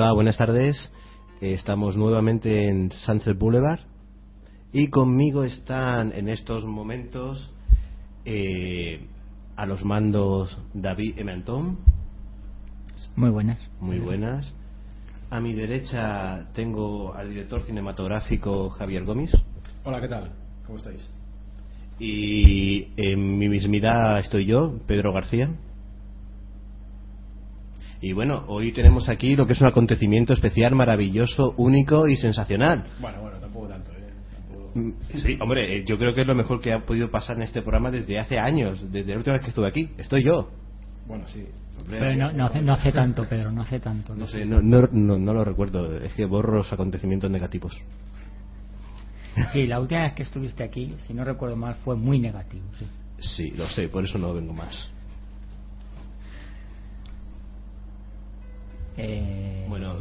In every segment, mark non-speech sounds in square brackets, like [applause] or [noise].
Hola, buenas tardes. Estamos nuevamente en Sunset Boulevard y conmigo están en estos momentos eh, a los mandos David Ementón. Muy buenas. Muy buenas. A mi derecha tengo al director cinematográfico Javier Gómez. Hola, ¿qué tal? ¿Cómo estáis? Y en mi mismidad estoy yo, Pedro García. Y bueno, hoy tenemos aquí lo que es un acontecimiento especial, maravilloso, único y sensacional. Bueno, bueno, tampoco tanto, ¿eh? Tampoco- Mm, Sí, hombre, eh, yo creo que es lo mejor que ha podido pasar en este programa desde hace años, desde la última vez que estuve aquí. Estoy yo. Bueno, sí. Pero no, no hace, no hace tanto, Pedro, no hace tanto. No sé, no, no, no, no lo recuerdo, es que borro los acontecimientos negativos. Sí, la última vez que estuviste aquí, si no recuerdo mal, fue muy negativo. Sí. Sí, lo sé, por eso no vengo más. Eh, Bueno,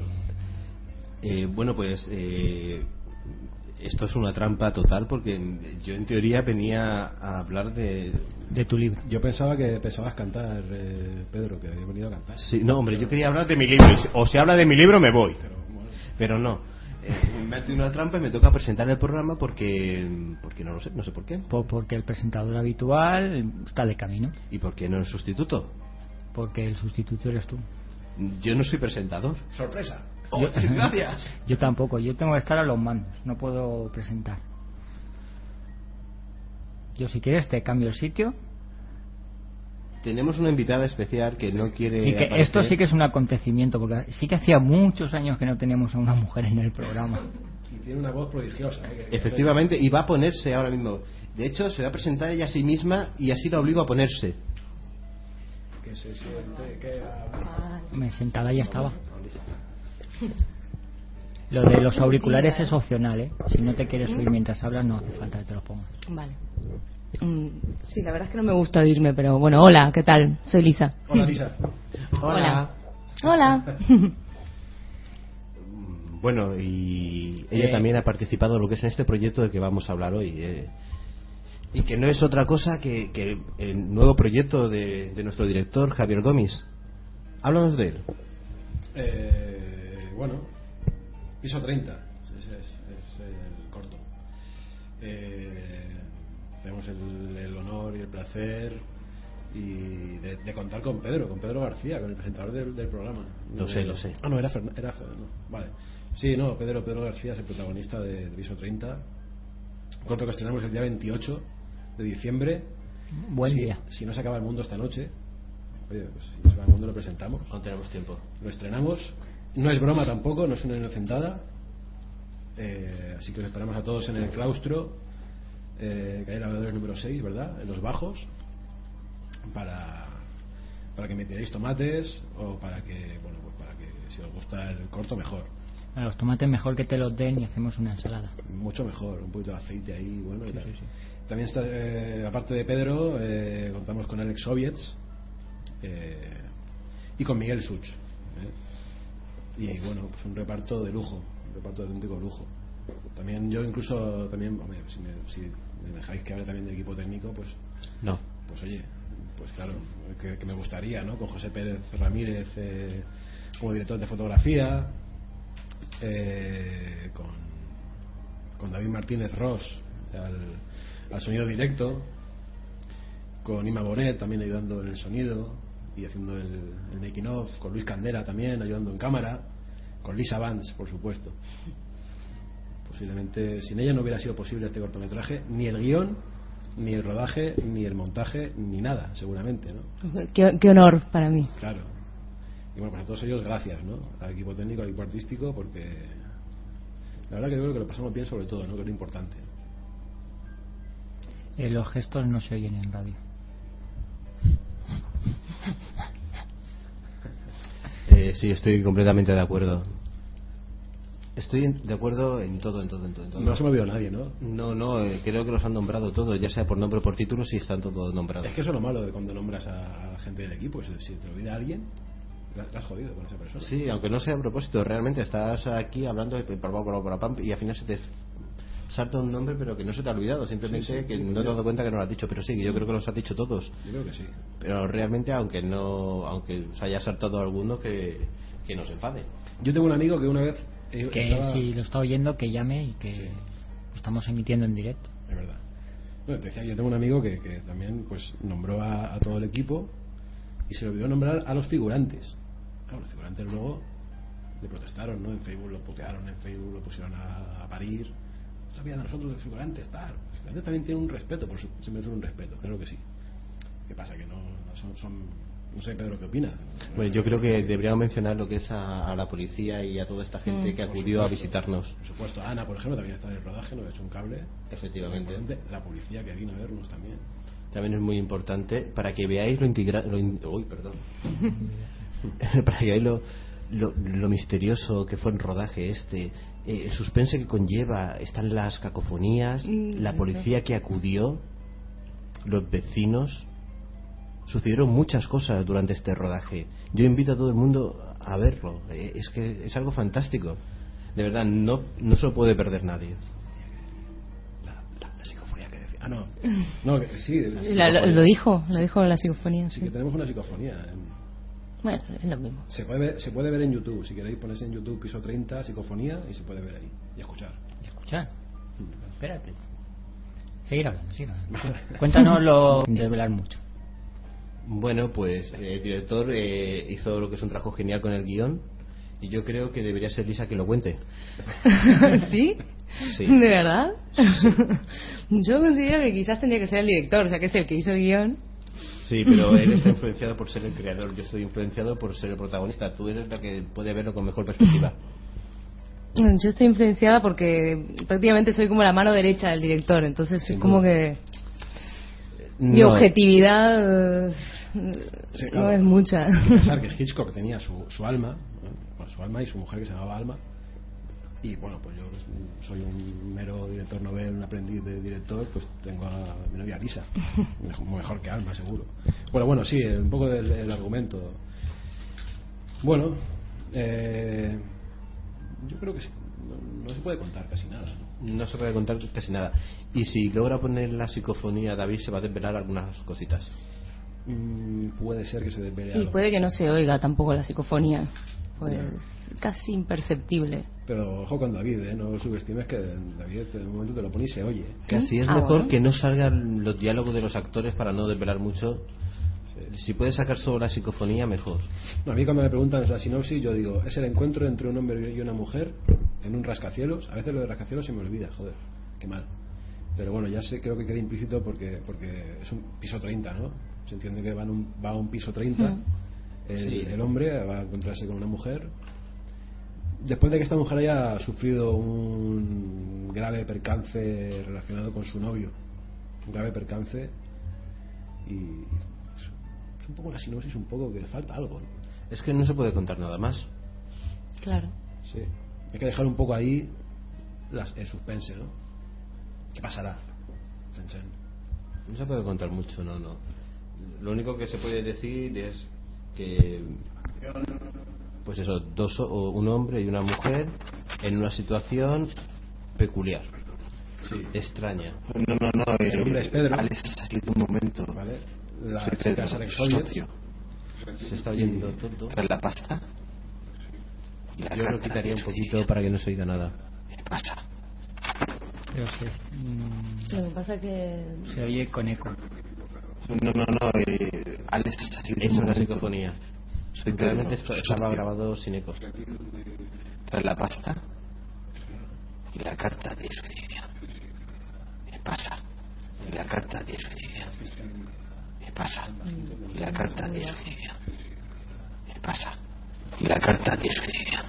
eh, bueno pues eh, esto es una trampa total porque yo en teoría venía a hablar de... de tu libro. Yo pensaba que pensabas cantar, eh, Pedro, que había venido a cantar. Sí, no, hombre, yo quería hablar de mi libro. O se habla de mi libro, me voy. Pero, bueno, Pero no. Eh, me ha tenido una trampa y me toca presentar el programa porque porque no lo sé, no sé por qué. Po- Porque el presentador habitual está de camino. ¿Y por qué no el sustituto? Porque el sustituto eres tú. Yo no soy presentador. ¡Sorpresa! Oh, [laughs] gracias. Yo tampoco, yo tengo que estar a los mandos, no puedo presentar. Yo si quieres te cambio el sitio. Tenemos una invitada especial que no quiere Sí que aparecer. esto sí que es un acontecimiento, porque sí que hacía muchos años que no teníamos a una mujer en el programa. Y tiene una voz prodigiosa. ¿eh? Que- que- Efectivamente, y va a ponerse ahora mismo. De hecho, se va a presentar ella a sí misma y así la obligo a ponerse. Que se siente que... Me sentada ya estaba. Lo de los auriculares es opcional, ¿eh? Si no te quieres oír mientras hablas, no hace falta que te los pongas. Vale. Mm, sí, la verdad es que no me gusta oírme, pero bueno, hola, ¿qué tal? Soy Lisa. Hola, Lisa. [laughs] Hola. Hola. [laughs] Bueno, y ella Eh. también ha participado en lo que es en este proyecto del que vamos a hablar hoy. eh, y que no es otra cosa que, que el nuevo proyecto de, de nuestro director, Javier Gómez. Háblanos de él. Eh, bueno, piso 30. Ese es, es el corto. Eh, tenemos el, el honor y el placer y de, de contar con Pedro, con Pedro García, con el presentador del, del programa. Lo sé, lo sé. Ah, no, era Fernando. Era, no, vale. Sí, no, Pedro, Pedro García es el protagonista de, de Piso 30. Corto que estrenamos el día 28 de diciembre. Buen Si- día. Si no se acaba el mundo esta noche, oye, pues si no se acaba el mundo lo presentamos. No tenemos tiempo. Lo estrenamos. No es broma tampoco, no es una inocentada. Eh, así que os esperamos a todos en el claustro, eh, calle Lavadores número 6, ¿verdad? En los bajos, para, para que me tiréis tomates o para que, bueno, pues para que si os gusta el corto, mejor. A los tomates mejor que te los den y hacemos una ensalada. Mucho mejor, un poquito de aceite ahí, bueno. y Sí, tal. sí, sí. También está, eh, aparte de Pedro, eh, contamos con Alex Soviets eh, y con Miguel Such. ¿eh? Y bueno, pues un reparto de lujo, un reparto de auténtico lujo. También yo incluso, también, hombre, si me, si me dejáis que hable también del equipo técnico, pues, No. pues oye, pues claro, que, que me gustaría, ¿no? Con José Pérez Ramírez eh, como director de fotografía, eh, con, con David Martínez Ross al, al sonido directo, con Ima Bonet también ayudando en el sonido, y haciendo el, el making of, con Luis Candera también, ayudando en cámara, con Lisa Vance, por supuesto. Posiblemente sin ella no hubiera sido posible este cortometraje, ni el guion, ni el rodaje, ni el montaje, ni nada, seguramente, ¿no? Qué, qué honor para mí. Claro. Y bueno, pues a todos ellos gracias, ¿no? Al equipo técnico, al equipo artístico, porque la verdad que yo creo que lo pasamos bien sobre todo, ¿no? Que es lo importante. Eh, los gestos no se oyen en radio. Eh, sí, estoy completamente de acuerdo. Estoy de acuerdo en todo, en todo, en todo. en todo. No se me olvidó nadie, ¿no? No, no, eh, creo que los han nombrado todos, ya sea por nombre o por título, sí están todos nombrados. Es que eso es lo malo de cuando nombras a, gente del equipo. Si, si te olvida alguien, la, has jodido con esa persona. Sí, aunque no sea a propósito, realmente estás aquí hablando pam, y al final se te salta un nombre pero que no se te ha olvidado, simplemente Sí, sí, que sí, no te has dado cuenta que no lo has dicho, pero sí, yo creo que los has dicho todos. Yo creo que sí. Pero realmente, aunque no aunque se haya saltado alguno, que, que no se enfade. Yo tengo un amigo que una vez. eh, Que estaba- si lo está oyendo, que llame y que Sí. estamos emitiendo en directo. Es verdad. Bueno, te decía, yo tengo un amigo que, que también pues nombró a, a todo el equipo y se le olvidó nombrar a los figurantes. Claro, los figurantes luego le protestaron, ¿no? En Facebook lo putearon, en Facebook lo pusieron a, a parir. No sabían de nosotros de figurantes, tal. Los figurantes también tienen un respeto, por su, se merecen un respeto, claro que sí. ¿Qué pasa? Que no, no son, son- No sé, Pedro, ¿qué opina? Bueno, yo creo que deberíamos mencionar lo que es a, a la policía y a toda esta gente Mm. que acudió a visitarnos. Por supuesto, Ana, por ejemplo, también está en el rodaje, nos ha hecho un cable. Efectivamente. La policía que vino a vernos también. También es muy importante para que veáis lo integra lo in- uy, perdón. [laughs] [laughs] para que veáis lo, lo, lo misterioso que fue el rodaje este, eh, el suspense que conlleva, están las cacofonías, Mm, la eso. policía que acudió, los vecinos. Sucedieron muchas cosas durante este rodaje. Yo invito a todo el mundo a verlo. eh, Es que es algo fantástico. De verdad, no, no se lo puede perder nadie. La, la, la psicofonía que decía. Ah, no. No, que, sí. La- lo, lo dijo, lo dijo la psicofonía. Sí sí. que tenemos una psicofonía. En- Bueno, es lo mismo. Se puede, ver, se puede ver en YouTube. Si queréis ponerse en YouTube piso 30, psicofonía, y se puede ver ahí. Y escuchar. ¿Y escuchar? Espérate. Seguir hablando, seguir hablando. [laughs] Cuéntanos lo sin desvelar mucho. Bueno, pues eh, el director eh, hizo lo que es un trabajo genial con el guion y yo creo que debería ser Lisa quien lo cuente. [laughs] ¿Sí? Sí. ¿De verdad? [laughs] Yo considero que quizás tendría que ser el director, o sea, que es el que hizo el guion. Sí, pero [laughs] él está influenciado por ser el creador, yo estoy influenciado por ser el protagonista. Tú eres la que puede verlo con mejor perspectiva. Yo estoy influenciada porque prácticamente soy como la mano derecha del director, entonces es como que mi objetividad Sí, no es mucha. Hay que pensar [laughs] que Hitchcock tenía su, su alma, su alma y su mujer que se llamaba Alma. Y bueno, pues yo soy un mero director novel, un aprendiz de director, pues tengo a mi novia Lisa. [laughs] Mejor, mejor que Alma, seguro. Bueno, bueno, sí, un poco del, del argumento. Bueno, eh, yo creo que sí, no, no se puede contar casi nada. ¿no? no se puede contar casi nada. Y si logra poner la psicofonía David se va a desvelar algunas cositas. Mm, puede ser que se desvele Y algo. puede que no se oiga tampoco la psicofonía, pues casi imperceptible. Pero ojo con David, ¿eh? no subestimes que David en un momento te lo pone y se oye. Casi es Ah, mejor bueno. que no salgan los diálogos de los actores para no desvelar mucho. Si puedes sacar solo la psicofonía, mejor. No, a mí cuando me preguntan la sinopsis, yo digo, es el encuentro entre un hombre y una mujer en un rascacielos. A veces lo de rascacielos se me olvida, joder, qué mal. Pero bueno, ya sé, creo que queda implícito porque porque es un piso 30, ¿no? Se entiende que va, en un, va a un piso 30, Mm. El, Sí. el hombre va a encontrarse con una mujer. Después de que esta mujer haya sufrido un grave percance relacionado con su novio, un grave percance, y es un poco la sinopsis, un poco que le falta algo, ¿no? Es que no se puede contar nada más. Claro. Sí. Hay que dejar un poco ahí las, el suspense, ¿no? ¿Qué pasará? Chan, chan. No se puede contar mucho, no, no. Lo único que se puede decir es que, pues eso, dos, o- un hombre y una mujer en una situación peculiar, Sí. extraña. No, no, no. El hombre es Pedro. Alex ha salido un momento. ¿Vale? La Soy Pedro, es socio. Se está oyendo todo. Trae la pasta. y la Yo lo quitaría un poquito para que no se oiga nada. ¿Qué pasa? Pero se, mm, Lo que pasa que se oye con eco. No, no, no. Eh, Alex es momento. psicofonía. Soy Realmente esto estaba grabado sin ecos. Trae la pasta y la carta de suicidio. Me pasa. Y la carta de suicidio. Me pasa. Y la carta de suicidio. Me pasa. Y la carta de suicidio.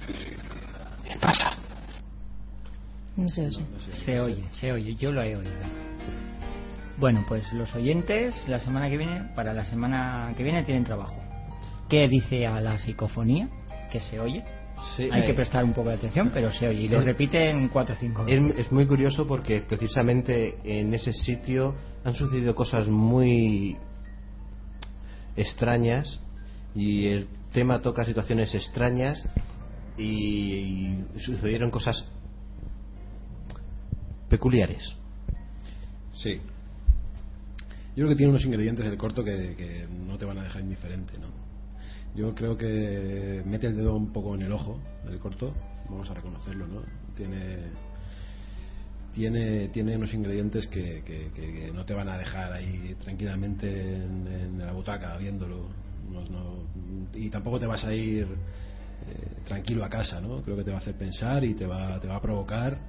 Me pasa. No sé, no sé. Se oye, se oye, yo lo he oído. Bueno, pues los oyentes la semana que viene, para la semana que viene tienen trabajo. ¿Qué dice a la psicofonía? Que se oye. Sí, Hay eh, que prestar un poco de atención, pero se oye. Y lo es- repiten cuatro o cinco veces. Es, es muy curioso porque precisamente en ese sitio han sucedido cosas muy extrañas y el tema toca situaciones extrañas y, sucedieron cosas peculiares. Sí. Yo creo que tiene unos ingredientes del corto que, que no te van a dejar indiferente, ¿no? Yo creo que mete el dedo un poco en el ojo del corto, vamos a reconocerlo, ¿no? Tiene tiene, tiene unos ingredientes que, que- no te van a dejar ahí tranquilamente en, la butaca viéndolo. Y tampoco te vas a ir eh, tranquilo a casa, ¿no? Creo que te va a hacer pensar y te va, te va a provocar.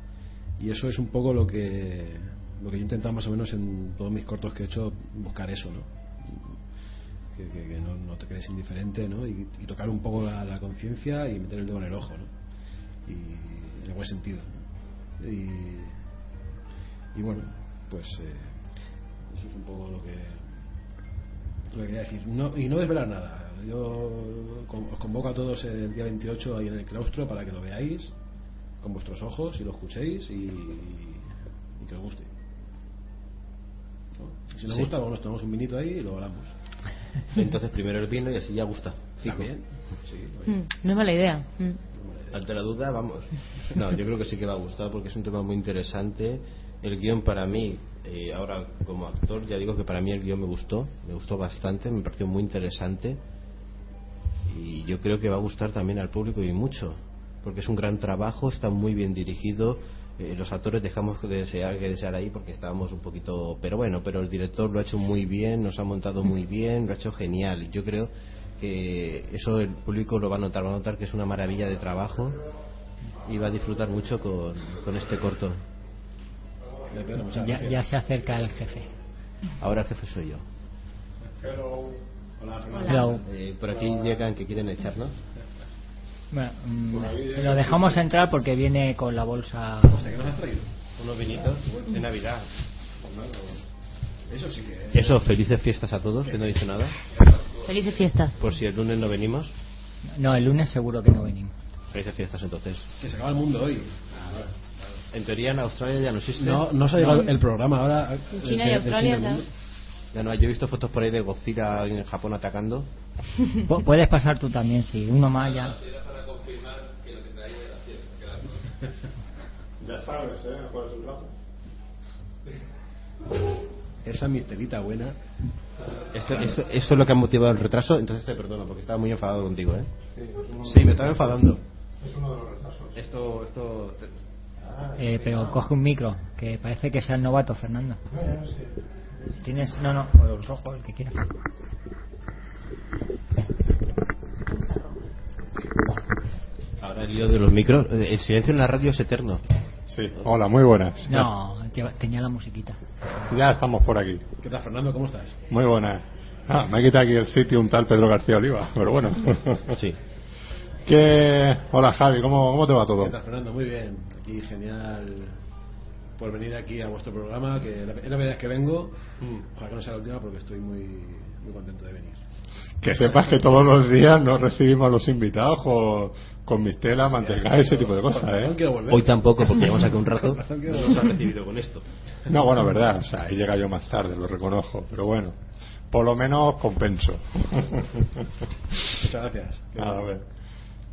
Y eso es un poco lo que, lo que yo he intentado más o menos en todos mis cortos que he hecho, buscar eso, ¿no? Que, no, te quedes indiferente, ¿no? Y, y tocar un poco la, conciencia y meter el dedo en el ojo, ¿no? Y en el buen sentido. ¿no? Y, bueno, pues eh, eso es un poco lo que quería decir. No, y no desvelar nada. Yo os convoco a todos el día 28 ahí en el claustro para que lo veáis con vuestros ojos y lo escuchéis y que os guste. Si nos Sí. gusta, luego nos tomamos un vinito ahí y lo hablamos. [laughs] Entonces primero el vino y así ya gusta. Fijo. También. Sí, oye. Mm, No es mala idea. Mm. Ante la duda, vamos. No, yo creo que sí que va a gustar porque es un tema muy interesante. El guion para mí, eh, ahora como actor, ya digo que para mí el guion me gustó, me gustó bastante, me pareció muy interesante y yo creo que va a gustar también al público y mucho, porque es un gran trabajo, está muy bien dirigido. Eh, los actores dejamos que desear, que desear ahí porque estábamos un poquito pero bueno pero el director lo ha hecho muy bien nos ha montado muy bien lo ha hecho genial yo creo que eso el público lo va a notar va a notar que es una maravilla de trabajo y va a disfrutar mucho con, con este corto Ya, se acerca el jefe. ahora el jefe soy yo Hola, Fernando. Hello. Eh, por aquí llegan que quieren echarnos Bueno, mm, lo dejamos entrar porque viene con la bolsa. ¿Hasta qué nos has traído? unos vinitos de navidad Eso sí que eso felices fiestas a todos que no he dicho nada Felices fiestas. por si el lunes no venimos No, el lunes seguro que no venimos. felices fiestas entonces que se acaba el mundo hoy. en teoría en Australia ya no existe No, no se ha llegado el programa ahora. En China eh, y Australia ya. Ya no, yo he visto fotos por ahí de Godzilla en Japón atacando. Pu- Puedes pasar tú también, si uno más ya. Esa misterita buena. Esto, esto- esto es lo que ha motivado el retraso, entonces te perdono porque estaba muy enfadado contigo, ¿eh? Sí, me estaba enfadando. Esto, esto. Eh, pero coge un micro, que parece que sea el novato, Fernando. Tienes. No, no, o el rojo, el que quieras. El lío de los micros. eh, El silencio en la radio es eterno. Sí, hola, muy buenas. No, tenía la musiquita. Ya estamos por aquí. ¿Qué tal, Fernando? ¿Cómo estás? Muy buenas. Ah, me ha quitado aquí el sitio un tal Pedro García Oliva, pero bueno. Sí. ¿Qué... Hola Javi, ¿cómo, ¿cómo te va todo? ¿Qué tal, Fernando? Muy bien. Aquí genial por venir aquí a vuestro programa, que es la primera vez que vengo. Ojalá que no sea la última porque estoy muy, muy contento de venir. Que sepas que todos los días nos recibimos a los invitados con, con mistela, manteca, ese tipo de cosas, ¿eh? Hoy tampoco, porque llevamos aquí un rato. [laughs] No nos han recibido con esto. No, bueno, verdad, o sea, ahí llega yo más tarde, lo reconozco, pero bueno, por lo menos compenso. [laughs] Muchas gracias. Qué A bueno. ver.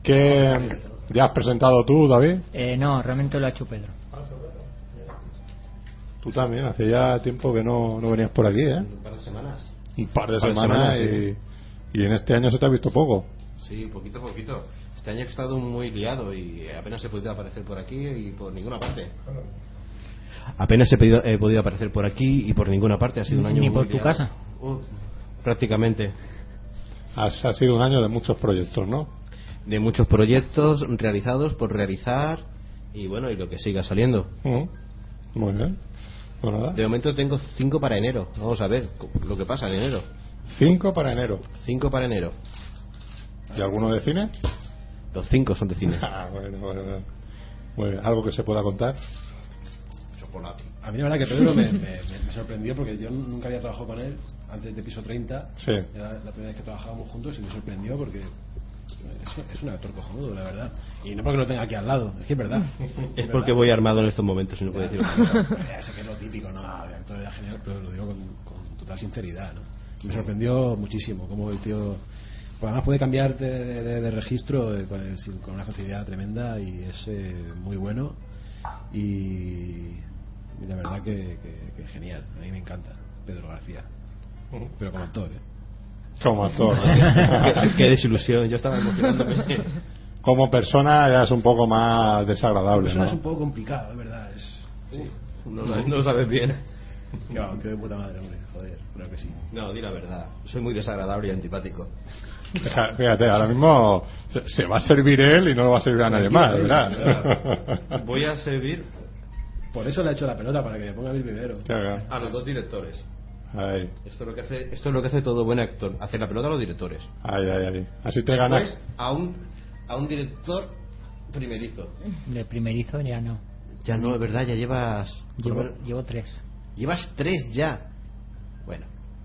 ¿Qué... ¿Ya has presentado tú, David? Eh, no, realmente lo ha hecho Pedro. Tú también, hace ya tiempo que no, no venías por aquí, ¿eh? Un par de semanas. Un par de Un par de semanas, semanas, y, y en este año se te ha visto poco. Sí, poquito a poquito. Este año he estado muy liado y apenas he podido aparecer por aquí y por ninguna parte. Apenas he, pedido- he podido aparecer por aquí y por ninguna parte. Ha sido un año Ni muy por tu liado. casa. Uh, prácticamente. Has- ha sido un año de muchos proyectos, ¿no? De muchos proyectos realizados por realizar y bueno, y lo que siga saliendo. Mm. Muy bien. Pues. De momento tengo cinco para enero. Vamos a ver lo que pasa en enero. Cinco para enero. Cinco para enero. ¿Y alguno de cine? Los cinco son de cine. [laughs] Ah, bueno, bueno, bueno. Bueno, ¿Algo que se pueda contar? A mí la verdad que Pedro me, me- me- me sorprendió porque yo nunca había trabajado con él antes de Piso 30. Sí. Era la primera vez que trabajábamos juntos y me sorprendió porque es, es un actor cojonudo, la verdad. Y no porque lo tenga aquí al lado, es que es verdad. [laughs] Es porque voy armado en estos momentos y no puedo decir. [laughs] Ya sé que es lo típico, no, el actor era genial, pero lo digo con, con total sinceridad, ¿no? Me sorprendió muchísimo cómo el tío... pues además puede cambiar de, de- de registro eh, con, sin- con una facilidad tremenda y es eh, muy bueno y, y la verdad que, que- que genial, a mí me encanta Pedro García, pero como actor, ¿eh? Como actor. [laughs] qué, qué desilusión. Yo estaba emocionándome. Como persona ya es un poco más desagradable, persona ¿no? es un poco complicado, es verdad, es... Sí. No, lo- no lo sabes bien. No, un tío de puta madre, hombre, joder, creo que sí. No, di la verdad. Soy muy desagradable y antipático. Fíjate, ahora mismo se- va a servir él y no lo va a servir a nadie más, ¿verdad? [laughs] Voy a servir Por eso le he hecho la pelota, para que me ponga primero. Claro. a los dos directores. Ahí, Esto es lo que hace, esto es lo que hace todo buen actor, hacer la pelota a los directores. ahí, ahí, ahí. Así te ganas. A un a un director primerizo. De primerizo ya no. Ya no, es verdad, ya llevas Llevo, llevo tres. llevas tres ya.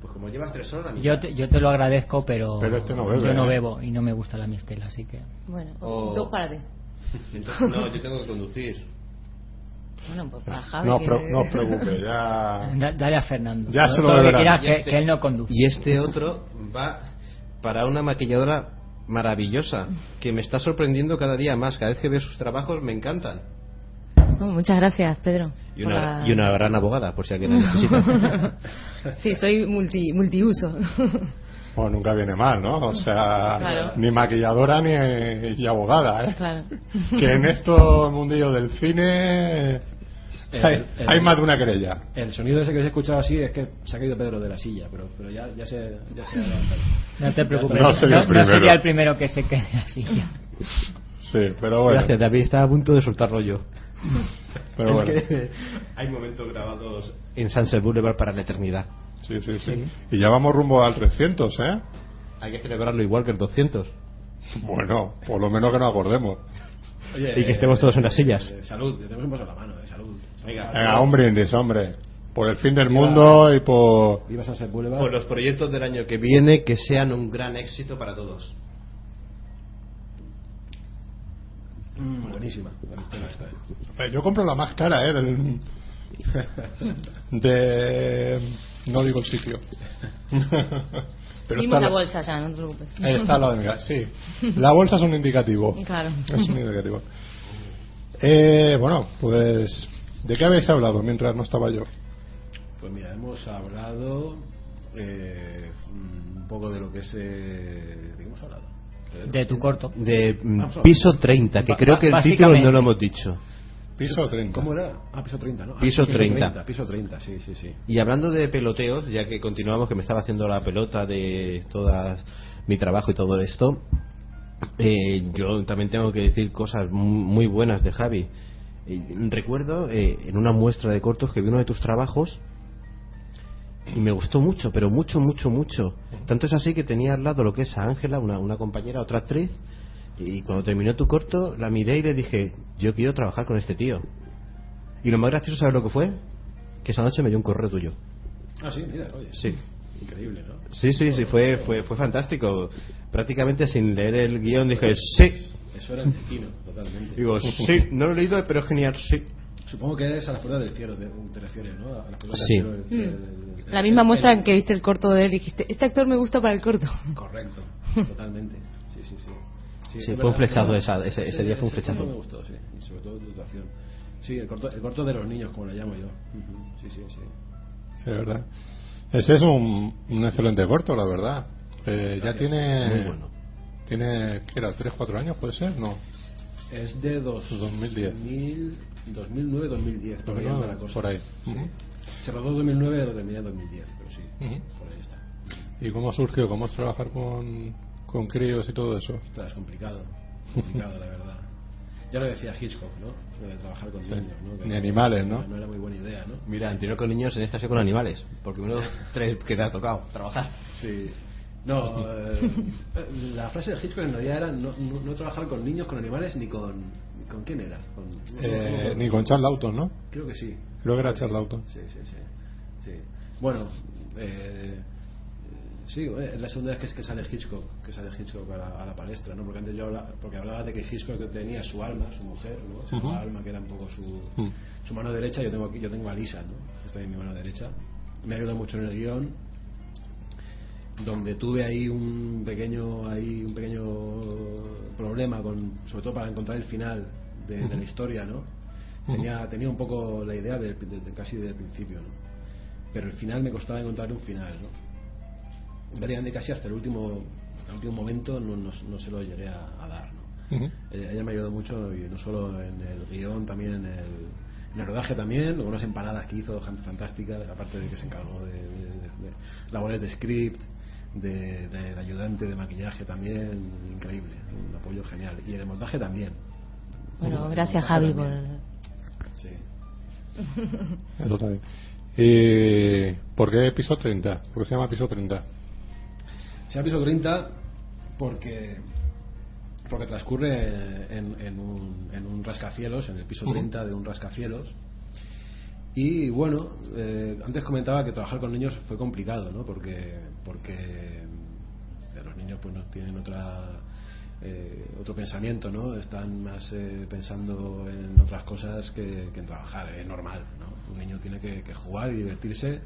Pues como llevas tres horas. Yo te, yo te lo agradezco, pero, Pero este no bebe, yo no ¿eh? bebo y no me gusta la mistela, así que... Bueno, Oh. dos para ti. [laughs] Entonces, no, yo tengo que conducir. Bueno, pues para Javi. No, que- pre- no [laughs] os preocupes, ya. Da- dale a Fernando. Ya se lo Y que, este- que él no conduce. Y este otro va para una maquilladora maravillosa que me está sorprendiendo cada día más. Cada vez que veo sus trabajos me encantan. Oh, muchas gracias, Pedro. Y una, la- y una gran abogada, por si alguien la necesita. [laughs] sí, soy multi, multiuso. [laughs] Bueno, nunca viene mal, ¿no? O sea, Claro. ni maquilladora ni, y abogada, ¿eh? claro. [laughs] Que en esto mundillo del cine El- hay, el- hay más de una querella. El sonido ese que os he escuchado así es que se ha caído Pedro de la silla, pero, pero ya, ya se, ya se ha levantado. No te preocupes. No sería el primero. sería el primero que se quede así. ya. Sí, pero bueno. Gracias, David. Estaba a punto de soltar rollo. [laughs] Pero Es bueno. que [laughs] hay momentos grabados en Sunset Boulevard para la eternidad. Sí, sí, sí. Y ya vamos rumbo al 300, ¿eh? Hay que celebrarlo igual que el 200. Bueno, por lo menos que nos acordemos. Oye, Y que estemos todos en las sillas. eh, salud, tenemos un a la mano, eh, salud. Venga. Brindis, hombre. Por el fin del mundo y. Por los proyectos del año que viene, que sean un gran éxito para todos. Mm, buenísima esta. eh. Yo compro la más cara, ¿eh? Del... De... No digo el sitio. [laughs] Pero la la- bolsa ya, no te preocupes. Está la de Sí. La bolsa es un indicativo. Claro. Es un indicativo. Eh, bueno, pues... ¿De qué habéis hablado mientras no estaba yo? Pues mira, hemos hablado eh, un poco de lo que es. Eh, ¿De qué hemos hablado? De tu corto. De mm, piso 30, que creo que el título no lo hemos dicho. Piso 30. ¿Cómo era? Ah, piso 30, ¿no? Ah, Piso 30. Piso 30, sí, sí, sí. Y hablando de peloteos, ya que continuamos, que me estaba haciendo la pelota de toda mi trabajo y todo esto, eh, yo también tengo que decir cosas mu- muy buenas de Javi. Eh, recuerdo eh, en una muestra de cortos que vi uno de tus trabajos y me gustó mucho, pero mucho, mucho, mucho. Tanto es así que tenía al lado lo que es a Ángela, una, una compañera, otra actriz, y cuando terminó tu corto la miré y le dije, yo quiero trabajar con este tío. Y lo más gracioso, ¿sabes lo que fue? Que esa noche me dio un correo tuyo. Ah, sí, mira, oye. Sí. Increíble, ¿no? Sí, sí, sí, fue, fue, fue fantástico. Prácticamente sin leer el guion dije, sí. Eso era el destino, totalmente. Digo, sí, no lo he leído, pero es genial, sí. Supongo que es a las puertas del cielo, te, te refieres, ¿no? A las puertas Sí. del cielo. del- del- del- La misma muestra en que viste el corto de él y dijiste, este actor me gusta para el corto. [laughs] Correcto, totalmente. Sí, sí, sí. Sí, es fue un verdad, flechazo esa- ese- ese día fue un flechazo. me gustó, sí. Y sobre todo tu actuación. Sí, el corto, el corto de los niños, como le llamo yo. Sí, sí, sí. Sí, es verdad. Ese es un, un excelente corto, la verdad. Eh, ya tiene... Muy bueno. Tiene, ¿qué era? ¿3, 4 años puede ser? No. Es de dos, 2010. 2009-2010, por ahí anda la cosa. Por ahí. Sí. Se rodó en 2009, lo terminé en 2010, pero sí, por ahí está. ¿Y cómo surgió? ¿Cómo es trabajar con, con críos y todo eso? Ostras, es complicado, complicado la verdad. Ya lo decía Hitchcock, ¿no? Lo de trabajar con Sí. niños, ¿no? Que Ni animales, ¿no? No era muy buena idea, ¿no? Mira, anterior con niños, en esta ocasión con animales. Porque uno de los [laughs] tres que te ha tocado trabajar. Sí. No, [laughs] eh, la frase de Hitchcock en realidad era no, no, no trabajar con niños, con animales, ni con... ni ¿Con quién era? Con, Eh, ni con Charles Lawton, ¿no? Creo que sí. Creo que era Charles Lawton. Sí, sí, sí. sí. Bueno, eh, sí, eh, es la segunda vez que, es que sale Hitchcock, que sale Hitchcock a la, a la palestra, ¿no? Porque antes yo hablaba, porque hablaba de que Hitchcock tenía su alma, su mujer, ¿no? Alma que era un poco su, Mm. su mano derecha. Yo tengo aquí, yo tengo a Lisa, ¿no? Está en mi mano derecha. Me ayuda mucho en el guion donde tuve ahí un pequeño ahí un pequeño problema con sobre todo para encontrar el final de, de la historia no tenía tenía un poco la idea de, de- casi del principio no pero el final me costaba encontrar un final no de casi hasta el último hasta el último momento no, no, no se lo llegué a, a dar no Ujú. ella, ella me ayudó mucho y no solo en el guion también en el, en el rodaje también con unas empanadas que hizo fan- fantásticas aparte de que se encargó de, de- de- de labores de script de, de- de ayudante de maquillaje también increíble un apoyo genial y el montaje también Bueno, gracias Javi por... sí [laughs] bien. ¿Y por qué piso 30? ¿Por qué se llama piso 30? Se llama piso 30 porque porque transcurre en, en un, en un rascacielos, en el piso Ujú. 30 de un rascacielos. Y bueno, eh, antes comentaba que trabajar con niños fue complicado, ¿no? Porque, porque los niños pues no tienen otra eh, otro pensamiento, ¿no? Están más eh, pensando en otras cosas que, en trabajar, es normal, ¿no? Un niño tiene que, que jugar y divertirse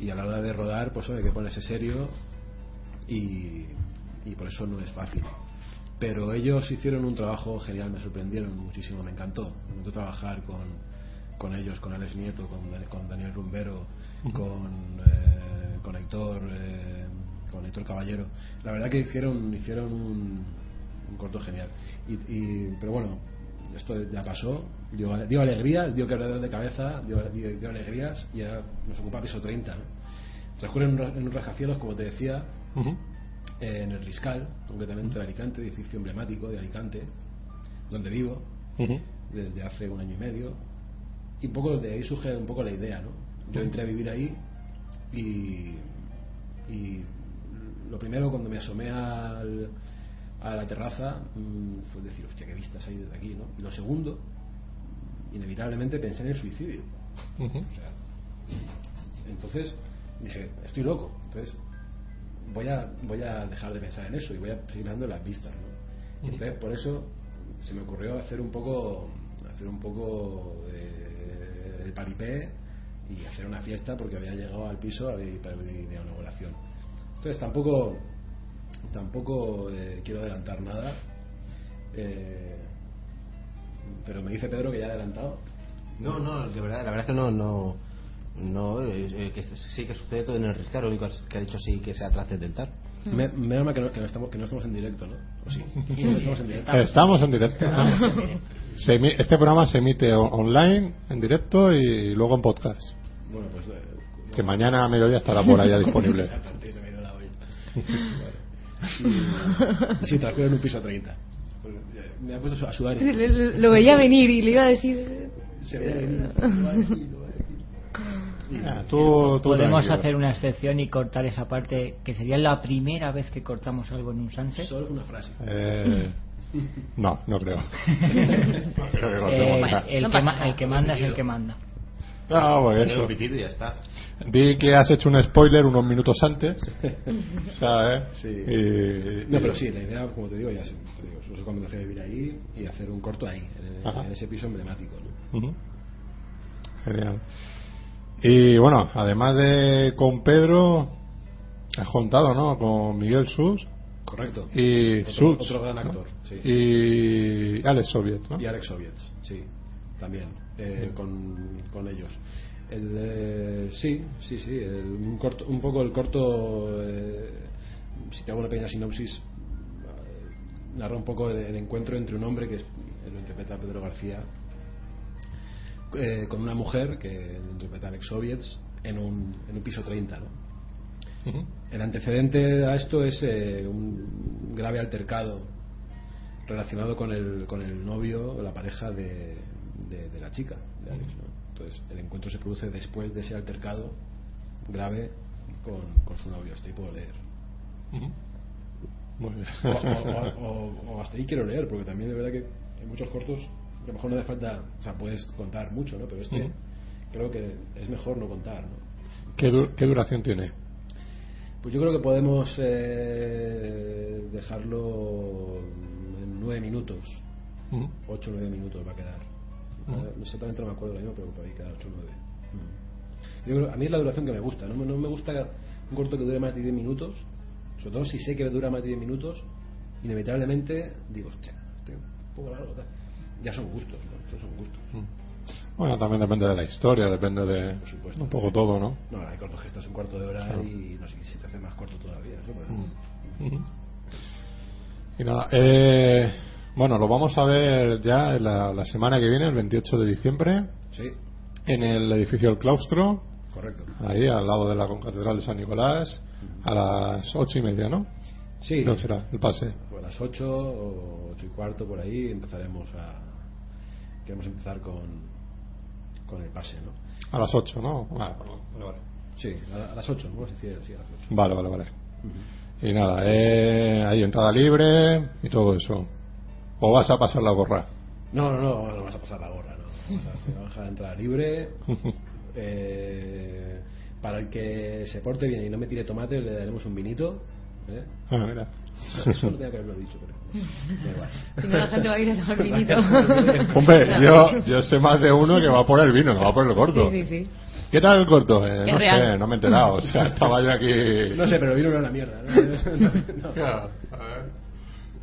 y a la hora de rodar pues hay que ponerse serio y, y por eso no es fácil. Pero ellos hicieron un trabajo genial, me sorprendieron muchísimo, me encantó. Me encantó trabajar con, con ellos, con Alex Nieto, con, Dan- con Daniel Rumbero, con, eh, con Héctor, eh, con Héctor Caballero. La verdad que hicieron, hicieron un, un corto genial. Y, y- pero bueno, esto ya pasó, dio, dio alegrías, dio quebradero de cabeza, dio, dio- dio alegrías y ya nos ocupa piso 30. ¿no? Transcurre en un, ra- en un rascacielos, como te decía, eh, en el Riscal, concretamente de Alicante, edificio emblemático de Alicante, donde vivo desde hace un año y medio. Y un poco de ahí surge un poco la idea, ¿no? Yo entré a vivir ahí y, y lo primero cuando me asomé al- a la terraza mm, fue decir, hostia, qué vistas hay desde aquí, ¿no? Y lo segundo, inevitablemente pensé en el suicidio. Ujú. O sea, entonces dije, estoy loco. Entonces voy a, voy a dejar de pensar en eso y voy a seguir dando las vistas. ¿no? Entonces por eso se me ocurrió hacer un poco, hacer un poco el paripé y hacer una fiesta porque había llegado al piso y- para mi de inauguración. Entonces tampoco, tampoco eh, quiero adelantar nada. eh, pero me dice Pedro que ya ha adelantado. No, no, de verdad, la verdad es que no, no, no, eh, que sí que sucede todo en el riscar, lo único que ha dicho sí que sea trascendental. Me, menos mal que no, que no estamos, que no estamos en directo, ¿no? ¿O sí? [laughs] No estamos en directo. Estamos en directo. [laughs] Se emi- este programa se emite online, en directo y luego en podcast. Bueno, pues... eh, Que mañana a mediodía estará por allá [laughs] disponible. Exactamente, se me ha ido la olla. Vale. Y sí, transcurre en un piso 30. Pues, eh, Me ha puesto a sudar. Lo, lo- lo veía venir y le iba a decir... Se veía venir. Tú- tú Podemos tranquilo. hacer una excepción y cortar esa parte que sería la primera vez que cortamos algo en un sunset. Solo una frase. Eh, no, no creo. No [laughs] creo que Eh, el, que ma- el que manda es el que manda. No, pues eso. y ya está. Di que has hecho un spoiler unos minutos antes. [laughs] ¿Sabes? Sí. Y- No, pero sí, la idea, como te digo, ya sé. Te digo, eso es cuando me fui a vivir ahí y hacer un corto ahí, en, en ese piso emblemático. ¿no? Ujú. Genial. Y bueno, además de con Pedro, has contado, ¿no? Con Miguel Sus Correcto. y Otro- otro gran ¿no? Sí. Y Alex Soviet, ¿no? Y Alex Soviets, sí, también, eh, con, con ellos. El, eh, sí, sí, sí, el- un, corto, un poco el corto, eh, si te hago una pequeña sinopsis, eh, narra un poco el, el encuentro entre un hombre que es, lo interpreta Pedro García eh, con una mujer que lo interpreta Alex Soviets en un, en un piso 30 ¿no? El antecedente a esto es eh, un grave altercado relacionado con el, con el novio o la pareja de, de- de la chica, de Alex. ¿no? Entonces, el encuentro se produce después de ese altercado grave con, con su novio. Hasta ahí puedo leer. Muy bien. O, o- [laughs] o- o hasta ahí quiero leer, porque también es verdad que hay muchos cortos a lo mejor no hace falta, o sea, puedes contar mucho, ¿no? Pero este Ujú. creo que es mejor no contar, ¿no? ¿Qué, du- qué duración tiene? Pues yo creo que podemos eh, dejarlo en nueve minutos, Ujú. ocho o nueve minutos va a quedar. Ujú. Ah, Exactamente no me acuerdo ahora mismo, pero por ahí queda ocho o nueve. Yo creo- a mí es la duración que me gusta, no, me- no me gusta un corto que dure más de 10 minutos, sobre todo si sé que dura más de 10 minutos, inevitablemente digo, hostia, este un poco largo, tal". ya son gustos, ¿no? Son gustos. Bueno, también depende de la historia, depende de Por supuesto. un poco todo, ¿no? No, hay cortos que estás un cuarto de hora Claro. y no sé si te hace más corto todavía. Y nada, eh, bueno, lo vamos a ver ya la, la semana que viene, el 28 de diciembre, Sí, en el edificio del claustro, correcto. ahí al lado de la concatedral de San Nicolás, a las ocho y media, ¿no? Sí, que será el pase. Pues a las 8 o 8 y cuarto por ahí empezaremos a. Queremos empezar con, con el pase, ¿no? A las ocho, ¿no? Vale, vale, vale. Sí, a, las 8, vamos a decir así, a las 8. Vale, vale, vale. Y nada, eh, hay entrada libre y todo eso. ¿O vas a pasar la gorra? No, no, no, no vas a pasar la gorra, no. Vamos a, la entrada libre. [laughs] Eh, para el que se porte bien y no me tire tomate, le daremos un vinito. ¿eh? Ah, mira. Eso no tenía que haberlo dicho, pero. da igual. Si no, la gente [laughs] va a ir a tomar vinito. Hombre, yo, yo sé más de uno que va por el vino, no va por el corto. Sí, sí, sí. ¿Qué tal el corto? Eh, no real. sé, no me he enterado. O sea, [laughs] estaba yo aquí. No sé, pero vino no era mierda. ¿no? [laughs] No. Claro, a ver.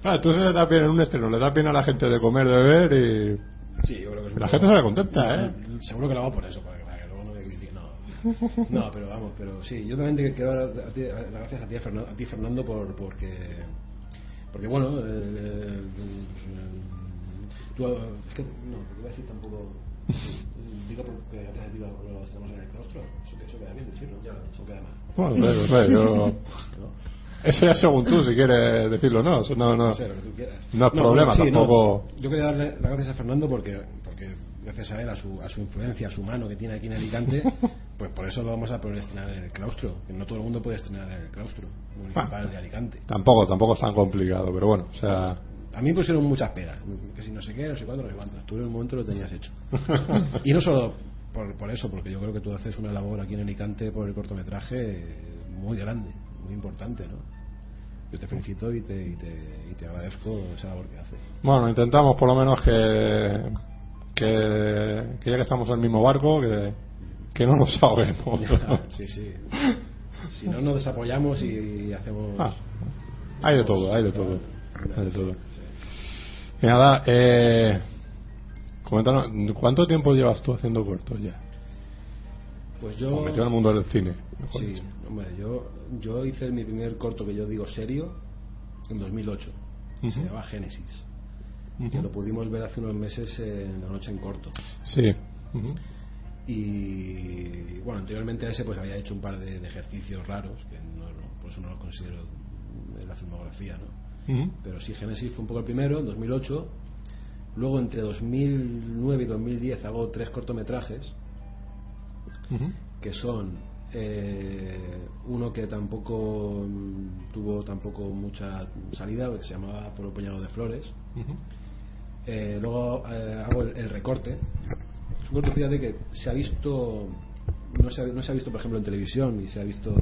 Ah, tú se le das bien en un estreno, le das bien a la gente de comer, de beber y. Sí, yo creo que es un La poco- gente sale contenta, ¿eh? Seguro que lo hago por eso, para que, para que luego no me critiquen. No. no, pero vamos, pero sí, yo también te quiero dar a ti- a- las gracias a ti, a Fernando, a ti, Fernando por, porque, porque bueno, eh, eh, tú, es que, no, porque iba a decir tampoco, digo porque gracias a ti lo, estamos en el claustro, eso, que- eso queda bien decirlo, ya lo eso queda mal. Bueno, pero, [laughs] pero yo. ¿no? Eso ya según tú, si quieres decirlo, no. Eso no, no. No sé, lo que tú quieras. No es problema, sí, tampoco- no. Yo quería darle las gracias a Fernando porque, porque gracias a él, a su, a su influencia, a su mano que tiene aquí en Alicante, [laughs] pues por eso lo vamos a poder estrenar en el claustro. Que no todo el mundo puede estrenar en el claustro municipal Ah. de Alicante. Tampoco, tampoco es tan complicado, pero bueno, o sea. A mí pusieron muchas pegas, que si no sé qué, no sé cuándo, no sé cuánto. Tú en el momento lo tenías hecho. [laughs] Y no solo por, por eso, porque yo creo que tú haces una labor aquí en Alicante por el cortometraje muy grande, muy importante, ¿no? Yo te felicito y te, y te, y te agradezco esa labor que haces. Bueno, intentamos por lo menos que. que, que ya que estamos en el mismo barco, que, que no. Ya, sí, sí. Si no, nos desapoyamos y hacemos. Ah, hay de todo, hay de todo. Hay de todo. Y nada, eh, coméntanos, ¿cuánto tiempo llevas tú haciendo cortos ya? Pues yo. O metido en el mundo del cine. mejor Sí, dicho. hombre, yo, yo hice mi primer corto que yo digo serio en 2008. Ujú. Se llamaba Génesis. Que lo pudimos ver hace unos meses en La Noche en Corto. Sí. Y bueno, anteriormente a ese pues había hecho un par de, de ejercicios raros, que no, no- por eso no los considero en la filmografía, ¿no? Pero sí, Génesis fue un poco el primero, en 2008. Luego, entre 2009 y 2010, hago tres cortometrajes, que son eh, uno que tampoco tuvo tampoco mucha salida, que se llamaba Por un puñado de flores. Eh, luego eh, hago el, el recorte. Es un corto, fíjate, que se ha visto, no se ha, no se ha visto, por ejemplo, en televisión y se ha visto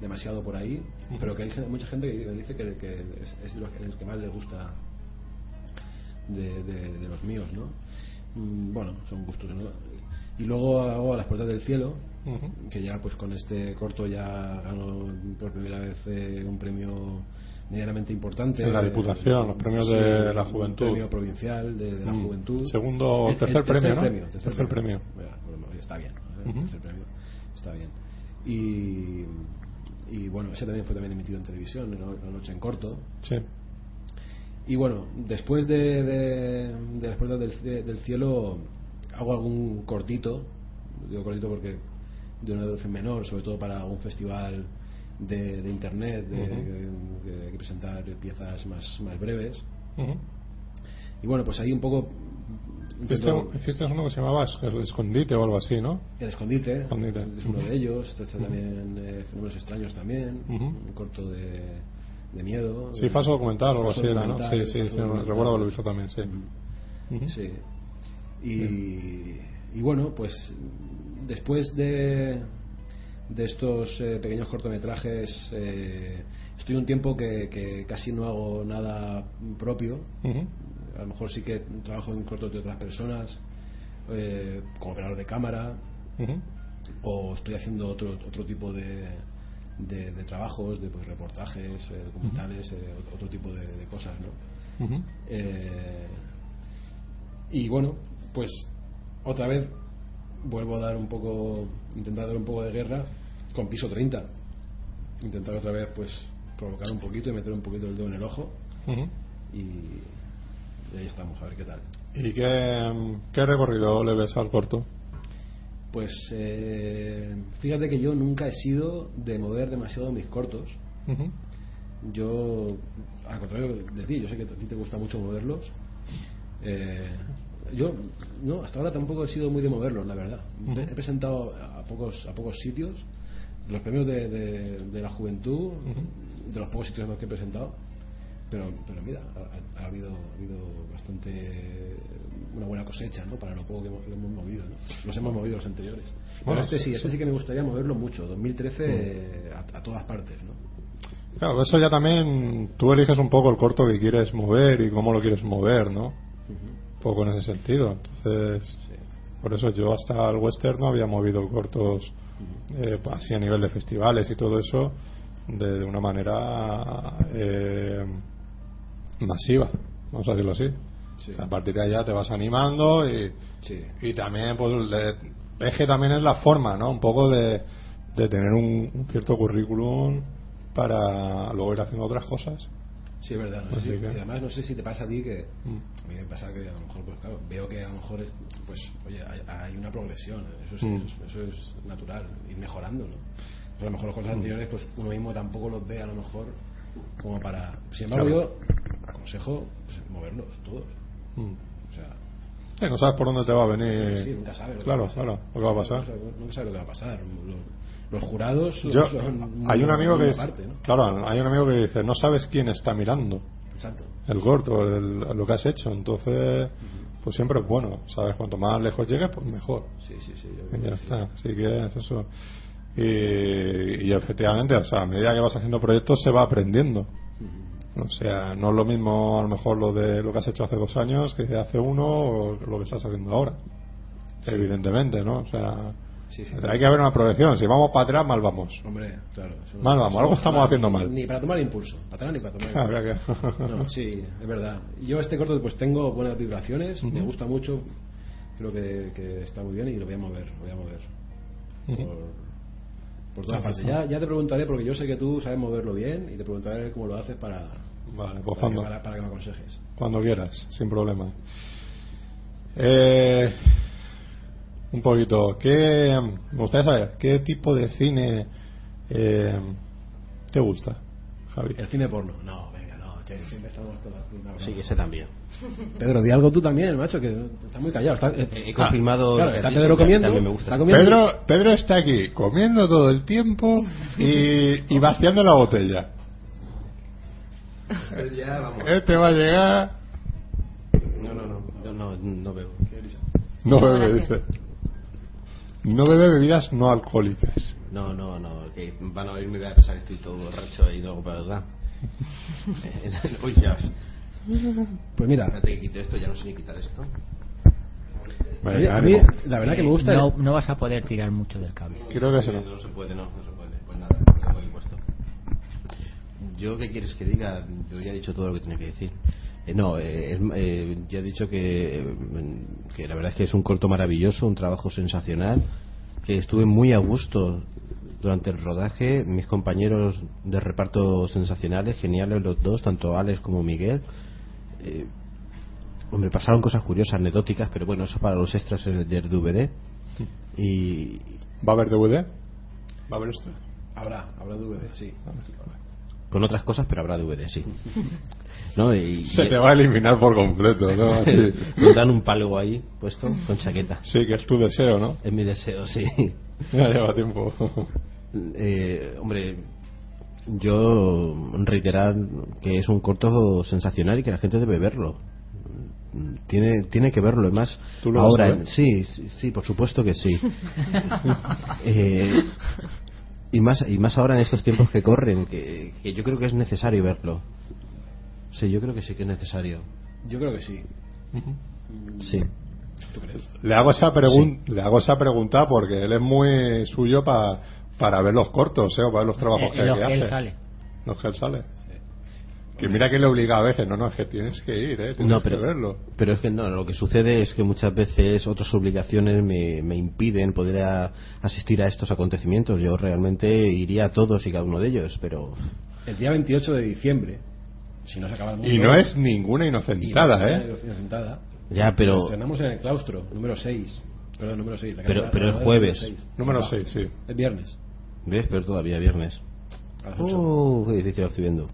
demasiado por ahí, pero que hay mucha gente que dice que, que es, es de los el que más le gusta de, de- de los míos, ¿no? Mm, Bueno, son gustos, ¿no? Y luego hago A las puertas del cielo, Ujú. que ya pues con este corto ya ganó por primera vez eh, un premio medianamente importante En la Eh, Diputación, los premios de la Juventud. premio provincial de, de la Mm. juventud Segundo- El- tercer el premio, ¿no? premio, tercer, Tercer premio, premio. Bueno, está bien ¿eh? Ujú. tercer premio está bien y y bueno ese también fue también emitido en televisión en la noche en corto Sí. Y bueno, después de, de, de las puertas del, de- del cielo hago algún cortito, digo cortito porque de una duración menor, sobre todo para un festival de, internet, de, hay que presentar piezas más, más breves. Ujú. Y bueno, pues ahí un poco Hiciste, hiciste uno que se llamaba El Escondite o algo así, ¿no? El escondite, Escondite. es uno de ellos. Está está también eh, Fenómenos extraños también, Ujú. un corto de, de miedo. Sí, falso documental o algo así era, ¿no? Sí, sí, sí, documental. recuerdo haberlo visto también, sí. Ujú. Ujú. Sí. Y, y bueno, pues después de, de estos eh, pequeños cortometrajes, eh, estoy un tiempo que, que casi no hago nada propio. Ujú. A lo mejor sí que trabajo en cortos de otras personas, eh, como operador de cámara, o estoy haciendo otro, otro tipo de, de, de trabajos, de pues, reportajes, eh, documentales, eh, otro tipo de, de cosas, ¿no? Eh, y bueno, pues otra vez vuelvo a dar un poco, intentar dar un poco de guerra con piso 30. Intentar otra vez pues provocar un poquito y meter un poquito el dedo en el ojo. Y, y ahí estamos, a ver qué tal. ¿Y qué, qué recorrido le ves al corto? Pues eh, fíjate que yo nunca he sido de mover demasiado mis cortos. Ujú. Yo, al contrario de ti, yo sé que a ti te gusta mucho moverlos. Eh, yo, no, hasta ahora tampoco he sido muy de moverlos, la verdad. He presentado a pocos, a pocos sitios, los premios de, de- de la juventud, de los pocos sitios en los que he presentado. Pero, pero mira, ha, ha habido, ha habido bastante una buena cosecha, ¿no? Para lo poco que hemos, que hemos movido, ¿no? Los hemos movido los anteriores. Pero Bueno, este sí, este sí. que me gustaría moverlo mucho. 2013 eh, a, a todas partes, ¿no? Claro, eso ya también tú eliges un poco el corto que quieres mover y cómo lo quieres mover, ¿no? Un poco en ese sentido. Entonces, por eso yo hasta el western no había movido cortos eh, así a nivel de festivales y todo eso de, de una manera eh, masiva, vamos a decirlo así. Sí. A partir de allá te vas animando y, Sí. y también pues le- es que también es la forma no un poco de, de tener un, un cierto currículum para luego ir haciendo otras cosas Sí, es verdad. No sé Así si- que- y además, no sé si te pasa a ti que. Mm. A mí me pasa que a lo mejor, pues claro, veo que a lo mejor es. Pues, oye, hay, hay una progresión. Eso es, Mm. eso es natural. Ir mejorando, ¿no? Pues a lo mejor los cosas Mm. anteriores, pues uno mismo tampoco los ve a lo mejor como para. Sin embargo, Claro. yo aconsejo pues, moverlos todos. Mm. O sea. Eh, no sabes por dónde te va a venir Sí, nunca sabes. claro claro lo que va a pasar Nunca sabes- lo que va a pasar. Los, jurados yo hay un amigo que dice, parte, ¿no? claro hay un amigo que dice no sabes quién está mirando Exacto. el corto el- lo que has hecho entonces pues siempre es bueno sabes cuanto más lejos llegues pues mejor Sí, sí, sí. yo Y ya que sí. está, así que es eso. Y, y efectivamente, o sea, a medida que vas haciendo proyectos se va aprendiendo. O sea, no es lo mismo a lo mejor lo de lo que has hecho hace dos años que hace uno o lo que estás haciendo ahora. Evidentemente, ¿no? O sea, Sí, sí. hay que haber una progresión. Si vamos para atrás, mal vamos. Hombre, claro. no- Mal vamos, algo estamos haciendo mal. Ni para tomar impulso. Para atrás ni para tomar impulso. [laughs] No, sí, es verdad. Yo este corto pues tengo buenas vibraciones, me gusta mucho, creo que, que está muy bien y lo voy a mover, lo voy a mover. Por, por todas partes. Ya, ya te preguntaré porque yo sé que tú sabes moverlo bien y te preguntaré cómo lo haces para, Vale, pues para, que, cuando, para- para que me aconsejes. cuando quieras, sin problema. Eh, un poquito, ¿qué, me gustaría saber, ¿qué tipo de cine eh, te gusta, Javi? El cine porno. No, venga, no, che, siempre estamos con las Sí, ese también. Pedro, di algo tú también, macho, que está muy callado. Está, eh, He confirmado claro, que está Pedro que comiendo. también me gusta. Está comiendo Pedro, Pedro está aquí comiendo todo el tiempo y, y vaciando la botella. Ya, vamos. Este va a llegar. No, no, no. Yo no, no veo. No bebe, dice. No bebe bebidas no alcohólicas. No, no, no. Que van a oírme y voy a pensar que estoy todo borracho y no, para verdad. [laughs] Uy, ya. Pues mira, Espérate que quito esto, ya no sé ni quitar esto. a mí, Venga, a mí, la verdad que me gusta. No, no vas a poder tirar mucho del cable. Creo que se no. no se puede, no, no se puede. Pues nada, lo tengo aquí puesto. Yo, ¿qué quieres que diga? Yo ya he dicho todo lo que tenía que decir. Eh, no, eh, es- eh, ya he dicho que, eh, que la verdad es que es un corto maravilloso, un trabajo sensacional, que estuve muy a gusto durante el rodaje, mis compañeros de reparto sensacionales, geniales los dos, tanto Alex como Miguel, eh, hombre, pasaron cosas curiosas, anecdóticas, pero bueno, eso para los extras en el del DVD. Y ¿Va a haber DVD? ¿Va a haber esto? Habrá, habrá DVD, sí. Con otras cosas, pero habrá DVD, sí. ¿No? Y, Se y- te va a eliminar por completo, ¿no? [laughs] Tendrán un palo ahí puesto con chaqueta. Sí, que es tu deseo, ¿no? Es mi deseo, sí. Ya lleva tiempo. Eh, hombre, yo reiterar que es un corto sensacional y que la gente debe verlo. Tiene, tiene que verlo, además. ¿Tú lo vas ahora, a ver? sí, sí, sí, por supuesto que sí. [laughs] Eh, y más y más ahora en estos tiempos que corren, que, que yo creo que es necesario verlo. Sí, yo creo que sí que es necesario. Yo creo que sí. Sí. ¿Tú crees? Le hago esa pregun- le hago esa pregunta porque él es muy suyo pa- para ver los cortos, ¿eh? O para ver los trabajos Eh, que, los que que él hace. sale. Los que él sale. Que mira que le obliga a veces, no, no, es que tienes que ir, ¿eh? Tienes No, pero, que verlo. pero es que no, lo que sucede es que muchas veces otras obligaciones me, me impiden poder a- asistir a estos acontecimientos. Yo realmente iría a todos y cada uno de ellos, pero El día 28 de diciembre, si no se acaba el mundo. Y no es ninguna no inocentada, es ¿eh? inocentada. ya, pero estrenamos en el claustro, número 6. Perdón, número 6. la Pero- pero la es jueves. seis. Número Ah, 6, sí. Es viernes. ves, pero todavía viernes. A las 8. Uh, qué difícil lo estoy viendo.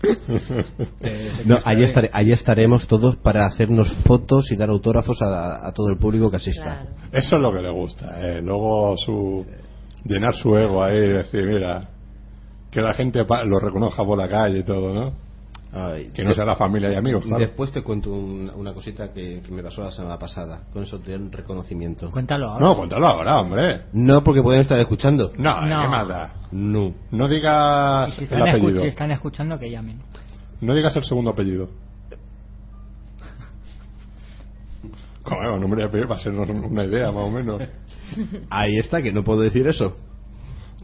[laughs] Te No, allí, estare- allí estaremos todos para hacernos fotos y dar autógrafos a, a todo el público que asista. Claro. Eso es lo que le gusta, ¿eh? Luego su... Llenar su ego ahí y decir, mira, que la gente pa- lo reconozca por la calle y todo, ¿no? Ay, Que no sea la familia y amigos, claro. Después te cuento un- una cosita que, que me pasó la semana pasada. Con eso te dan reconocimiento. Cuéntalo ahora. No, cuéntalo ahora, hombre. No, porque pueden estar escuchando. No, No. ¿qué más da? No. No digas si el apellido. si están escuchando, que llamen. No digas el segundo apellido. Como el nombre y apellido va a ser una idea, más o menos. Ahí está, que no puedo decir eso.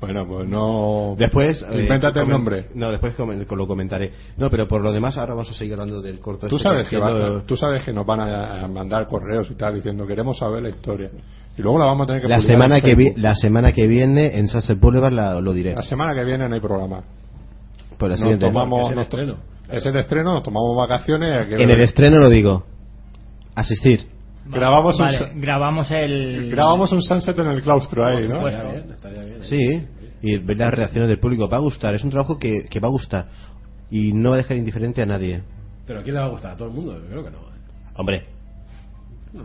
Bueno, pues no. Después. eh, Invéntate el nombre. No, después lo comentaré. No, pero por lo demás, ahora vamos a seguir hablando del corto. Tú este sabes, que va- tú sabes que nos van a, mandar correos y tal diciendo queremos saber la historia. Y luego la vamos a tener que la, semana que vi- la semana que viene en Sunset Boulevard la- lo diré. La semana que viene no hay programa. Por la Nos siguiente. tomamos, es el nos- estreno. Es el estreno, nos tomamos vacaciones. En el estreno lo digo. Asistir. Grabamos un Vale, grabamos el. Grabamos un sunset en el claustro ahí, ¿no? Estaría bien, estaría bien. Sí. Y ver las reacciones del público. Va a gustar. Es un trabajo que, que va a gustar. Y no va a dejar indiferente a nadie. Pero ¿a quién le va a gustar? ¿A todo el mundo? Yo creo que no. ¿eh? Hombre,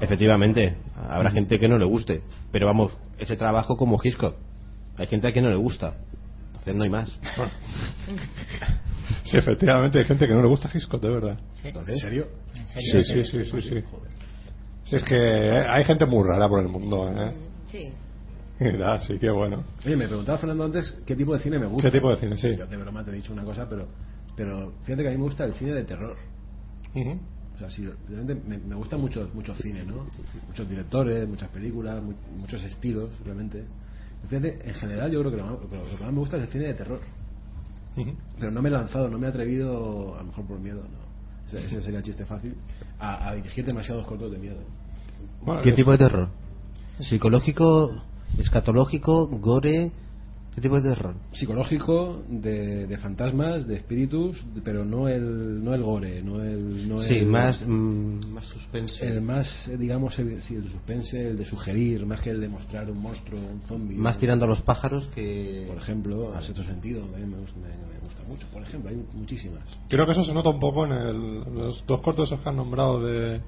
efectivamente, habrá gente que no le guste. Pero vamos, ese trabajo como Hitchcock. Hay gente a quien no le gusta. Entonces no hay más. Sí, efectivamente, hay gente que no le gusta Hitchcock, de verdad. Sí. ¿En serio? ¿En Sí, serio? sí, sí, sí, sí. Sí, Es que hay gente muy rara por el mundo, ¿eh? Sí. [laughs] Mira, sí, qué bueno. Oye, me preguntaba Fernando antes qué tipo de cine me gusta. ¿Qué tipo de cine? Sí. Yo de broma te he dicho una cosa, pero, pero fíjate que a mí me gusta el cine de terror. Ujú. O sea, sí, realmente me, me gustan muchos muchos cines, ¿no? Muchos directores, muchas películas, mu- muchos estilos, realmente. Fíjate, en general yo creo que lo, más- lo que más me gusta es el cine de terror. Pero no me he lanzado, no me he atrevido, a lo mejor por miedo, no. Ese, ese sería el chiste fácil, a, a dirigir demasiados cortos de miedo. Bueno, ¿Qué tipo de terror? ¿Psicológico, escatológico, gore? ¿Qué tipo de terror? Psicológico, de, de fantasmas, de espíritus, pero no el, no el gore, no el. No Sí, el- más, mm, más suspense. El más, eh, digamos, el, sí, el de suspense, el de sugerir, más que el de mostrar un monstruo, un zombie. Más tirando a los pájaros que... Por ejemplo, a sexto sentido, también me gusta, me, me gusta mucho. Por ejemplo, hay muchísimas. Creo que eso se nota un poco en el- los dos cortos esos que han nombrado de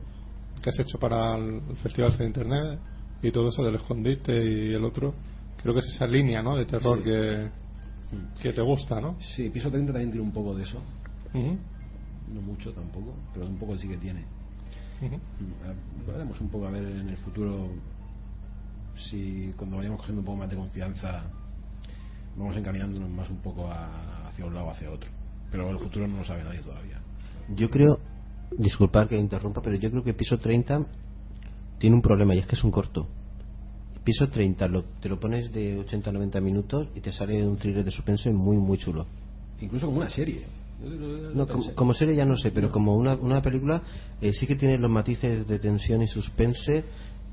que has hecho para el Festival de Internet y todo eso del escondite y el otro. Creo que es esa línea, ¿no? De terror Sí. que, que te gusta, ¿no? Sí, Piso 30 también tiene un poco de eso. No mucho tampoco, pero un poco sí que tiene. ujú. Mm, a- Veremos un poco a ver en el futuro si cuando vayamos cogiendo un poco más de confianza vamos encaminándonos más un poco a- hacia un lado o hacia otro. Pero el futuro no lo sabe nadie todavía. Yo creo, disculpar que interrumpa, pero yo creo que Piso 30 tiene un problema y es que es un corto. Piso 30 lo, te lo pones de 80 a 90 minutos y te sale un thriller de suspense muy, muy chulo. Incluso como una serie. Lo No, como, como serie ya no sé, pero como una, una película eh, sí que tiene los matices de tensión y suspense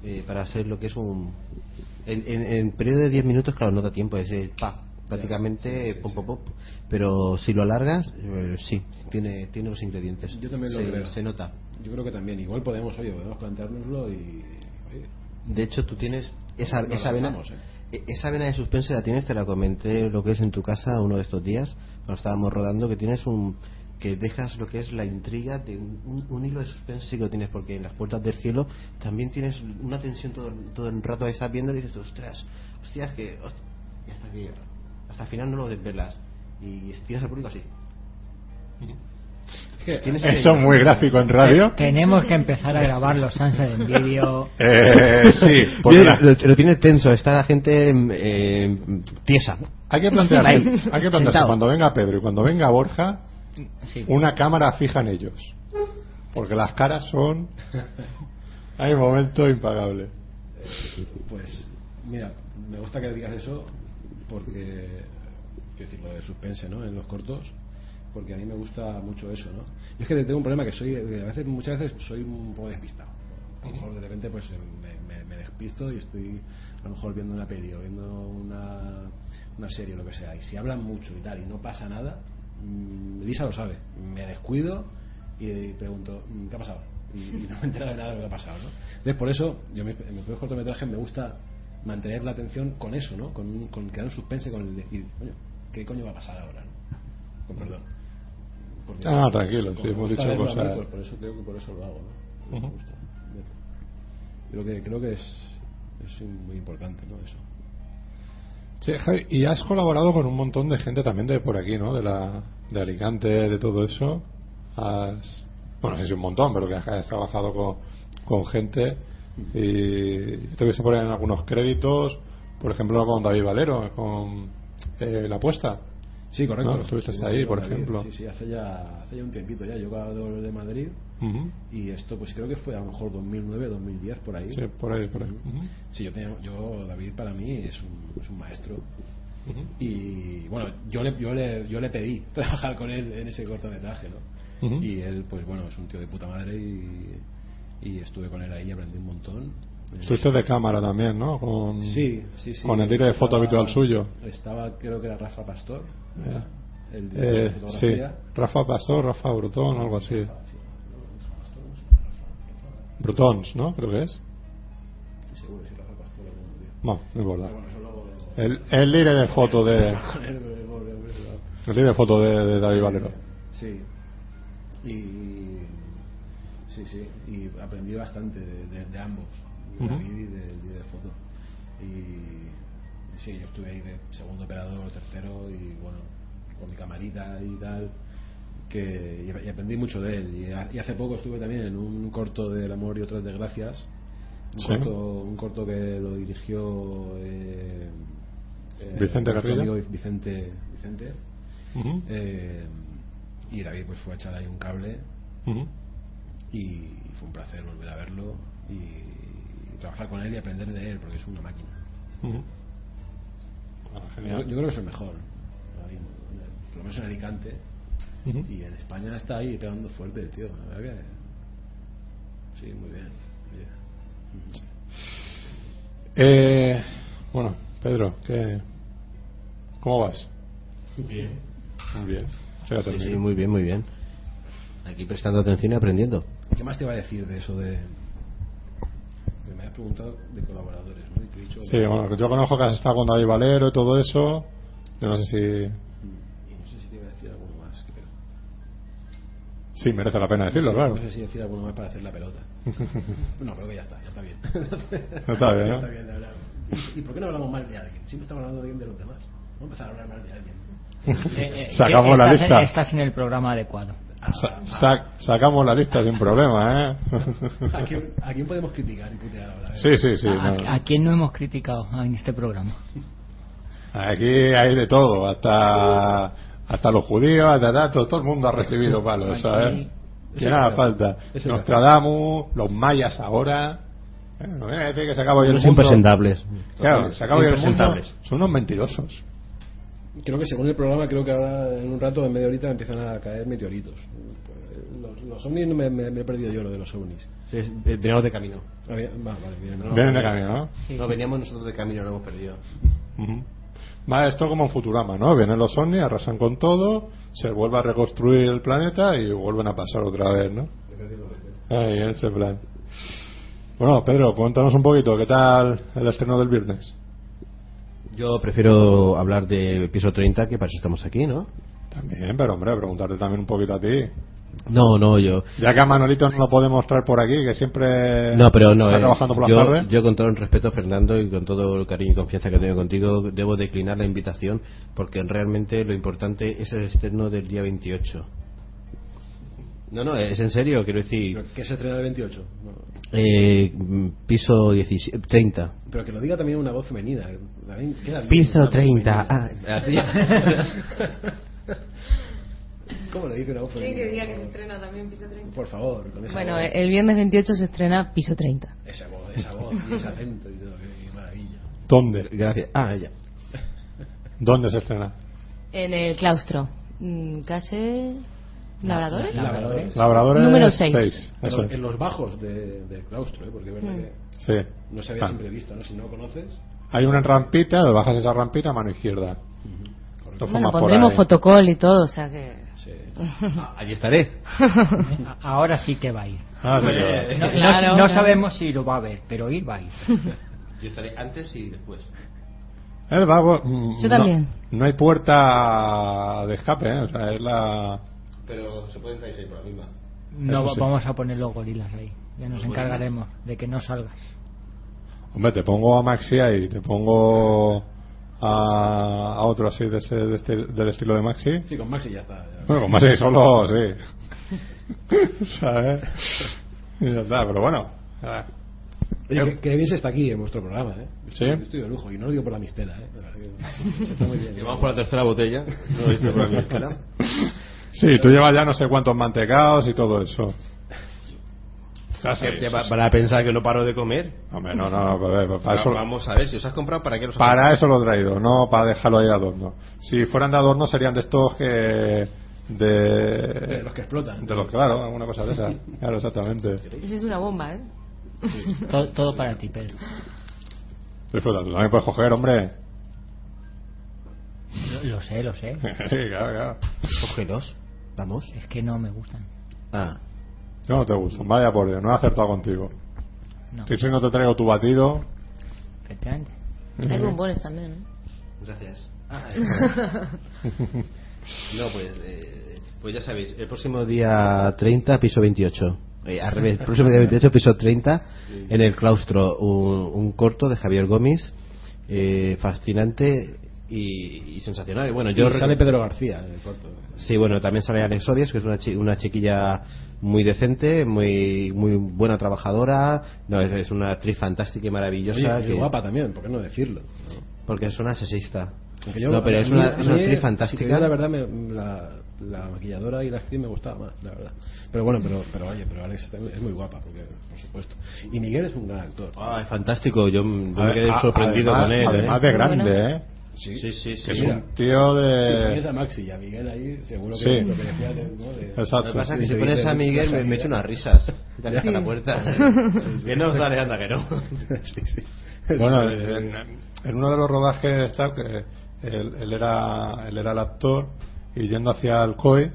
eh, para hacer lo que es un... En, en, en periodo de 10 minutos, claro, no da tiempo, es eh, pa, prácticamente sí, pop, sí. pop, pop. pero si lo alargas eh, sí tiene tiene los ingredientes Yo también lo se, creo. se nota Yo creo que también. Igual podemos, oye, podemos planteárnoslo y. oye, de hecho tú tienes esa esa vena e- esa vena de suspense la tienes te la comenté lo que es en tu casa uno de estos días cuando estábamos rodando que tienes un que dejas lo que es la intriga de un, un- un hilo de suspense sí que lo tienes porque en las puertas del cielo también tienes una tensión todo, todo el rato ahí estás viendo y dices ostras hostias que y hasta que hasta el final no lo desvelas y tienes al público así Eso es muy gráfico en radio. Tenemos que empezar a grabar los sunset en vídeo. [laughs] Eh, sí, Mira, la- lo, lo tienes tenso está la gente eh, tiesa hay que plantearse, hay que plantearse cuando venga Pedro y cuando venga Borja Sí. una cámara fija en ellos. Porque las caras son. Hay un momento impagable. Pues, mira, me gusta que digas eso porque. Quiero decir, lo de suspense, ¿no? En los cortos. Porque a mí me gusta mucho eso, ¿no? Y es que tengo un problema que soy. que a veces, muchas veces soy un poco despistado. A lo mejor de repente pues me, me- me despisto y estoy a lo mejor viendo una peli o viendo una, una serie o lo que sea. Y si hablan mucho y tal y no pasa nada, mm, Lisa lo sabe. Me descuido y pregunto, mm, ¿qué ha pasado? Y, no me entero de nada de lo que ha pasado, ¿no? Entonces por eso, yo en mis propios cortometrajes me gusta mantener la atención con eso, ¿no? Con, con crear un suspense, con el decir, coño, ¿qué coño va a pasar ahora? ¿no? Con perdón. Porque Ah, tranquilo, sí, me hemos dicho cosas- pues por eso creo que por eso lo hago, ¿no? Me Ujú. gusta. Creo que, creo que es, es muy importante, ¿no? Eso. Sí, Javi, y has colaborado con un montón de gente también de por aquí, ¿no? De, la, de Alicante, de todo eso. Has, bueno, no sé si un montón, pero que has trabajado con, con gente. Y te hubiese poner en algunos créditos, por ejemplo, con David Valero, con eh, La Apuesta. Sí, correcto. ¿No? Estuviste Sí, ahí, por ejemplo. Sí, sí, hace ya, hace ya un tiempito ya. Yo jugador de Madrid y esto pues creo que fue a lo mejor 2009, 2010, por ahí. Sí, por ahí, por ahí. Ujú. Ujú. Sí, yo, tenía, yo, David para mí es un, es un maestro. Y bueno, yo le, yo, le, yo le pedí [laughs] trabajar con él en ese cortometraje, ¿no? Y él, pues bueno, es un tío de puta madre y, y estuve con él ahí y aprendí un montón. Estuviste de cámara también, ¿no? Con, Sí, sí, sí. Con el tiro de foto habitual suyo. Estaba, creo que era Rafa Pastor. El Eh, de sí, fotografía. Rafa Pastor, Rafa Brutón, algo así. Rafa, sí. Brutons, ¿no? Creo que es. Estoy seguro, sí, Rafa Pastor. No, no importa. El, el líder de foto de. [laughs] El líder de foto de, de David Valero. Sí. Y. Sí, sí. Y aprendí bastante de, de- de ambos, de. David y del líder de foto. Y. Sí, yo estuve ahí de segundo operador, tercero y bueno, con mi camarita y tal. Que, y, y aprendí mucho de él. Y, ha- y hace poco estuve también en un corto del amor y otras desgracias. Un, Sí. corto, un corto que lo dirigió eh, eh, Vicente Garrido. Vicente, Vicente eh, y David pues fue a echar ahí un cable y fue un placer volver a verlo y, trabajar con él y aprender de él porque es una máquina. Ah, Yo, creo que es el mejor por lo menos en Alicante Ujú. y en España está ahí pegando fuerte el tío. La verdad que sí, muy bien. muy bien. Eh, bueno, Pedro, ¿qué, ¿cómo vas? Bien. Muy bien. Sí, Sí, muy bien, muy bien. Aquí prestando atención y aprendiendo. ¿Qué más te iba a decir de eso de preguntado de colaboradores, ¿no? Y te he dicho Sí, bueno, yo conozco que has estado con David Valero y todo eso. Yo no sé si. y no sé si te iba a decir alguno más, creo. Sí, merece la pena decirlo, Sí, claro. No sé si decir alguno más para hacer la pelota. [laughs] no, creo que ya está, ya está bien. Está bien, [laughs] Ya ¿no? está bien de hablar. ¿Y por qué no hablamos mal de alguien? Siempre estamos hablando bien de los demás. Vamos a empezar a hablar mal de alguien. Eh, [laughs] eh, Sacamos la lista. Estás en el programa adecuado. Sa- sac- sacamos la lista sin problema, ¿eh? [laughs] ¿A quién, a quién podemos criticar y putear ahora? Sí, sí, sí. ¿A, no. a quién no hemos criticado en este programa? Aquí hay de todo, hasta hasta los judíos, hasta tanto, todo el mundo ha recibido palos, ¿sabes? Que nada falta. Nostradamus, los mayas ahora. Eh, no viene a decir que se acabó ya el Los mundo. impresentables. Claro, se acabó ya el mundo. Impresentables. Son unos mentirosos. Creo que según el programa, creo que ahora en un rato, en media horita, empiezan a caer meteoritos. Los, los ovnis no me, me- me he perdido yo lo de los ovnis. Sí, eh, veníamos de camino. Ah, bien, va, vale, bien, no, Vienen de camino, ¿no? Sí. No, veníamos nosotros de camino, lo hemos perdido. Ujú. Va esto como en Futurama, ¿no? Vienen los ovnis, arrasan con todo, se vuelve a reconstruir el planeta y vuelven a pasar otra vez, ¿no? Ahí, ese plan. Bueno, Pedro, cuéntanos un poquito, ¿qué tal el estreno del viernes? Yo prefiero hablar de piso 30, que para eso estamos aquí, ¿no? También, pero hombre, preguntarte también un poquito a ti. No, no, yo. Ya que a Manolito no lo podemos traer por aquí, que siempre No, pero no. está eh, trabajando por la yo, tarde. yo con todo el respeto, Fernando, y con todo el cariño y confianza que tengo contigo, debo declinar la invitación porque realmente lo importante es el estreno del día 28. No, no, es en serio, quiero decir. Pero ¿Qué se estrena el 28? Eh, piso 17, 30. Pero que lo diga también una voz femenina. También queda bien Piso una voz 30. femenina. Ah, [laughs] ¿Cómo le dice una voz femenina? día que se estrena también Piso 30? Por favor, con esa Bueno, voz. el viernes 28 se estrena Piso 30. Esa voz, esa voz, y ese acento y todo, qué, maravilla. ¿Dónde? gracias. Ah, ya. ¿Dónde se estrena? En el claustro. Mm, Calle. ¿Labradores? Labradores. Labradores Número seis. seis, En eso los, bajos de- del claustro, ¿eh? porque es verdad Mm. que Sí. no se había Ah. siempre visto, ¿no? Si no lo conoces. Hay una rampita, bajas esa rampita a mano izquierda. Correcto. Toma Bueno, pondremos ahí. fotocall y todo, o sea que. Sí. [laughs] Ah, allí estaré. [laughs] Ahora sí que va a ir. Ah, sí, claro. No, no- Claro, no claro. sabemos si lo va a ver, pero ir va a ir. Yo estaré antes y después. El vago, Yo no- también. No, hay puerta de escape, ¿eh? O sea, es la. Pero se pueden traer ahí por la misma. No sí. vamos a poner los gorilas ahí. Ya nos encargaremos de que no salgas. Hombre, te pongo a Maxi ahí, te pongo a, a otro así de ese, de este- del estilo de Maxi. Sí, con Maxi ya está. ya. Bueno, con Maxi solo, sí. [laughs] ¿Sabes? Y ya está, pero bueno. Oye, que, que bien se está aquí en vuestro programa, ¿eh? ¿Sí? Estoy, de lujo, y no lo digo por la mistela, ¿eh? La verdad que Se está muy bien. [laughs] Y vamos por la tercera botella. [laughs] No lo dice por la mezcla. Sí, tú llevas ya no sé cuántos mantecados y todo eso. Casi. Para, para pensar que no paro de comer. Hombre, no, no, no, para, para eso, Vamos a ver, si os has comprado, ¿para qué los has para comprado? eso lo he traído, no para dejarlo ahí de adorno. Si fueran de adorno serían de estos que... De, De los que explotan. De los, claro, alguna cosa de esa. Claro, exactamente. Esa es una bomba, ¿eh? Todo, todo para ti, Pedro. Disfruta, tú también puedes coger, hombre. Lo, lo sé, lo sé. [laughs] claro, claro. Cógelos. Vamos. Es que no me gustan. Ah. No te gustan, vaya por Dios, no he acertado contigo. No, Si no te traigo tu batido, efectivamente. Hay bombones también, ¿eh? Gracias. Ah, no, pues, eh, pues ya sabéis, el próximo día 30, piso 28. Eh, al revés, el próximo día 28, piso 30, en el claustro, un, un corto de Javier Gómez, eh, fascinante y, y sensacional. Y Bueno, yo Y sale Pedro García en el corto. Sí, bueno, también sale Alex Odias, que es una, chi- una chiquilla muy decente, muy muy buena trabajadora. No, es, es una actriz fantástica y maravillosa. Oye, que- es guapa también, ¿por qué no decirlo? Porque es una sexista. Yo- no, pero a es una, es actriz fantástica. la verdad, me- la, la maquilladora y la actriz me gustaba más, la verdad. Pero bueno, pero, pero oye, pero Alex es muy guapa, porque, por supuesto. Y Miguel es un gran actor. Ah, es fantástico. Yo, yo me quedé a- sorprendido además, con él. ¿eh? además de grande, Bueno. ¿eh? Sí, Sí, sí, sí. Que es Mira, un tío Si de... pones a Maxi y a Miguel ahí, seguro que Sí. lo que decía de, ¿no? de- Lo Exacto. que pasa es que si pones a Miguel me, me echo unas risas. [laughs] Te aleja la puerta. Que no sale, anda que no. [laughs] sí, sí. Bueno, en, en uno de los rodajes está que él, él era él era el actor y yendo hacia el COE,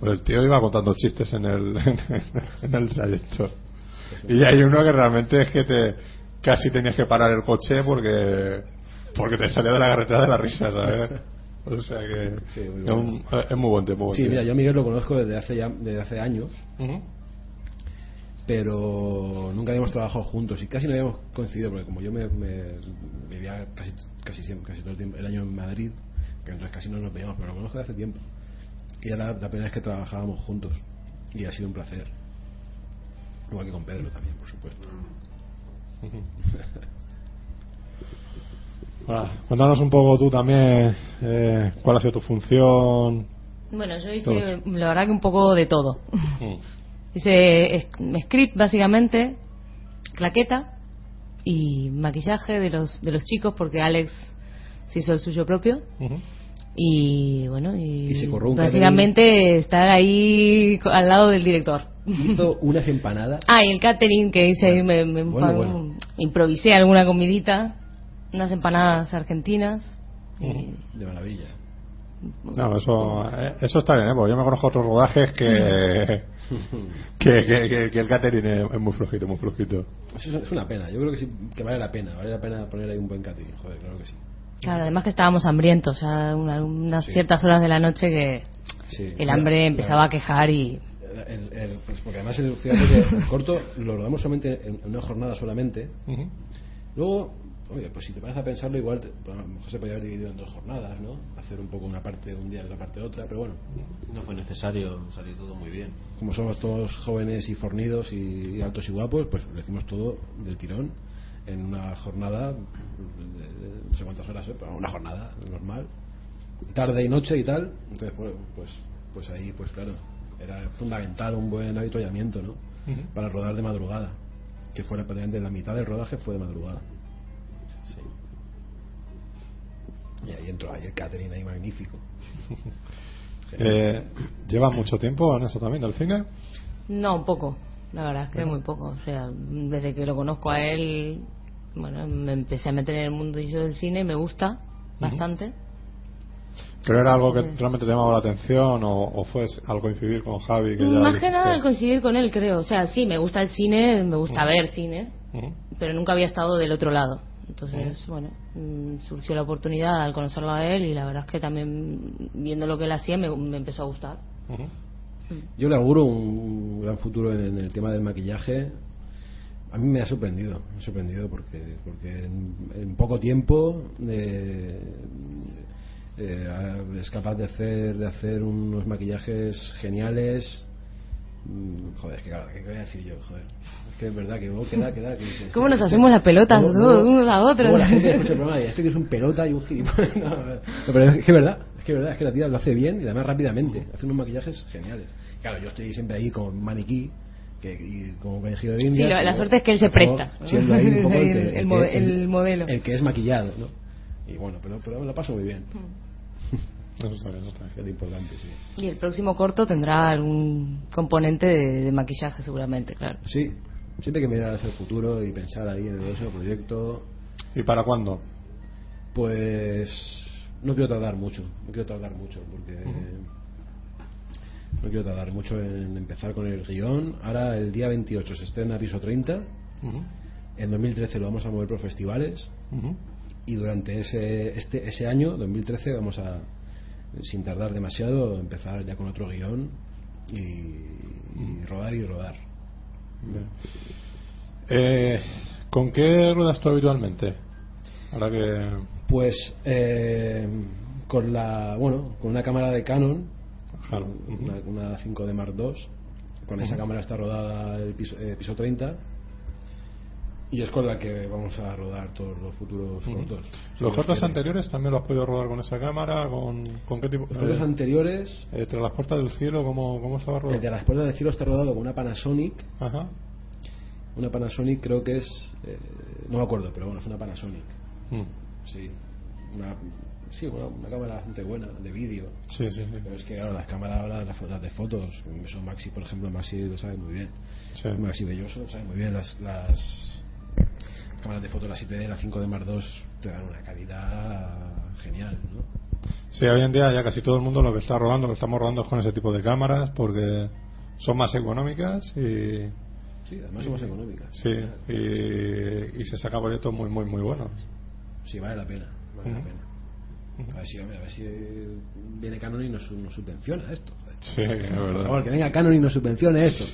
pues el tío iba contando chistes en el [laughs] en el trayecto. Y hay uno que realmente es que te casi tenías que parar el coche porque porque te salía de la carretera de la risa, ¿sabes? O sea que Sí, muy es, un- es muy buen buen Sí, tío. mira, yo a Miguel lo conozco desde hace, ya, desde hace años, pero nunca habíamos trabajado juntos y casi no habíamos coincidido, porque como yo me, me vivía casi, casi, siempre, casi todo el, tiempo, el año en Madrid, que entonces casi no nos veíamos, pero lo conozco de hace tiempo. Y era la, la primera vez que trabajábamos juntos y ha sido un placer. Igual que con Pedro también, por supuesto. [laughs] Bueno, cuéntanos un poco tú también eh, cuál ha sido tu función. Bueno, yo hice, Todo. la verdad que un poco de todo. [laughs] Hice es- script, básicamente, claqueta y maquillaje de los, de los chicos, porque Alex se hizo el suyo propio. Y bueno, y, Y básicamente estar ahí al lado del director. Hizo [laughs] unas empanadas. Ah, y el catering que hice ahí, me, me- Bueno, bueno. improvisé alguna comidita, unas empanadas argentinas. Y- De maravilla. No, eso, eh, eso está bien, ¿eh? porque yo me conozco otros rodajes que, [laughs] que, que, que- que el catering es, es muy flojito, muy flojito. Es, una pena, yo creo que sí que vale la pena, vale la pena poner ahí un buen catering, joder, claro que sí. Claro, además que estábamos hambrientos, ya una- unas Sí. ciertas horas de la noche que Sí. el hambre La- empezaba la- a quejar y el- el- pues porque además el, el corto lo rodamos solamente en, una jornada solamente. Luego, oye, pues si te paras a pensarlo, igual te- a lo mejor se podría haber dividido en dos jornadas, ¿no? Hacer un poco una parte un día y otra parte otra, pero bueno, No fue necesario, salió todo muy bien. como somos todos jóvenes y fornidos y, y altos y guapos, pues lo hicimos todo del tirón en una jornada, de- de- no sé cuántas horas, ¿eh? pero una jornada normal, tarde y noche y tal. Entonces, pues, pues, pues ahí, pues claro, era fundamental un buen avituallamiento, ¿no? Para rodar de madrugada, que fuera prácticamente la mitad del rodaje fue de madrugada. Y ahí entró ahí el catering ahí magnífico. [laughs] Eh, ¿Llevas mucho tiempo en eso también del cine? no, poco, la verdad es que muy poco. O sea, desde que lo conozco a él, bueno, me empecé a meter en el mundillo del cine, me gusta bastante. ¿Pero era algo que realmente te llamaba la atención o, o fue al coincidir con Javi? Que ya Más que nada al coincidir con él, creo. O sea, sí, me gusta el cine, me gusta ver cine, pero nunca había estado del otro lado. Entonces, bueno, mm, surgió la oportunidad al conocerlo a él y la verdad es que también viendo lo que él hacía me, me empezó a gustar. Ujú. Yo le auguro un gran futuro en, el tema del maquillaje. A mí me ha sorprendido, me ha sorprendido porque, porque en, en poco tiempo eh, eh, es capaz de hacer, de hacer unos maquillajes geniales. Mm, Joder, es que claro, ¿qué voy a decir yo? Joder, es que es verdad que luego queda, queda. Que, que- ¿Cómo nos hacemos las pelotas, tú, luego- unos a otros? luego la gente escucha el programa y este que es un pelota y un gilipollas. [laughs] No, no, no, pero es que es verdad, es que es verdad, es que la tía lo hace bien y además rápidamente. Hace unos maquillajes geniales. Claro, yo estoy siempre ahí con maniquí. Que, y como conejillo de India Sí, la- suerte es que él se presta. siendo ahí un poco [laughs] el, El- el modelo. el que es maquillado ¿no? y bueno pero, pero lo paso muy bien Eso está eso está es importante sí Y el próximo corto tendrá algún componente de, de maquillaje seguramente, claro. Sí, siempre hay que mirar hacia el futuro y pensar ahí en el próximo proyecto. ¿Y para cuándo? Pues no quiero tardar mucho, no quiero tardar mucho porque no quiero tardar mucho en empezar con el guion. Ahora el día 28 se estrena Piso 30, Ujú. en 2013 lo vamos a mover por festivales Ujú. y durante ese, este, ese año, 2013, vamos a, sin tardar demasiado, empezar ya con otro guion y, y rodar y rodar. Bien. Eh, ¿Con qué ruedas tú habitualmente? Ahora que. Pues eh, con la, bueno, con una cámara de Canon, Claro. una, una 5D Mark II, con esa cámara está rodada el piso, eh, piso 30 y es con la que vamos a rodar todos los futuros cortos. ¿Los cortos anteriores también los has podido rodar con esa cámara? ¿Con, con qué tipo? Los cortos eh, anteriores, eh, ¿Tras las puertas del cielo? ¿Cómo, cómo estaba el rodado? de las puertas del cielo está rodado con una Panasonic, Ajá. una Panasonic creo que es, eh, no me acuerdo, pero bueno, es una Panasonic, Mm. sí, una, sí, una, una cámara bastante buena de vídeo. Sí, sí, sí. Pero es que claro, las cámaras ahora, las, las de fotos, eso Maxi, por ejemplo, Maxi lo sabe muy bien. Sí. Maxi Belloso lo sabe muy bien. Las, las cámaras de fotos, la 7D, la 5D Mark II, te dan una calidad genial, ¿no? Sí, hoy en día ya casi todo el mundo lo que está rodando, lo que estamos rodando es con ese tipo de cámaras porque son más económicas y, Sí, además son más económicas. sí, y, y se saca proyectos muy, muy, muy buenos. Sí, vale la pena, vale la pena. A ver si, a ver si viene Canon y nos, nos subvenciona esto. Sí, es Por verdad. favor, que venga Canon y nos subvencione esto.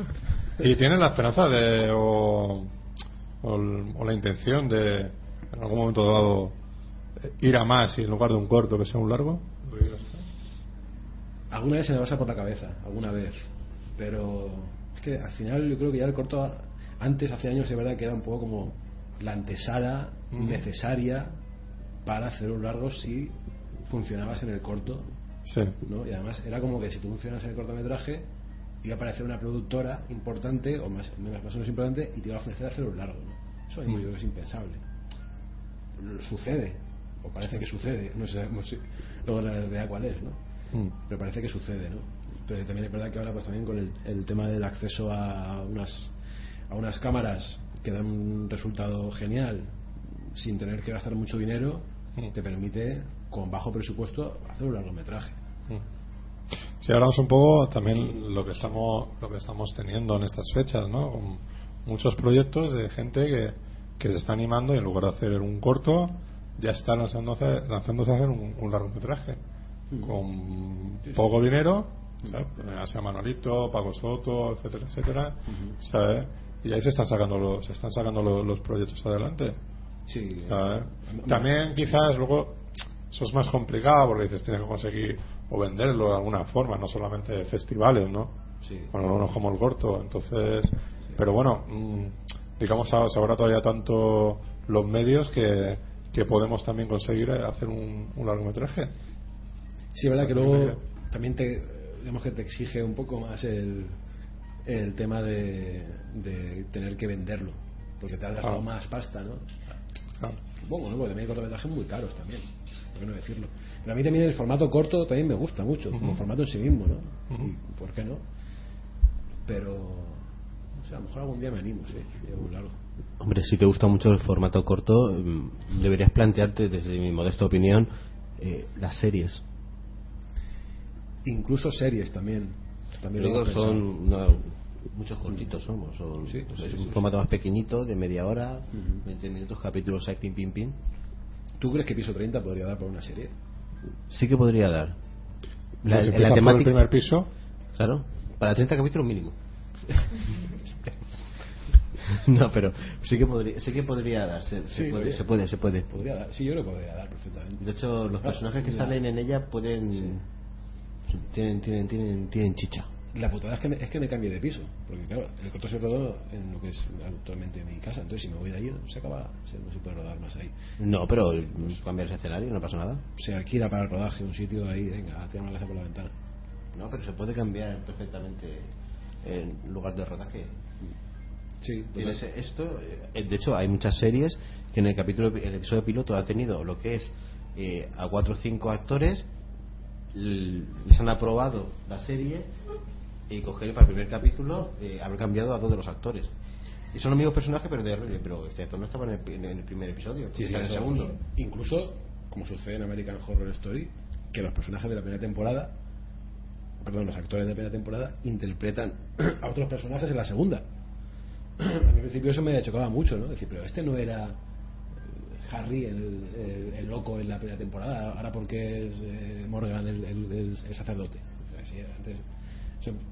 [laughs] ¿Y tienes la esperanza de o, o el- o la intención de en algún momento dado eh, ir a más y en lugar de un corto que sea un largo? Alguna vez se me pasa por la cabeza, alguna vez. Pero es que al final yo creo que ya el corto, antes, hace años, de verdad que era un poco como la antesala Ujú. necesaria para hacer un largo si funcionabas en el corto. Sí. ¿no? Y además era como que si tú funcionas en el cortometraje, iba a aparecer una productora importante, o más, menos, más o menos importante, y te iba a ofrecer hacer un largo. ¿no? Eso Mm. yo creo que es impensable. Sucede, o parece que sucede, no no sé luego la realidad cuál es, ¿no? Mm. pero parece que sucede, ¿no? Pero también es verdad que ahora pues también con el, el tema del acceso a unas a unas cámaras que dan un resultado genial sin tener que gastar mucho dinero, te permite, con bajo presupuesto, hacer un largometraje. Si hablamos un poco también lo que estamos lo que estamos teniendo en estas fechas, ¿no? Con muchos proyectos de gente que, que se está animando y en lugar de hacer un corto ya está lanzándose, lanzándose a hacer un, un largometraje con poco dinero, ya sea Manolito, Paco Soto, etcétera, etcétera, ¿sabes? Y ahí se están sacando los, se están sacando los, los proyectos adelante. Sí. ¿sabes? También quizás luego eso es más complicado porque dices tienes que conseguir o venderlo de alguna forma, no solamente festivales, ¿no? Sí. Bueno, no como el corto, entonces, pero bueno, mm, digamos ahora todavía tanto los medios que, que podemos también conseguir hacer un, un largometraje. Sí, verdad que luego también te, digamos que te exige un poco más el, el tema de, de tener que venderlo, porque te has gastado Ah. más pasta, ¿no? Claro. Supongo, ¿no? Porque también hay cortometrajes muy caros también, por qué no decirlo. Pero a mí también el formato corto también me gusta mucho, como formato en sí mismo, ¿no? Ujú. Y ¿Por qué no? Pero, no sé, a lo mejor algún día me animo, sí, largo. Hombre, si te gusta mucho el formato corto, mm, deberías plantearte, desde mi modesta opinión, eh, las series. Incluso series también. también lo Luego son no, muchos cortitos, somos. Son, Sí, sí, es un formato más pequeñito, de media hora, Ujú. 20 minutos, capítulos ahí, pim, pim, pim. ¿Tú crees que Piso 30 podría dar para una serie? Sí que podría dar. La, Pues la por el temática, primer piso, claro, para 30 capítulos mínimo. [laughs] no, pero sí que podría, sí que podría dar, se, se Sí, puede, se puede, se puede. Podría dar, sí, yo que podría dar perfectamente. De hecho, los personajes que salen en ella pueden tienen, tienen, tienen, tienen chicha. La putada es que, me, es que me cambie de piso, porque claro, el corto se rodó en lo que es actualmente mi casa, entonces si me voy de ahí se acaba, se, no se puede rodar más ahí. No, pero cambiar ese escenario no pasa nada. Se alquila para el rodaje un sitio ahí, venga, tiramos la casa por la ventana. No, pero se puede cambiar perfectamente en lugar de rodaje. Sí, Tienes esto, eh, de hecho hay muchas series que en el capítulo, el episodio piloto ha tenido lo que es eh, a cuatro o cinco actores, les han aprobado la serie y coger para el primer capítulo eh, haber cambiado a dos de los actores. Y son los mismos personajes, pero de pero este actor no estaba en el, en el primer episodio, Sí, en el segundo. Incluso, como sucede en American Horror Story, que los personajes de la primera temporada, perdón, los actores de la primera temporada interpretan a otros personajes en la segunda. A mí al principio eso me chocaba mucho, ¿no? Decir, pero este no era eh, Harry, el, el- el loco en la primera temporada, ahora porque es eh, Morgan el, el- sacerdote. Así, antes-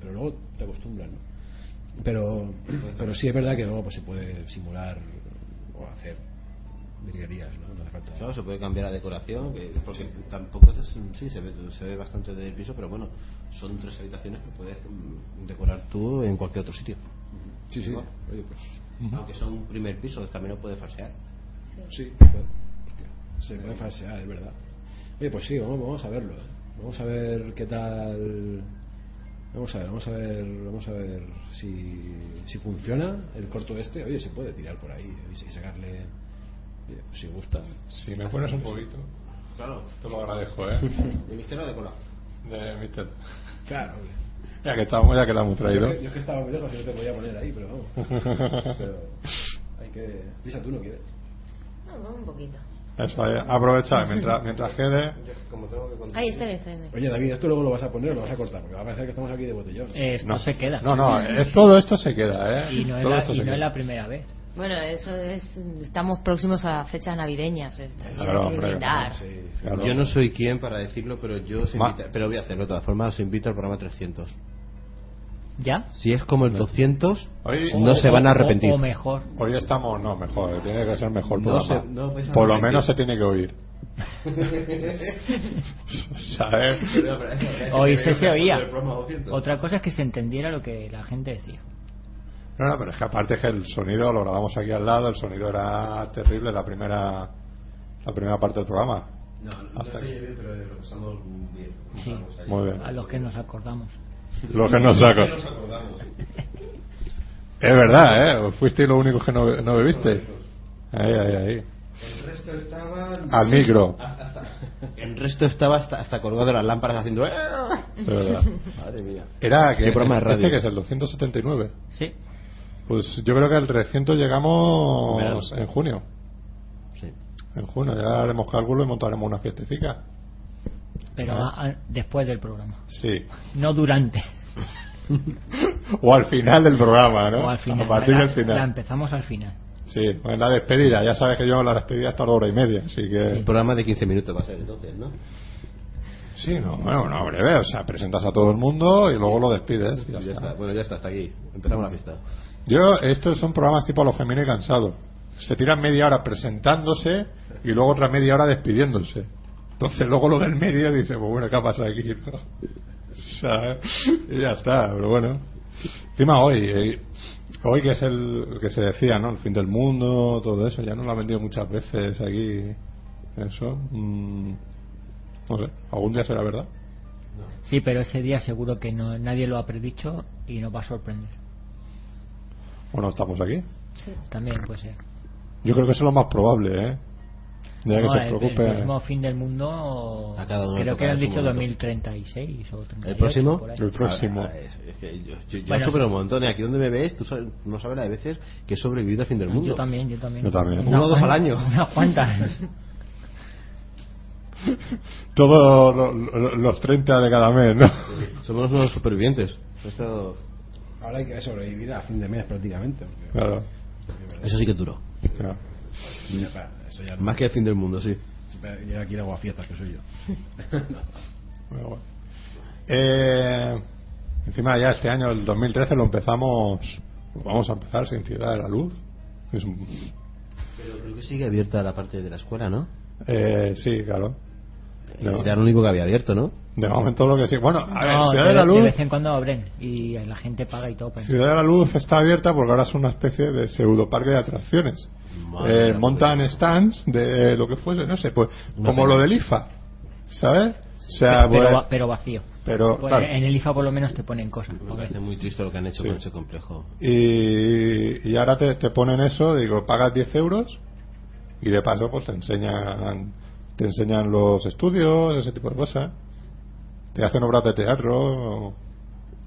pero luego te acostumbras, ¿no? Pero, pero sí es verdad que luego pues, se puede simular o hacer virguerías, ¿no? No hace falta. Claro, se puede cambiar la decoración, que- porque tampoco es, sí, se ve, se ve bastante del piso, pero bueno, son tres habitaciones que puedes mm, decorar tú en cualquier otro sitio. Sí, sí. Oye, pues. Aunque son un primer piso, también lo puedes falsear. Sí, hostia, se puede falsear, es verdad. Oye, pues sí, vamos, vamos a verlo. ¿eh? Vamos a ver qué tal. Vamos a ver, vamos a ver, vamos a ver si, si funciona el corto este. Oye, se puede tirar por ahí y y sacarle. oye, si gusta. si me pones un poquito, Claro. te lo agradezco, ¿eh? El misterio de cola. De Mister. Claro, oye. Ya que estamos, ya que la hemos traído. Yo, es que estaba muy lejos y no te podía poner ahí, pero vamos. [laughs] Pero hay que. Lisa, tú no quieres. No, vamos un poquito. Eso, eh, aprovecha mientras, mientras quede. Como tengo que contar- Ahí está, ahí está. ahí está. Oye, David, esto luego lo vas a poner o lo vas a cortar, porque va a parecer que estamos aquí de botellón. Esto No, se queda. No, no, es, todo esto se queda, ¿eh? Y no, es la, esto y se no queda. es la primera vez. Bueno, eso es. Estamos próximos a fechas navideñas. Claro. Sí. Yo no soy quien para decirlo, pero yo os Ma- invito- pero voy a hacerlo de todas formas, os invito al programa 300. ¿Ya? Si es como el 200, Hoy, no se van a arrepentir. O, mejor. hoy estamos, no, mejor, tiene que ser mejor No programa. se- no Por lo menos se tiene que oír. [laughs] ¿Sabes? Hoy se se oía. Otra cosa es que se entendiera lo que la gente decía. No, no, pero es que aparte es que el sonido lo grabamos aquí al lado, el sonido era terrible la primera la primera parte del programa. No, no Hasta se aquí. oye bien, pero lo pasamos bien. Sí. Muy bien. A los que nos acordamos. Lo que nos acordamos. Es verdad, ¿eh? Fuiste lo único que no, no bebiste. Ahí, ahí, ahí. El resto estaban... Al micro. El resto estaba hasta, hasta colgado de las lámparas haciendo... "Eh". Es verdad. Madre mía. Era que Qué programa de este radio. que es el 279. Sí. Pues yo creo que el 300 llegamos en junio. Sí. En junio ya haremos cálculo y montaremos una fiestecica. Pero a- a- después del programa. Sí. No durante. [laughs] O al final del programa, ¿no? O al final. A partir la, del final. la empezamos al final. Sí, pues la despedida. Ya sabes que yo en la despedida hasta la hora y media, así que. El programa de 15 minutos va a ser entonces, ¿no? Sí, no, bueno, no, breve. O sea, presentas a todo el mundo y luego lo despides. y ya Ya está. está. Bueno, ya está, hasta aquí. Empezamos la fiesta. Yo, estos son programas tipo Los Gemini Cansado. Se tiran media hora presentándose y luego otra media hora despidiéndose. Entonces, luego lo del medio dice, pues bueno, ¿qué ha pasado aquí? no? O sea, y ya está, pero bueno. Encima hoy, eh, hoy que es el que se decía, ¿no? El fin del mundo, todo eso, ya nos lo han vendido muchas veces aquí. Eso. mm, no sé, algún día será verdad. Sí, pero ese día seguro que no, nadie lo ha predicho y nos va a sorprender. Bueno, estamos aquí. También puede ser. Yo creo que eso es lo más probable, ¿eh? Ya que No, se el- preocupe. El próximo fin del mundo. A cada uno creo que han dicho momento. 2036 o 38. ¿El próximo? El próximo. Ah, es, es que yo, yo, yo Bueno, supero sí. un montón. Y aquí donde me ves, tú sabes- no sabes la de veces que he sobrevivido al fin del mundo. Yo también, yo también. Yo también. Uno o dos al año. Unas cuantas. [laughs] Todos lo- lo- los 30 de cada mes, ¿no? Somos unos supervivientes. Esto, Ahora hay que sobrevivir a fin de mes prácticamente. porque- Claro. eso sí que es duro. claro. Ya eso ya no- Más que el fin del mundo, sí. Y ahora quiero fiestas que soy yo. [laughs] Bueno, bueno. Eh, encima ya este año, el 2013, lo empezamos. Vamos a empezar sin Ciudad de la Luz. Es un- Pero creo que sigue abierta la parte de la escuela, ¿no? eh, sí, claro. No. Era lo único que había abierto, ¿no? De momento lo que sí. Bueno, a ver, No, Ciudad de, de la de Luz. vez en cuando abren y la gente paga y todo. Ciudad de la Luz está abierta porque ahora es una especie de pseudo parque de atracciones. Eh, montan pues. stands de lo que fuese, no sé, pues como pena. lo del IFA, ¿sabes? O sea, pero, pues- va- pero vacío. pero, Pues claro. En el IFA por lo menos te ponen cosas. Me parece muy triste lo que han hecho Sí. con ese complejo. y, y ahora te, te ponen eso, digo, pagas 10 euros y de paso pues te enseñan te enseñan los estudios, ese tipo de cosas. Te hacen obras de teatro,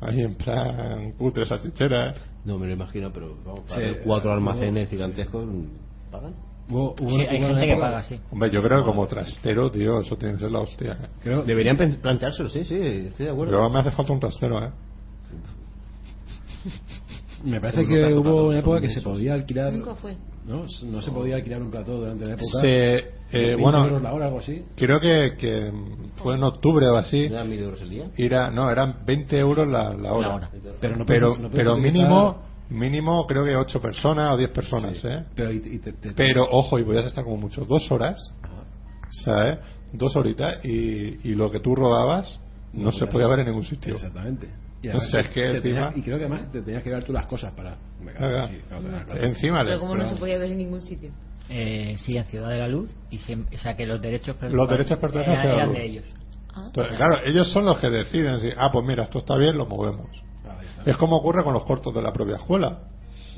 ahí en plan cutre, salchicheras. No me lo imagino, pero vamos, para Sí, ver cuatro eh, almacenes gigantescos, ¿pagan? Hubo- hubo Sí, hay gente que paga, sí. Hombre, yo creo que como trastero, tío, eso tiene que ser la hostia. ¿eh? Creo, Deberían planteárselo, sí, sí, estoy de acuerdo. Pero me hace falta un trastero, ¿eh? me parece que hubo una época que se podía alquilar. Nunca fue. ¿no? no se podía alquilar un plató durante la época. Se, eh, 20 bueno, euros la hora, algo así. creo que, que fue en octubre o así. ¿No eran mil euros el día? Era, no, eran 20 euros la, la hora. La hora. Pero no puedes- pero, no pero mínimo, mínimo creo que 8 personas o 10 personas, Sí. ¿eh? Pero, y- y te- te- Pero, ojo, y podías estar como mucho, dos horas, ¿sabes? Dos horitas y, y lo que tú rodabas no, se podías- podía ver en ningún sitio. Exactamente. Y, O sea, es que te encima- tenías- y creo que además te tenías que ver tú las cosas para. Claro. sí, claro, claro. Encima, Pero como no se podía ver en ningún sitio. Eh, sí, en Ciudad de la Luz. Y siem- o sea que los derechos Los derechos pertenecen a eran, Ciudad de la eran Luz. de ellos. Ah, Entonces, claro, ellos son los que deciden si, ah, pues mira, esto está bien, lo movemos. Es como ocurre con los cortos de la propia escuela.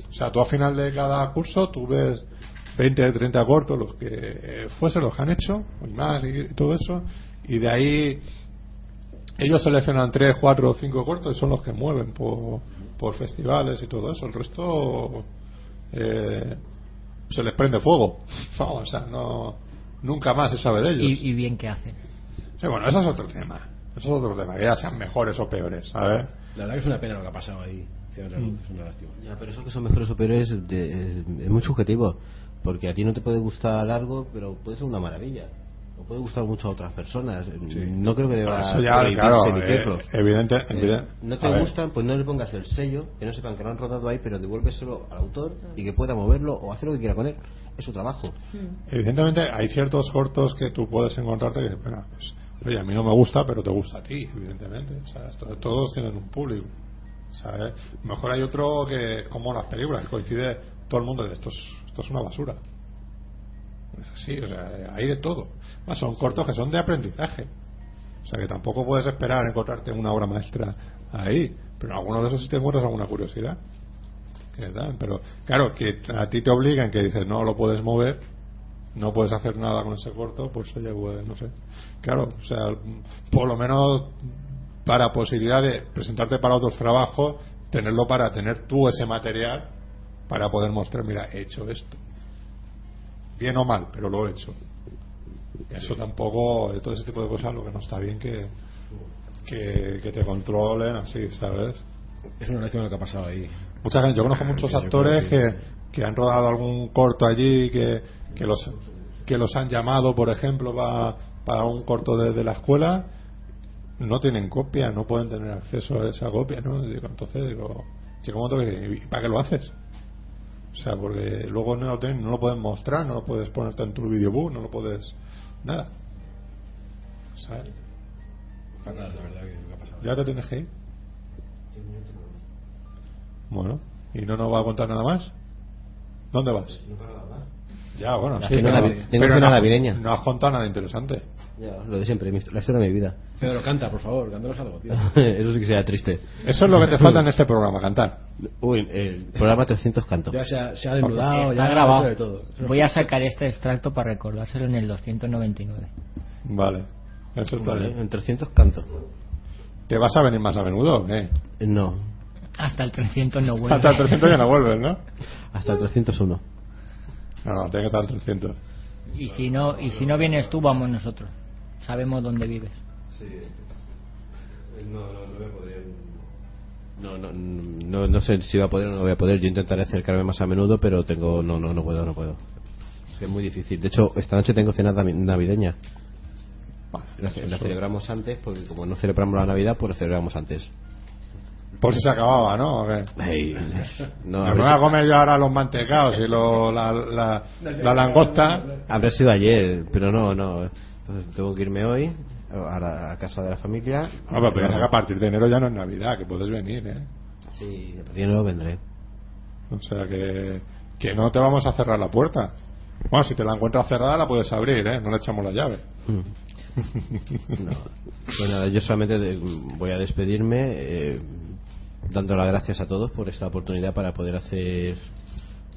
O sea, tú al final de cada curso tú ves 20, 30 cortos, los que eh, fuesen, los que han hecho, y más y todo eso, y de ahí ellos seleccionan 3, 4 o 5 cortos y son los que mueven por, por festivales y todo eso. El resto eh, se les prende fuego. [laughs] Vamos, o sea, no, nunca más se sabe de ellos. Y, y bien que hacen. Sí, bueno, eso es otro tema. Eso es otro tema, que ya sean mejores o peores, ¿sabes? La verdad que es una pena lo que ha pasado ahí. Ciudad de la Mm. Es una lástima. Ya, pero eso que son mejores o peores de- es, es muy subjetivo. Porque a ti no te puede gustar algo, pero puede ser una maravilla. O puede gustar mucho a otras personas. No creo que deba Eso ya, claro, emitirlos. eh, evidente, Eh, evidente- no a te ver. gustan, pues no le pongas el sello, que no sepan que lo han rodado ahí, pero devuélveselo al autor y que pueda moverlo o hacer lo que quiera con él. Es su trabajo. Evidentemente hay ciertos cortos que tú puedes encontrarte que dices, "Bueno, pues, oye, a mí no me gusta, pero te gusta a ti, evidentemente. O sea, todos tienen un público. ¿sabes? Mejor hay otro que, como las películas, que coincide todo el mundo de esto es, esto es una basura. Es así, o sea, hay de todo. Más son cortos que son de aprendizaje. O sea, que tampoco puedes esperar encontrarte una obra maestra ahí. Pero en alguno de esos sí te encuentras alguna curiosidad. Tal, Pero claro, que a ti te obligan, que dices no lo puedes mover, no puedes hacer nada con ese corto, pues oye, pues, no sé. Claro, o sea, por lo menos para posibilidad de presentarte para otros trabajos, tenerlo para tener tú ese material para poder mostrar, mira, he hecho esto. bien o mal, pero lo he hecho. Eso tampoco, todo ese tipo de cosas, lo que no está bien que, que, que te controlen así, ¿sabes? Es una lástima lo que ha pasado ahí. Mucha gente, yo conozco muchos actores que, que han rodado algún corto allí, que, que los que los han llamado, por ejemplo, pa- para un corto de, de la escuela, no tienen copia, no pueden tener acceso a esa copia, ¿no? Digo, entonces, digo, chico, ¿cómo te- ¿y para qué lo haces? O sea, porque luego no lo, tienen, no lo puedes mostrar, no lo puedes ponerte en tu videobook, no lo puedes. Nada. ¿Sabes? Fatal, la verdad, que que ha pasado. ¿Ya te tienes que ir? Bueno, ¿y no nos va a contar nada más? ¿Dónde vas? Ya, bueno, La sí, navi- tengo pero no, navideña. no has contado nada interesante. Ya, lo de siempre, la historia de mi vida. Pedro, canta, por favor, cántanos algo, tío. [laughs] Eso sí que sería triste. Eso es lo que te falta en este programa, cantar. Uy, el programa 300 canto. Ya se ha, se ha desnudado, Está ya grabado. de todo. Voy a sacar este extracto para recordárselo en el 299. Vale, eso está Vale, bien. en 300 canto. ¿Te vas a venir más a menudo o qué? Eh, No, Hasta el 300 no vuelve. Hasta el 300 ya no vuelves, ¿no? hasta el 301. No, no, tiene que estar el 300. Y si no y si no vienes tú, vamos nosotros. Sabemos dónde vives. No, no, no voy a poder. No, no, no, no sé si va a poder o no voy a poder. Yo intentaré acercarme más a menudo, pero tengo. No, no, no puedo, no puedo. Es muy difícil. De hecho, esta noche tengo cena navi- navideña. La, la celebramos antes, porque como no celebramos la Navidad, pues la celebramos antes. Por si se acababa, ¿no? ¿O qué? Ey, no, Me voy a comer yo ahora los mantecados y lo- la, la, la langosta. habré sido ayer, pero no, no. Entonces tengo que irme hoy a, la, a casa de la familia. Ah, pero a partir de enero ya no es Navidad, que puedes venir, ¿eh? Sí, a partir de enero vendré. O sea que, que no te vamos a cerrar la puerta. Bueno, si te la encuentras cerrada la puedes abrir, ¿eh? No le echamos la llave. [laughs] No. Pues nada, yo solamente de- voy a despedirme eh, dando las gracias a todos por esta oportunidad para poder hacer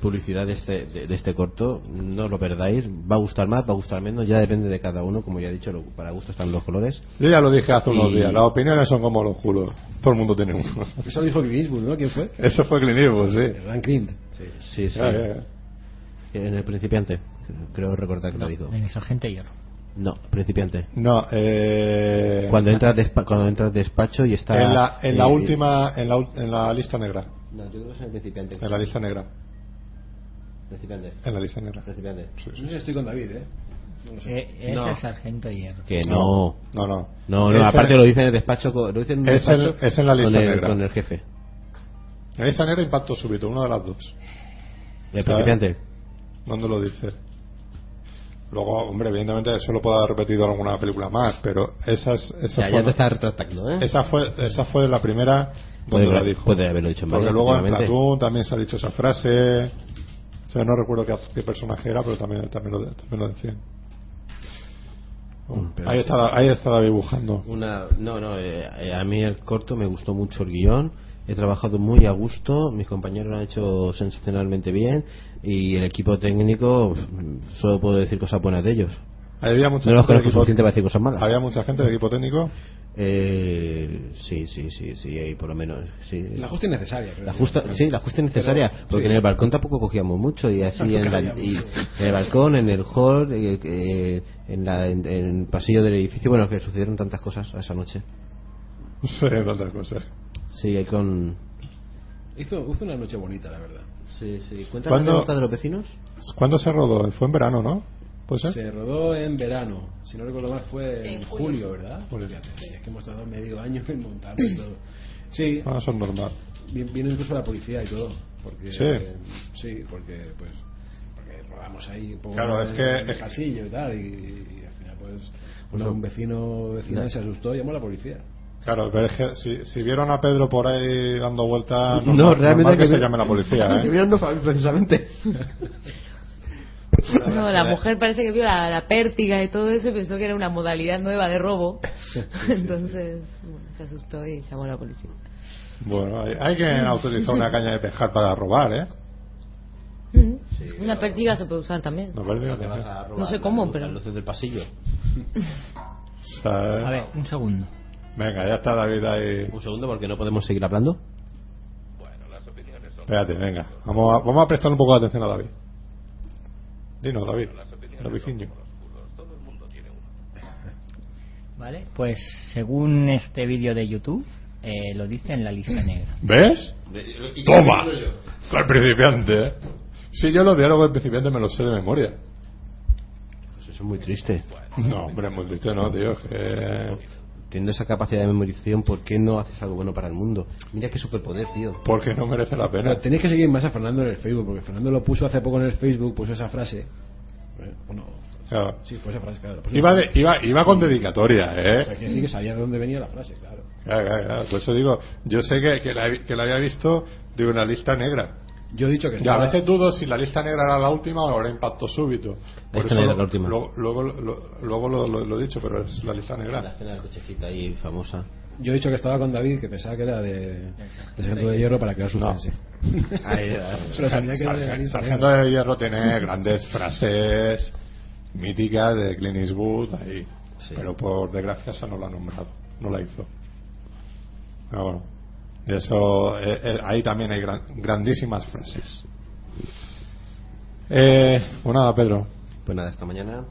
publicidad de este, de, de este corto. No lo perdáis, va a gustar más, va a gustar menos, ya depende de cada uno, como ya he dicho, lo- para gusto están los colores. Yo ya lo dije hace unos Y- días, las opiniones son como los culos. Todo el mundo tiene uno. Eso dijo Clint Eastwood, ¿no? ¿Quién fue? Eso fue Clint Eastwood, sí. Clint. Sí, sí. Ya. En el principiante, creo recordar que lo dijo. En el sargento hierro. No, principiante. No, eh, Cuando entras, despa- cuando entras despacho y está. en la, en la eh, última, en la, ul- en la lista negra. No, yo creo que es en el principiante. En la lista negra. Principiante. En la lista negra. Principiante. Sí, No sí. sé si estoy con David, ¿eh? No sé. Eh, es No. el sargento hierro. Que no. No, no. No, no, Es aparte en- lo dice en el despacho, lo dice en el Es en- despacho es en la lista con el, negra. con el jefe. En la lista negra impacto súbito, una de las dos. El ¿Sabe? principiante. ¿Dónde lo dice? Luego, hombre, evidentemente eso lo puedo haber repetido en alguna película más, pero esa, es, esa, Ya, ya te estás retractando, ¿eh? esa, fue, esa fue la primera Puede- donde la dijo. puede haberlo dicho en Porque luego en. Platoon también se ha dicho esa frase. O sea, no recuerdo qué, qué personaje era, pero también, también, lo, también lo decían. Mm, ahí, está, ahí está dibujando. Una, no, no, eh, a mí el corto me gustó mucho el guion. He trabajado muy a gusto, mis compañeros lo han hecho sensacionalmente bien y el equipo técnico, solo puedo decir cosas buenas de ellos. Había mucha No los conozco suficiente para decir cosas malas. Había mucha gente de equipo técnico. Eh, sí, sí, sí, sí, ahí por lo menos. Sí. La justa innecesaria. creo La justa, sí, la justa y necesaria, Pero, porque sí. en el balcón tampoco cogíamos mucho y así en, la- y en el balcón, en el hall, eh, eh, en, la, en, en el pasillo del edificio, bueno, que sucedieron tantas cosas esa noche. [laughs] Sí, tantas cosas. Sí, hay con... Hizo, hizo una noche bonita, la verdad. Sí, sí. Cuéntame ¿Cuándo- de los vecinos. ¿Cuándo se rodó? Fue en verano, ¿no? ¿Puede ser? Se rodó en verano, si no recuerdo mal fue Sí, en en julio, julio. ¿verdad? Julio. Fíjate, sí, es que hemos tardado medio año en montarlo y todo. Sí, Ah, es normal. vi- vino incluso la policía y todo. Porque, Sí. eh, sí, porque pues porque rodamos ahí un poco Claro, en- es que- en el es- pasillo y tal y, y al final pues un vecino vecina se asustó y llamó a la policía. Claro, pero es que si, si vieron a Pedro por ahí dando vueltas, No, normal- realmente que, que se llame la policía, [laughs] Que ¿eh? vieron no precisamente. No, la mujer parece que vio la, la pértiga y todo eso y pensó que era una modalidad nueva de robo. [laughs] Entonces bueno, se asustó y llamó a la policía. Bueno, hay, hay que autorizar una caña de pescar para robar, ¿eh? Una pértiga se puede usar también. No, no. No sé cómo, las pero- luces del pasillo. [laughs] A ver, un segundo. Venga, ya está David ahí. Un segundo, porque no podemos seguir hablando. Espérate, venga. Vamos a, vamos a prestar un poco de atención a David. Dinos, David. David. ¿Vale? Pues según este vídeo de YouTube, eh, lo dice en la lista negra. ¿Ves? ¡Toma! El principiante, ¿eh? Si yo los diálogos del principiante me los sé de memoria. Pues eso es muy triste. No, hombre, muy triste, no, tío. Que... Teniendo esa capacidad de memorización, ¿por qué no haces algo bueno para el mundo? Mira qué superpoder, tío. Porque no merece la pena. Pero tenéis que seguir más a Fernando en el Facebook, porque Fernando lo puso hace poco en el Facebook, puso esa frase. Eh, Bueno, Claro. sí, fue esa frase, claro. Iba, de- iba, iba con dedicatoria. ¿eh? Quiere decir que sabía de dónde venía la frase, claro. Claro, claro, claro. Por eso digo, yo sé que, que, la, he- que la había visto de una lista negra. Yo he dicho que Y a estaba... veces dudo si la lista negra era la última o era impacto súbito. Por Lista negra lo- la última. Luego, luego, lo, luego lo, lo- lo he dicho, pero es la lista La negra. escena del cochecito ahí famosa. Yo he dicho que estaba con David, que pensaba que era de, de Sargento de Hierro para crear [laughs] ahí. [laughs] Pero sabía que era de la Sargento, de Hierro tiene grandes frases míticas de Clint Eastwood ahí. Sí. Pero por desgracia esa no la ha nombrado, no la hizo. Pero bueno, eso, eh, eh, ahí también hay gran- grandísimas frases. Eh, pues nada, Pedro. Pues nada, esta mañana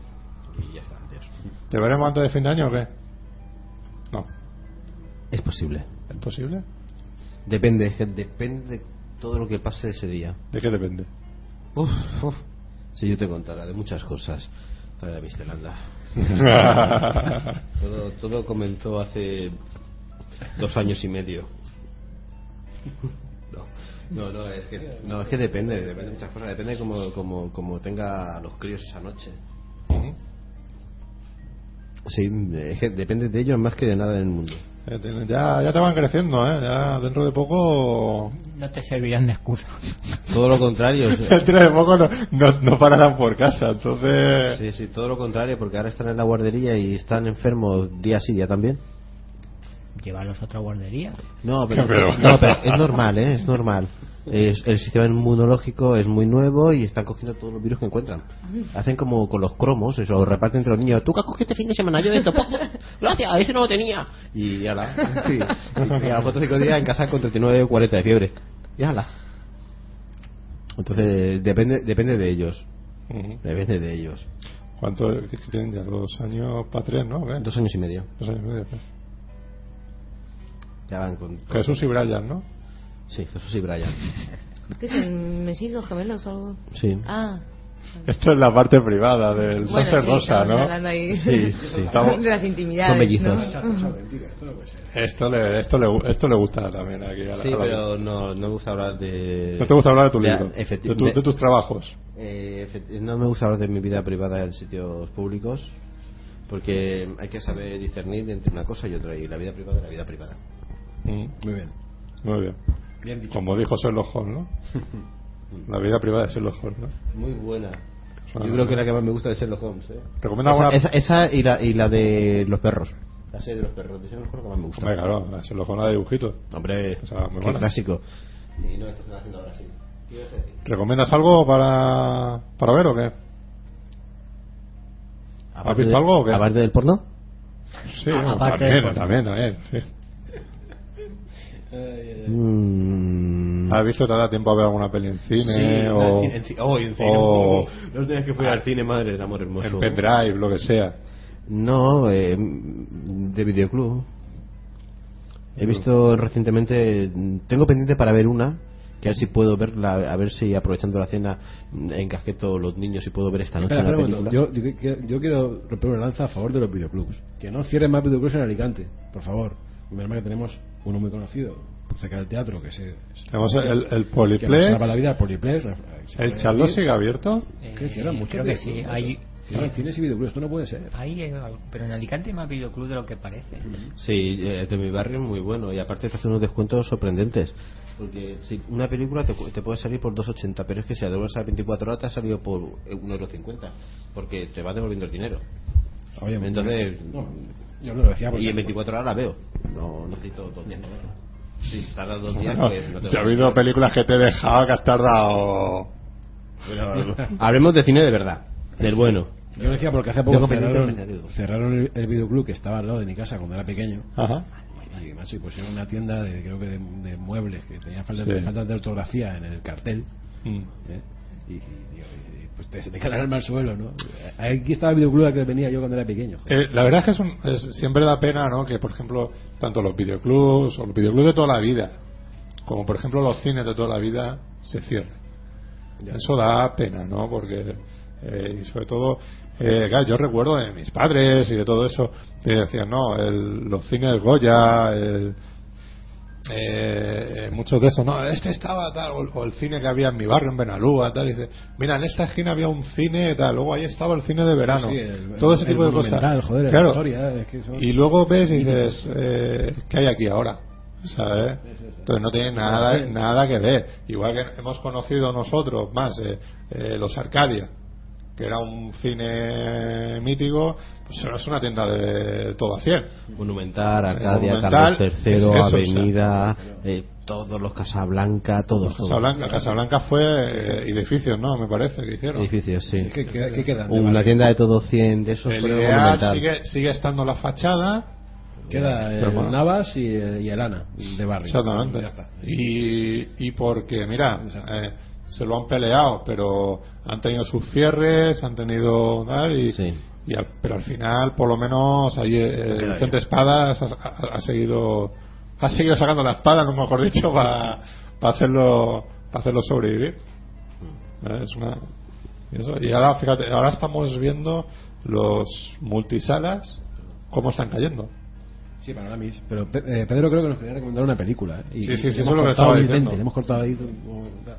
y ya está, adiós. ¿Te veremos antes de fin de año o qué? No. Es posible. ¿Es posible? Depende, es que depende de todo lo que pase ese día. ¿De qué depende? Uf, uf. Si yo te contara de muchas cosas. La Mistelanda. [laughs] todo, todo comenzó hace dos años y medio. No, no, no, es que, no, es que depende, depende de muchas cosas. Depende como, como, como tenga a los críos esa noche. Sí, es que depende de ellos más que de nada en el mundo. Ya, tienen- ya, ya te van creciendo, ¿eh? Ya dentro de poco... No te servirán de excusa. Todo lo contrario. o sea, [laughs] Dentro de poco no, no, no pararán por casa, entonces... Sí, sí, todo lo contrario, porque ahora están en la guardería y están enfermos día sí, día también. Llévalos a otra guardería. No, pero, Pero- no, pero [laughs] es normal, ¿eh? Es normal. Es- el sistema inmunológico es muy nuevo y están cogiendo todos los virus que encuentran. Hacen como con los cromos, eso, lo reparten entre los niños. ¿Tú qué has cogido este fin de semana? Yo esto. ¡Pum! [laughs] Gracias, ese no lo tenía. Y ala. [laughs] Sí. Y a los cuatro o cinco días en casa con 39 o 40 de fiebre. Y ala. Entonces, depende, depende de ellos. Depende de ellos. ¿Cuánto es que tienen ya? Dos años para tres, ¿no? Dos años y medio. Dos años y medio. ¿qué? Ya van con. Jesús y Brian, ¿no? Sí, Jesús y Brian. ¿Qué son? ¿Mellizos, gemelos o algo? Sí. Ah. Esto es la parte privada del Bueno, Sunset sí, Rosa, estamos ¿no? hablando ahí Sí, sí. Estamos- [laughs] de las [laughs] intimidades. Son mellizos. ¿no? Esto le, esto, le, esto le gusta también aquí a la, Sí, a la- pero no, no me gusta hablar de. ¿No te gusta hablar de tu de- libro? efecti- De, tu- de tus trabajos. Eh, efecti- no me gusta hablar de mi vida privada en sitios públicos porque hay que saber discernir entre una cosa y otra y la vida privada es la vida privada. Mm, Muy bien. Muy bien. Bien dicho. Como dijo Sherlock Holmes, ¿no? [laughs] La vida privada de Sherlock Holmes, ¿no? Muy buena. Yo Suena creo que bien. la que más me gusta es Sherlock Holmes. ¿eh? ¿Recomienda Esa, alguna? esa, esa y, la, y la de los perros. La serie de los perros de Sherlock Holmes que más me gusta. Hombre, claro, la Sherlock Holmes de dibujitos. Hombre, O sea, muy qué buena. clásico. Y no, esto están haciendo ahora sí. ¿Recomiendas algo para, para ver o qué? Aparte visto de- algo o qué? Aparte del porno. Sí, [laughs] Ah, bueno, aparte también, de- también, también, sí. Mm. ¿Has visto? ¿Te da tiempo a ver alguna peli en cine? Sí, o en cine- oh, en cine. o- Los días que fui al cine, madre del amor hermoso. en pendrive, lo que sea? No, eh, de videoclub. He visto recientemente, tengo pendiente para ver una, que a ver si puedo verla, a ver si aprovechando la cena encasqueto los niños y puedo ver esta noche Espera, momento. yo, yo, yo quiero romper una lanza a favor de los videoclubs. Que no cierren más videoclubs en Alicante, por favor. Menos mal que tenemos uno muy conocido, cerca del teatro, que se. Tenemos el, el que nos Poliplex. la vida, el Poliplex. ¿El Charlo sigue abierto? ¿Qué cierran Eh, creo que sí. Hay? Cierran cines y videoclubs, esto no puede ser. eh, pero en Alicante hay más videoclub de lo que parece. Sí, eh, de mi barrio es muy bueno y aparte te hace unos descuentos sorprendentes. Porque si una película te, te puede salir por 2,80, pero es que si a devuelves a 24 horas te ha salido por 1,50€. Porque te va devolviendo el dinero. Oye, Entonces, no, yo no lo decía porque. y en 24 horas la veo. No necesito dos días. para verla. Si tardas dos días, No, pues no te yo he habido películas que te he dejado que has tardado. Pero [laughs] hablemos de cine de verdad, del bueno. Yo lo decía porque hace poco cerraron, cerraron el, el videoclub que estaba al lado de mi casa cuando era pequeño. Ajá. Y macho, y pusieron una tienda de, creo que de, de muebles que tenía falta, Sí. falta de ortografía en el cartel. Mm. ¿eh? Y, y, y, pues te, se te cae el alma al suelo, ¿no? Aquí estaba el videoclub al que venía yo cuando era pequeño. Eh, la verdad es que es un- es- siempre da pena ¿no? que, por ejemplo, tanto los videoclubs o los videoclubs de toda la vida, como por ejemplo los cines de toda la vida, se cierren. Eso da pena, ¿no? Porque, eh, y sobre todo, eh, claro, yo recuerdo de mis padres y de todo eso, que decían, no, el- los cines Goya, el- eh, muchos de esos, no, este estaba tal, o, o el cine que había en mi barrio, en Benalúa, tal, y dice, mira, en esta esquina había un cine, tal, luego ahí estaba el cine de verano, Sí, el- todo ese el tipo de cosas. Joder, Claro. historia, es que son- Y luego ves y dices, eh, ¿qué hay aquí ahora? ¿Sabes? Entonces no tiene nada, nada que ver. Igual que hemos conocido nosotros más eh, eh, los Arcadia, que era un cine mítico, pues ahora es una tienda de todo a 100. Monumental, Arcadia, Monumental, Carlos III, es eso, o sea. Avenida, eh, todos los Casablanca, todos. todos. Casablanca, Casablanca fue eh, edificios, ¿no? Me parece que hicieron. Edificios, sí. ¿Qué, qué- qué quedan? Una tienda de todo 100 de esos El ideal sigue, sigue estando la fachada, Queda el Pero bueno. Navas y el, y el Ana, de barrio. Exactamente. Ya está. Y, y porque, mira, eh, se lo han peleado, pero han tenido sus cierres, han tenido y, Sí. y al- pero al final, por lo menos, ahí eh, Vicente Espadas ha, ha- ha seguido ha seguido sacando la espada, no mejor dicho, para, para hacerlo para hacerlo sobrevivir. Eh, Es una eso. y ahora, fíjate, ahora estamos viendo los multisalas cómo están cayendo. Sí, para la mis. Pero Pe- eh, Pedro creo que nos quería recomendar una película. ¿eh? Y, Sí, sí, sí, eso hemos es lo que estaba diciendo. hemos cortado ahí.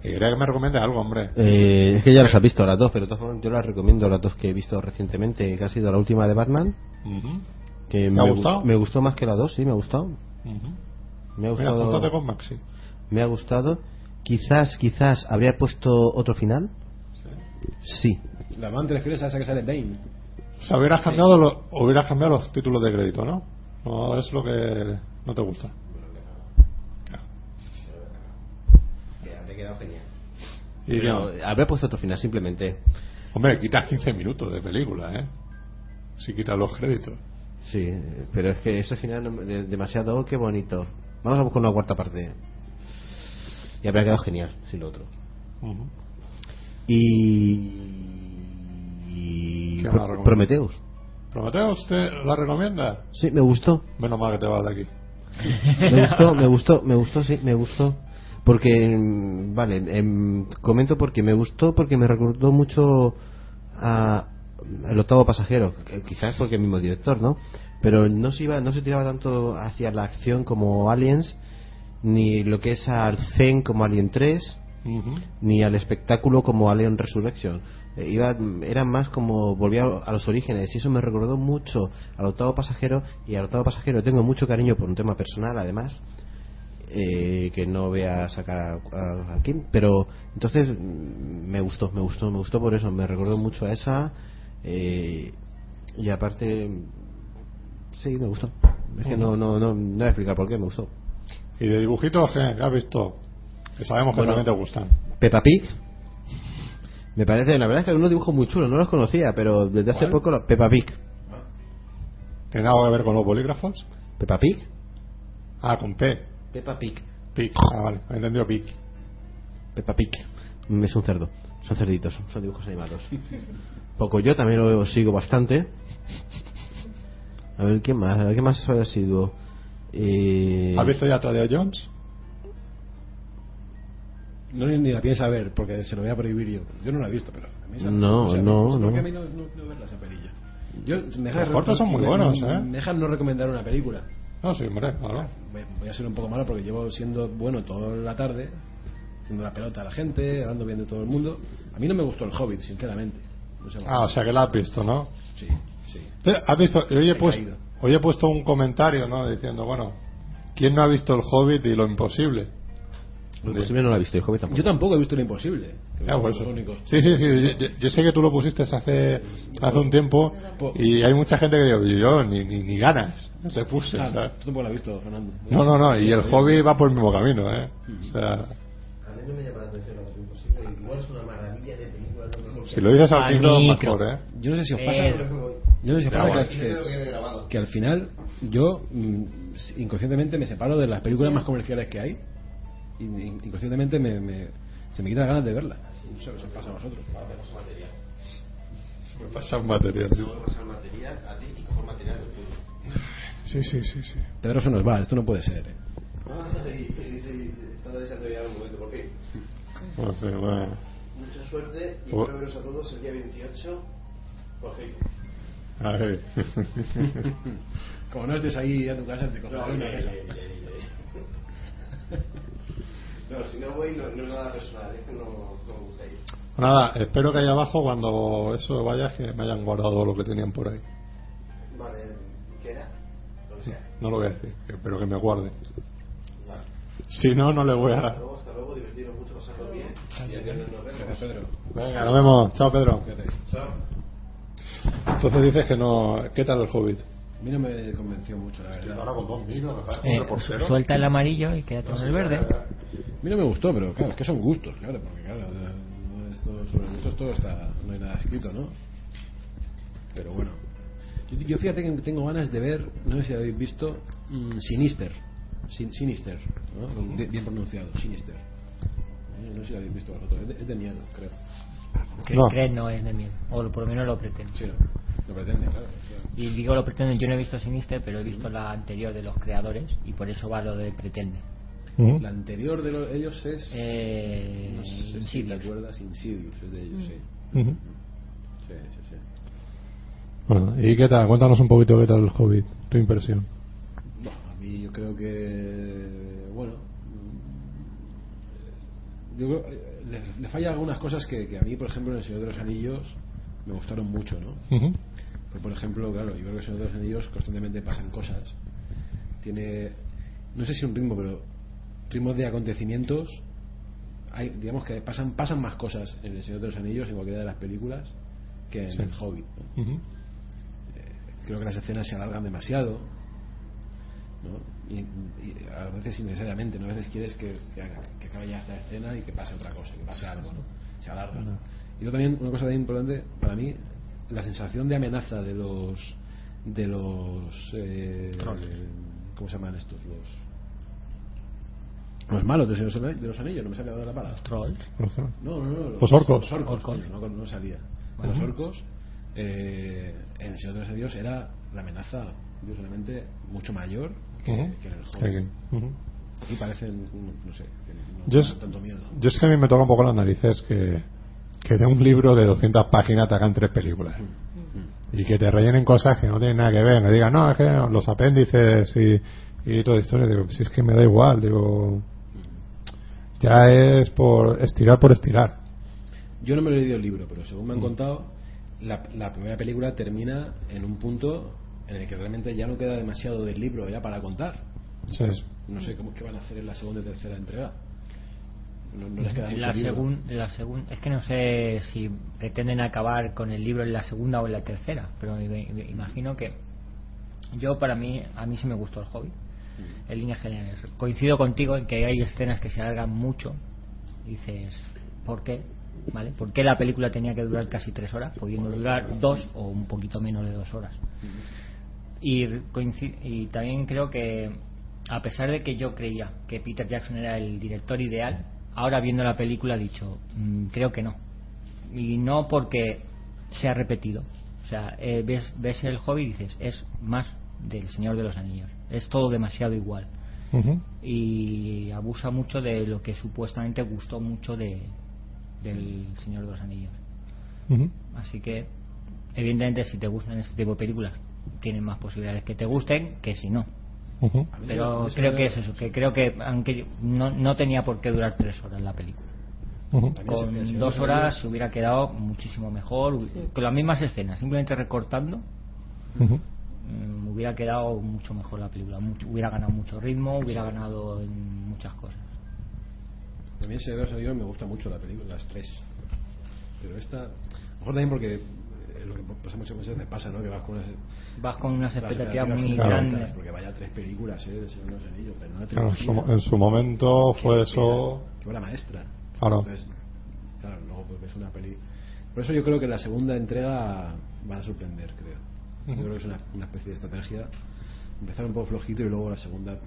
Y quería que me recomiende algo, hombre. Eh, es que ya las has visto las dos, pero de todas formas yo las recomiendo las dos que he visto recientemente, que ha sido la última de Batman, que ¿Te me, ha gu- gustado? me gustó más que la dos, sí, me ha gustado. Ujú. Me ha Mira, gustado. júntate con Maxi. Me ha gustado. Quizás, quizás habría puesto otro final. Sí. La amante de esa esa que sale Bane. O sea, hubieras cambiado, lo- hubieras cambiado los títulos de crédito, ¿no? No es lo que no te gusta. Claro. Habría quedado genial. Y Pero no, puesto otro final, simplemente. hombre, quitas 15 minutos de película, ¿eh? Si quitas los créditos. Sí, pero es que ese final de- demasiado qué bonito. Vamos a buscar una cuarta parte. Y habría quedado genial, sin lo otro. Y. y ¿Qué ¿Prometeo usted la recomienda? Sí, me gustó. Menos mal que te vas de aquí. Me gustó, me gustó, me gustó, sí, me gustó. Porque, mm, vale, em, comento porque me gustó, porque me recordó mucho a El octavo pasajero, quizás porque el mismo director, ¿no? Pero no se iba, no se tiraba tanto hacia la acción como Aliens, ni lo que es al Zen como Alien 3, Ujú. ni al espectáculo como Alien Resurrection. Eh, iba, era más como volvía a los orígenes y eso me recordó mucho al octavo pasajero y al octavo pasajero tengo mucho cariño por un tema personal además eh, que no voy a sacar a- a- pero entonces mm, me gustó me gustó me gustó por eso me recordó mucho a esa eh, y aparte sí me gustó es que no no no no voy a explicar por qué me gustó ¿Y de dibujitos qué? ¿Qué has visto? Que sabemos que Bueno. también te gustan. Peppa Pig me parece la verdad es que unos dibujos muy chulos no los conocía pero desde hace ¿Cuál? poco lo- Peppa Pig ¿Tiene algo que ver con los bolígrafos? Peppa Pig Ah, con P. Peppa Pig Pig. Ah, vale. He entendido Pig. Peppa Pig Mm, es un cerdo son cerditos son dibujos animados poco yo también lo sigo bastante a ver qué más a ver qué más ha sido eh, ¿Has visto ya Tadeo Jones? No ni ni la piensa ver porque se lo voy a prohibir yo. Yo no la he visto, pero a mí esa- No, o sea, no, no. a mí no, no puedo verla esa perilla. Yo, me Los cortos son muy buenos, ¿eh? Me dejan no recomendar una película. No, sí, hombre, claro. Voy a ser un poco malo porque llevo siendo bueno toda la tarde, haciendo la pelota a la gente, hablando bien de todo el mundo. A mí no me gustó el Hobbit, sinceramente. No sé Ah, o sea que la has visto, ¿no? Sí, sí. ¿Has visto? Hoy he, puesto, hoy he puesto un comentario, ¿no? Diciendo, bueno, ¿quién no ha visto el Hobbit y lo imposible? Lo posible no lo he visto el Hobbit tampoco Yo tampoco he visto lo imposible. eso. únicos. Sí, sí, sí. Yo, yo- yo sé que tú lo pusiste hace, hace un tiempo y hay mucha gente que digo, yo ni, ni, ni ganas te puse. Ah, ¿sabes? tú tampoco lo has visto, Fernando. No, no, no. Y el hobby va por el mismo camino, ¿eh? O sea, a mí no me llama la atención lo imposible igual es una maravilla de película si lo dices al micro, micro. mejor, ¿eh? Yo no sé si os pasa. Eh, Yo no sé si os pasa bueno. que, que- que al final yo mm, inconscientemente me separo de las películas más comerciales que hay. In- Inconscientemente me, me- Se me quita la ganas de verla. No sé qué os pasa a vosotros. Me pasa un material. pasar material a ti y coger material. Sí, sí, sí, sí. Pedro se nos va, esto no puede ser. ¿eh? Ay, sí, sí, estaba deseando llegar un momento, por fin. Sí, bueno. Mucha suerte y Oh. espero veros a todos el día 28 por Facebook. A ver. [laughs] Como no estés ahí a tu casa, te cogeré No, una mesa. [laughs] No, si no voy, no, no es nada personal, es que no, no me gusta ir. Nada, espero que ahí abajo cuando eso vaya que me hayan guardado lo que tenían por ahí. Vale, ¿qué era? Lo que sea. No lo voy a decir, que- pero que me guarden. Vale. Si no, no le voy Hasta a... luego, hasta luego, divertiros mucho, pasarlo bien. Y el viernes nos vemos. Gracias, Pedro. Venga, nos vemos. Chao, Pedro. Chao. Entonces dices que no... ¿Qué tal el Hobbit? A mí no me convenció mucho, la verdad. con dos me parece Eh, suelta el amarillo y quédate con el verde. A mí no me gustó, pero claro, es que son gustos, claro, porque claro, no- esto, sobre gustos todo está, no hay nada escrito, ¿no? Pero bueno. Yo, yo fíjate que tengo ganas de ver, no sé si habéis visto, mm, Sinister. Sin- Sinister, ¿no? Bien- Bien pronunciado, Sinister. Eh, No sé si lo habéis visto vosotros, es de, es de miedo, creo. No. no es de miedo. O por lo menos lo pretende. Sí, no, lo pretende, claro. Y digo lo pretende, yo no he visto Sinister, pero he visto la anterior de los creadores y por eso va lo de pretende. La anterior de los- ellos es. Eh, no sé si te acuerdas, Insidious, es de ellos, sí. Ujú. Sí, sí, sí. Bueno, ¿y qué tal? Cuéntanos un poquito qué tal el Hobbit, tu impresión. Bueno, a mí yo creo que. Bueno. mm, Yo creo. eh, Le, le falla algunas cosas que, que a mí, por ejemplo, en El Señor de los Anillos me gustaron mucho, ¿no? Ujú. Pues, por ejemplo, claro, yo creo que El Señor de los Anillos constantemente pasan cosas. Tiene. No sé si un ritmo, pero. Ritmos de acontecimientos. Hay, digamos que pasan, pasan más cosas en El Señor de los Anillos, en cualquiera de las películas, que en Sí. El Hobbit. ¿no? Ujú. creo que las escenas se alargan demasiado ¿no? y, y a veces innecesariamente ¿no? a veces quieres que, que, que acabe ya esta escena y que pase otra cosa que pase algo ¿no? se alarga y luego también una cosa también importante para mí la sensación de amenaza de los de los eh, ¿cómo se llaman estos? los los malos de los, de los anillos no me sale ahora la palabra Trolls. no, no, no. Los orcos. Los orcos, Orcos. no, no salía. Los orcos, eh, en el Señor de los Anillos era la amenaza, curiosamente, mucho mayor que, en el que- ujú. Aquí parecen, no sé, que no Yo es, tanto miedo. yo es que a mí me toca un poco las narices que, que de un libro de 200 páginas te hagan tres películas. Y que te rellenen cosas que no tienen nada que ver. Me digan, no, es que los apéndices y, y toda la historia. Digo, si es que me da igual. Digo, ya es por estirar por estirar. Yo no me lo he leído el libro, pero según me Mm. han contado, la, la primera película termina en un punto en el que realmente ya no queda demasiado del libro ya para contar. Sí. No sé cómo qué van a hacer en la segunda y tercera entrega. No, no les queda En mucho la, libro. segun- en la segun- es que no sé si pretenden acabar con el libro en la segunda o en la tercera, pero me, me imagino que yo para mí a mí sí me gustó el hobby. En líneas generales coincido contigo en que hay escenas que se alargan mucho. Dices, ¿por qué? ¿Vale? ¿Por qué la película tenía que durar casi tres horas, pudiendo durar dos o un poquito menos de dos horas? Y, coinci- y también creo que, a pesar de que yo creía que Peter Jackson era el director ideal, ahora viendo la película he dicho, "Mm, creo que no. Y no porque se ha repetido. O sea, eh, ves, ves el hobby y dices, es más del Señor de los Anillos. Es todo demasiado igual. Y abusa mucho de lo que supuestamente gustó mucho de, del Señor de los Anillos. Así que, evidentemente, si te gustan este tipo de películas, tienen más posibilidades que te gusten que si no. Pero creo que es eso, que creo que aunque no, no tenía por qué durar tres horas la película. También Con dos horas se hubiera quedado muchísimo mejor, con las mismas escenas, simplemente recortando, mm, hubiera quedado mucho mejor la película, mucho- hubiera ganado mucho ritmo, hubiera ganado en muchas cosas. A mí ese me gusta mucho la película, las tres. Pero esta, a lo mejor también porque lo que pasa muchas veces pasa, ¿no? Que vas con unas, Vas con unas las expectativas muy grandes. Porque vaya tres películas, ¿eh? De Señor de los Anillos, pero no Claro, en, su, en su momento fue eso. Qué obra maestra. Claro. Entonces, claro, luego pues ves una peli. Por eso yo creo que la segunda entrega va a sorprender, creo. Yo creo que es una, una especie de estrategia empezar un poco flojito y luego la segunda eh,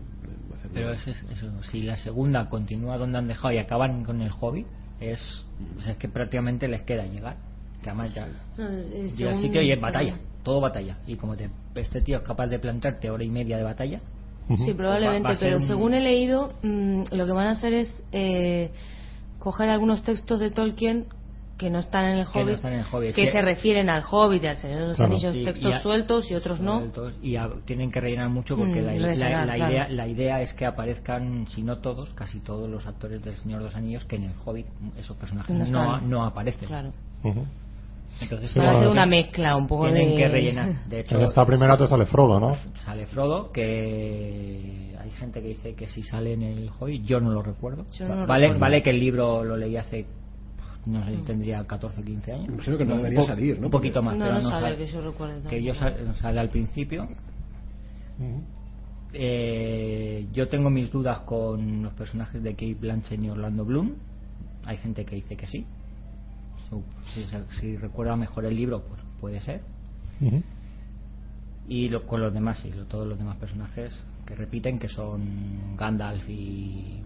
hacerlo- Pero es, es- eso, si la segunda continúa donde han dejado y acaban con el hobby, es, o sea, es que prácticamente les queda llegar. Que además ya No, eh, llega al según- sitio y es batalla, todo batalla. Y como te, este tío es capaz de plantearte hora y media de batalla, Sí, probablemente, Va- va pero un- según he leído, mm, lo que van a hacer es eh, coger algunos textos de Tolkien que no están en el Que no Hobbit, están en el Hobbit, que sí. se refieren al Hobbit, al Señor de los Claro. Anillos, Sí, textos y a- sueltos y otros no. sueltos, y a- tienen que rellenar mucho porque Mm, la, la- rellenar, la claro. idea, la idea es que aparezcan, si no todos, casi todos los actores del Señor de los Anillos que en el Hobbit esos personajes No no, no aparecen. Claro. Ujú. Entonces Sí, Van a hacer una mezcla un poco tienen de... que rellenar. De hecho, En esta primera te sale Frodo, ¿no? sale Frodo, que hay gente que dice que si sale en el Hobbit, yo no lo recuerdo. Yo no vale, recuerdo. vale que el libro lo leí hace, no sé si tendría 14 15 años. Imagino que no Un debería salir, ¿no? Un poquito más, No, pero no no sale, sale. que yo recuerde que yo tampoco. sal- sale al principio. Ujú. Eh, yo tengo mis dudas con los personajes de Kate Blanchett y Orlando Bloom. Hay gente que dice que sí. Si, si recuerda mejor el libro, pues puede ser. Y lo- con los demás, sí, lo- todos los demás personajes que repiten, que son Gandalf y.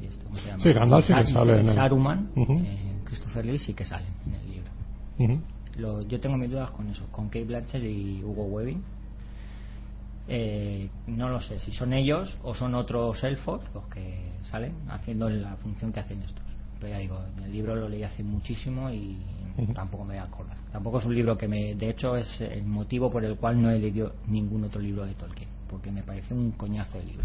y esto, ¿cómo se llama? Sí, Gandalf sí que sale en el- Saruman, eh, Christopher Lee sí que salen en el libro. Lo- yo tengo mis dudas con eso, con Kate Blanchett y Hugo Weaving. Eh, no lo sé si son ellos o son otros elfos los que salen haciendo la función que hacen estos. Pero ya digo, el libro lo leí hace muchísimo y tampoco me voy a acordar. Tampoco es un libro que me. De hecho, es el motivo por el cual no he leído ningún otro libro de Tolkien, porque me parece un coñazo de libro.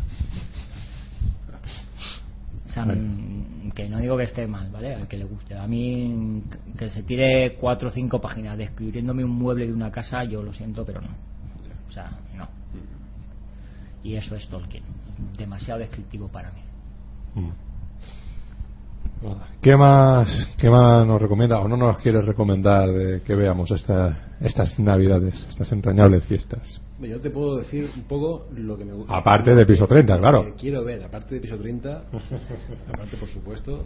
O sea, mm, que no digo que esté mal, ¿vale? Al que le guste. A mí, que se tire cuatro o cinco páginas describiéndome un mueble de una casa, yo lo siento, pero no. O sea, no. Y eso es Tolkien. Demasiado descriptivo para mí. Mm. ¿Qué más, ¿Qué más nos recomienda o no nos quiere recomendar de que veamos esta- estas navidades, estas entrañables fiestas? Yo te puedo decir un poco lo que me gusta. Aparte de piso 30, claro. Lo que quiero ver, aparte de piso 30, aparte por supuesto,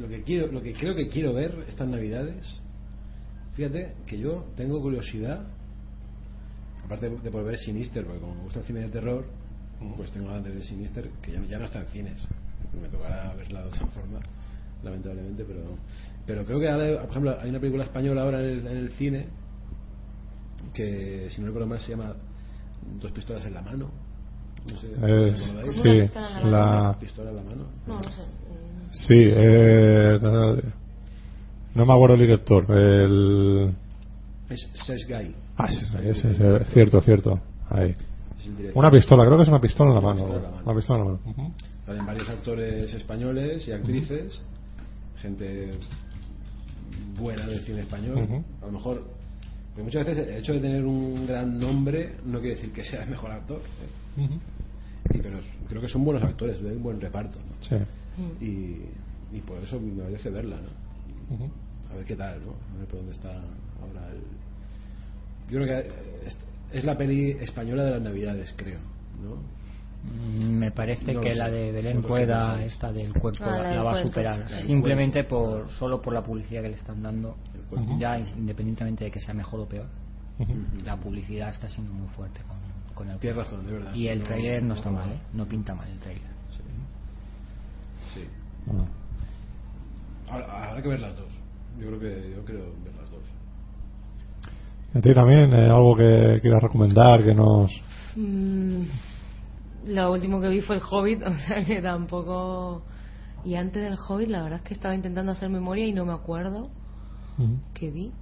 lo que quiero, lo que creo que quiero ver estas navidades. Fíjate que yo tengo curiosidad, aparte de poder ver Sinister, porque como me gusta el cine de terror, pues tengo ganas de ver Sinister, que ya, ya no está en cines. Me tocará verla de otra forma, lamentablemente, pero pero creo que ahora, por ejemplo, hay una película española ahora en el, en el cine que, si no recuerdo mal, se llama Dos pistolas en la mano. No sé, Es- ¿os acordáis? sí, Una pistola en la la, en la mano. No, no sé. Sí, eh, no me acuerdo el director, el, Es Sesh Guy. ah, sí, ese, ese, cierto, cierto, ahí. Es. Una pistola, creo que es una pistola en la mano, la una pistola en la mano. Salen varios actores españoles y actrices, gente buena del cine español. A lo mejor, porque muchas veces el hecho de tener un gran nombre no quiere decir que sea el mejor actor. ¿eh? Y, pero creo que son buenos actores, hay un buen reparto. ¿no? Sí. Y, y por eso me merece verla, ¿no? A ver qué tal, ¿no? A ver por dónde está ahora el... Yo creo que es, es la peli española de las navidades, creo, ¿no? Mm, Me parece No que la de Belén Rueda, esta del cuerpo, Ah, la va a superar. Simplemente por solo por la publicidad que le están dando, ya is- independientemente de que sea mejor o peor. La publicidad está siendo muy fuerte con, con el Tienes cuerpo. razón, de verdad. Y el No- trailer no está no- mal, ¿eh? No pinta mal el trailer. Sí. Bueno. Habrá, habrá que ver las dos. Yo creo que yo quiero ver las dos. ¿Y a ti también eh, algo que quieras recomendar que nos Mm, lo último que vi fue el Hobbit, [laughs] o sea que tampoco. Y antes del Hobbit, la verdad es que estaba intentando hacer memoria y no me acuerdo qué vi.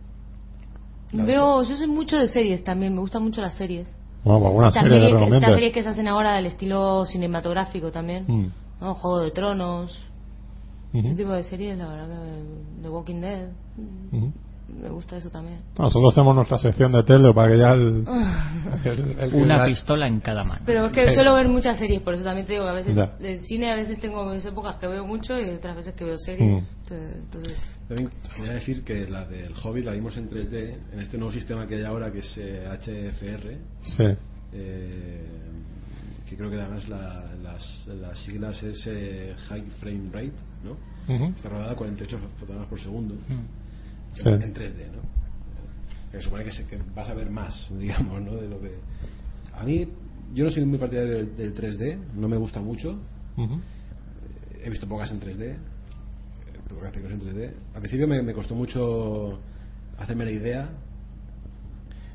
La Veo, yo soy mucho de series también, me gustan mucho las series. bueno, alguna serie que series, que, estas series que se hacen ahora del estilo cinematográfico también. Mm. ¿no? Juego de Tronos, ese tipo de series, la verdad que. The Walking Dead. mm. Me gusta eso también. Nosotros tenemos nuestra sección de tele para que ya el, [laughs] el- el- Una la- pistola en cada mano. Pero es que suelo ver muchas series, por eso también te digo que a veces Ya. el cine a veces tengo mis épocas que veo mucho y otras veces que veo series. Mm. Entonces, También quería decir que la del Hobbit la vimos en 3D, en este nuevo sistema que hay ahora que es eh, HFR, Sí. eh, que creo que además la- las, las siglas es eh, High Frame Rate, ¿no? Ujú. Está rodada a 48 fotogramas por segundo Mm. Sí. en 3D, ¿no? Que supone que, se- que vas a ver más, [laughs] digamos, ¿no? De lo que A mí, yo no soy muy partidario del, del 3D, no me gusta mucho. Ujú. He visto pocas en 3D, eh, pocas películas en 3D. Al principio me, me costó mucho hacerme la idea.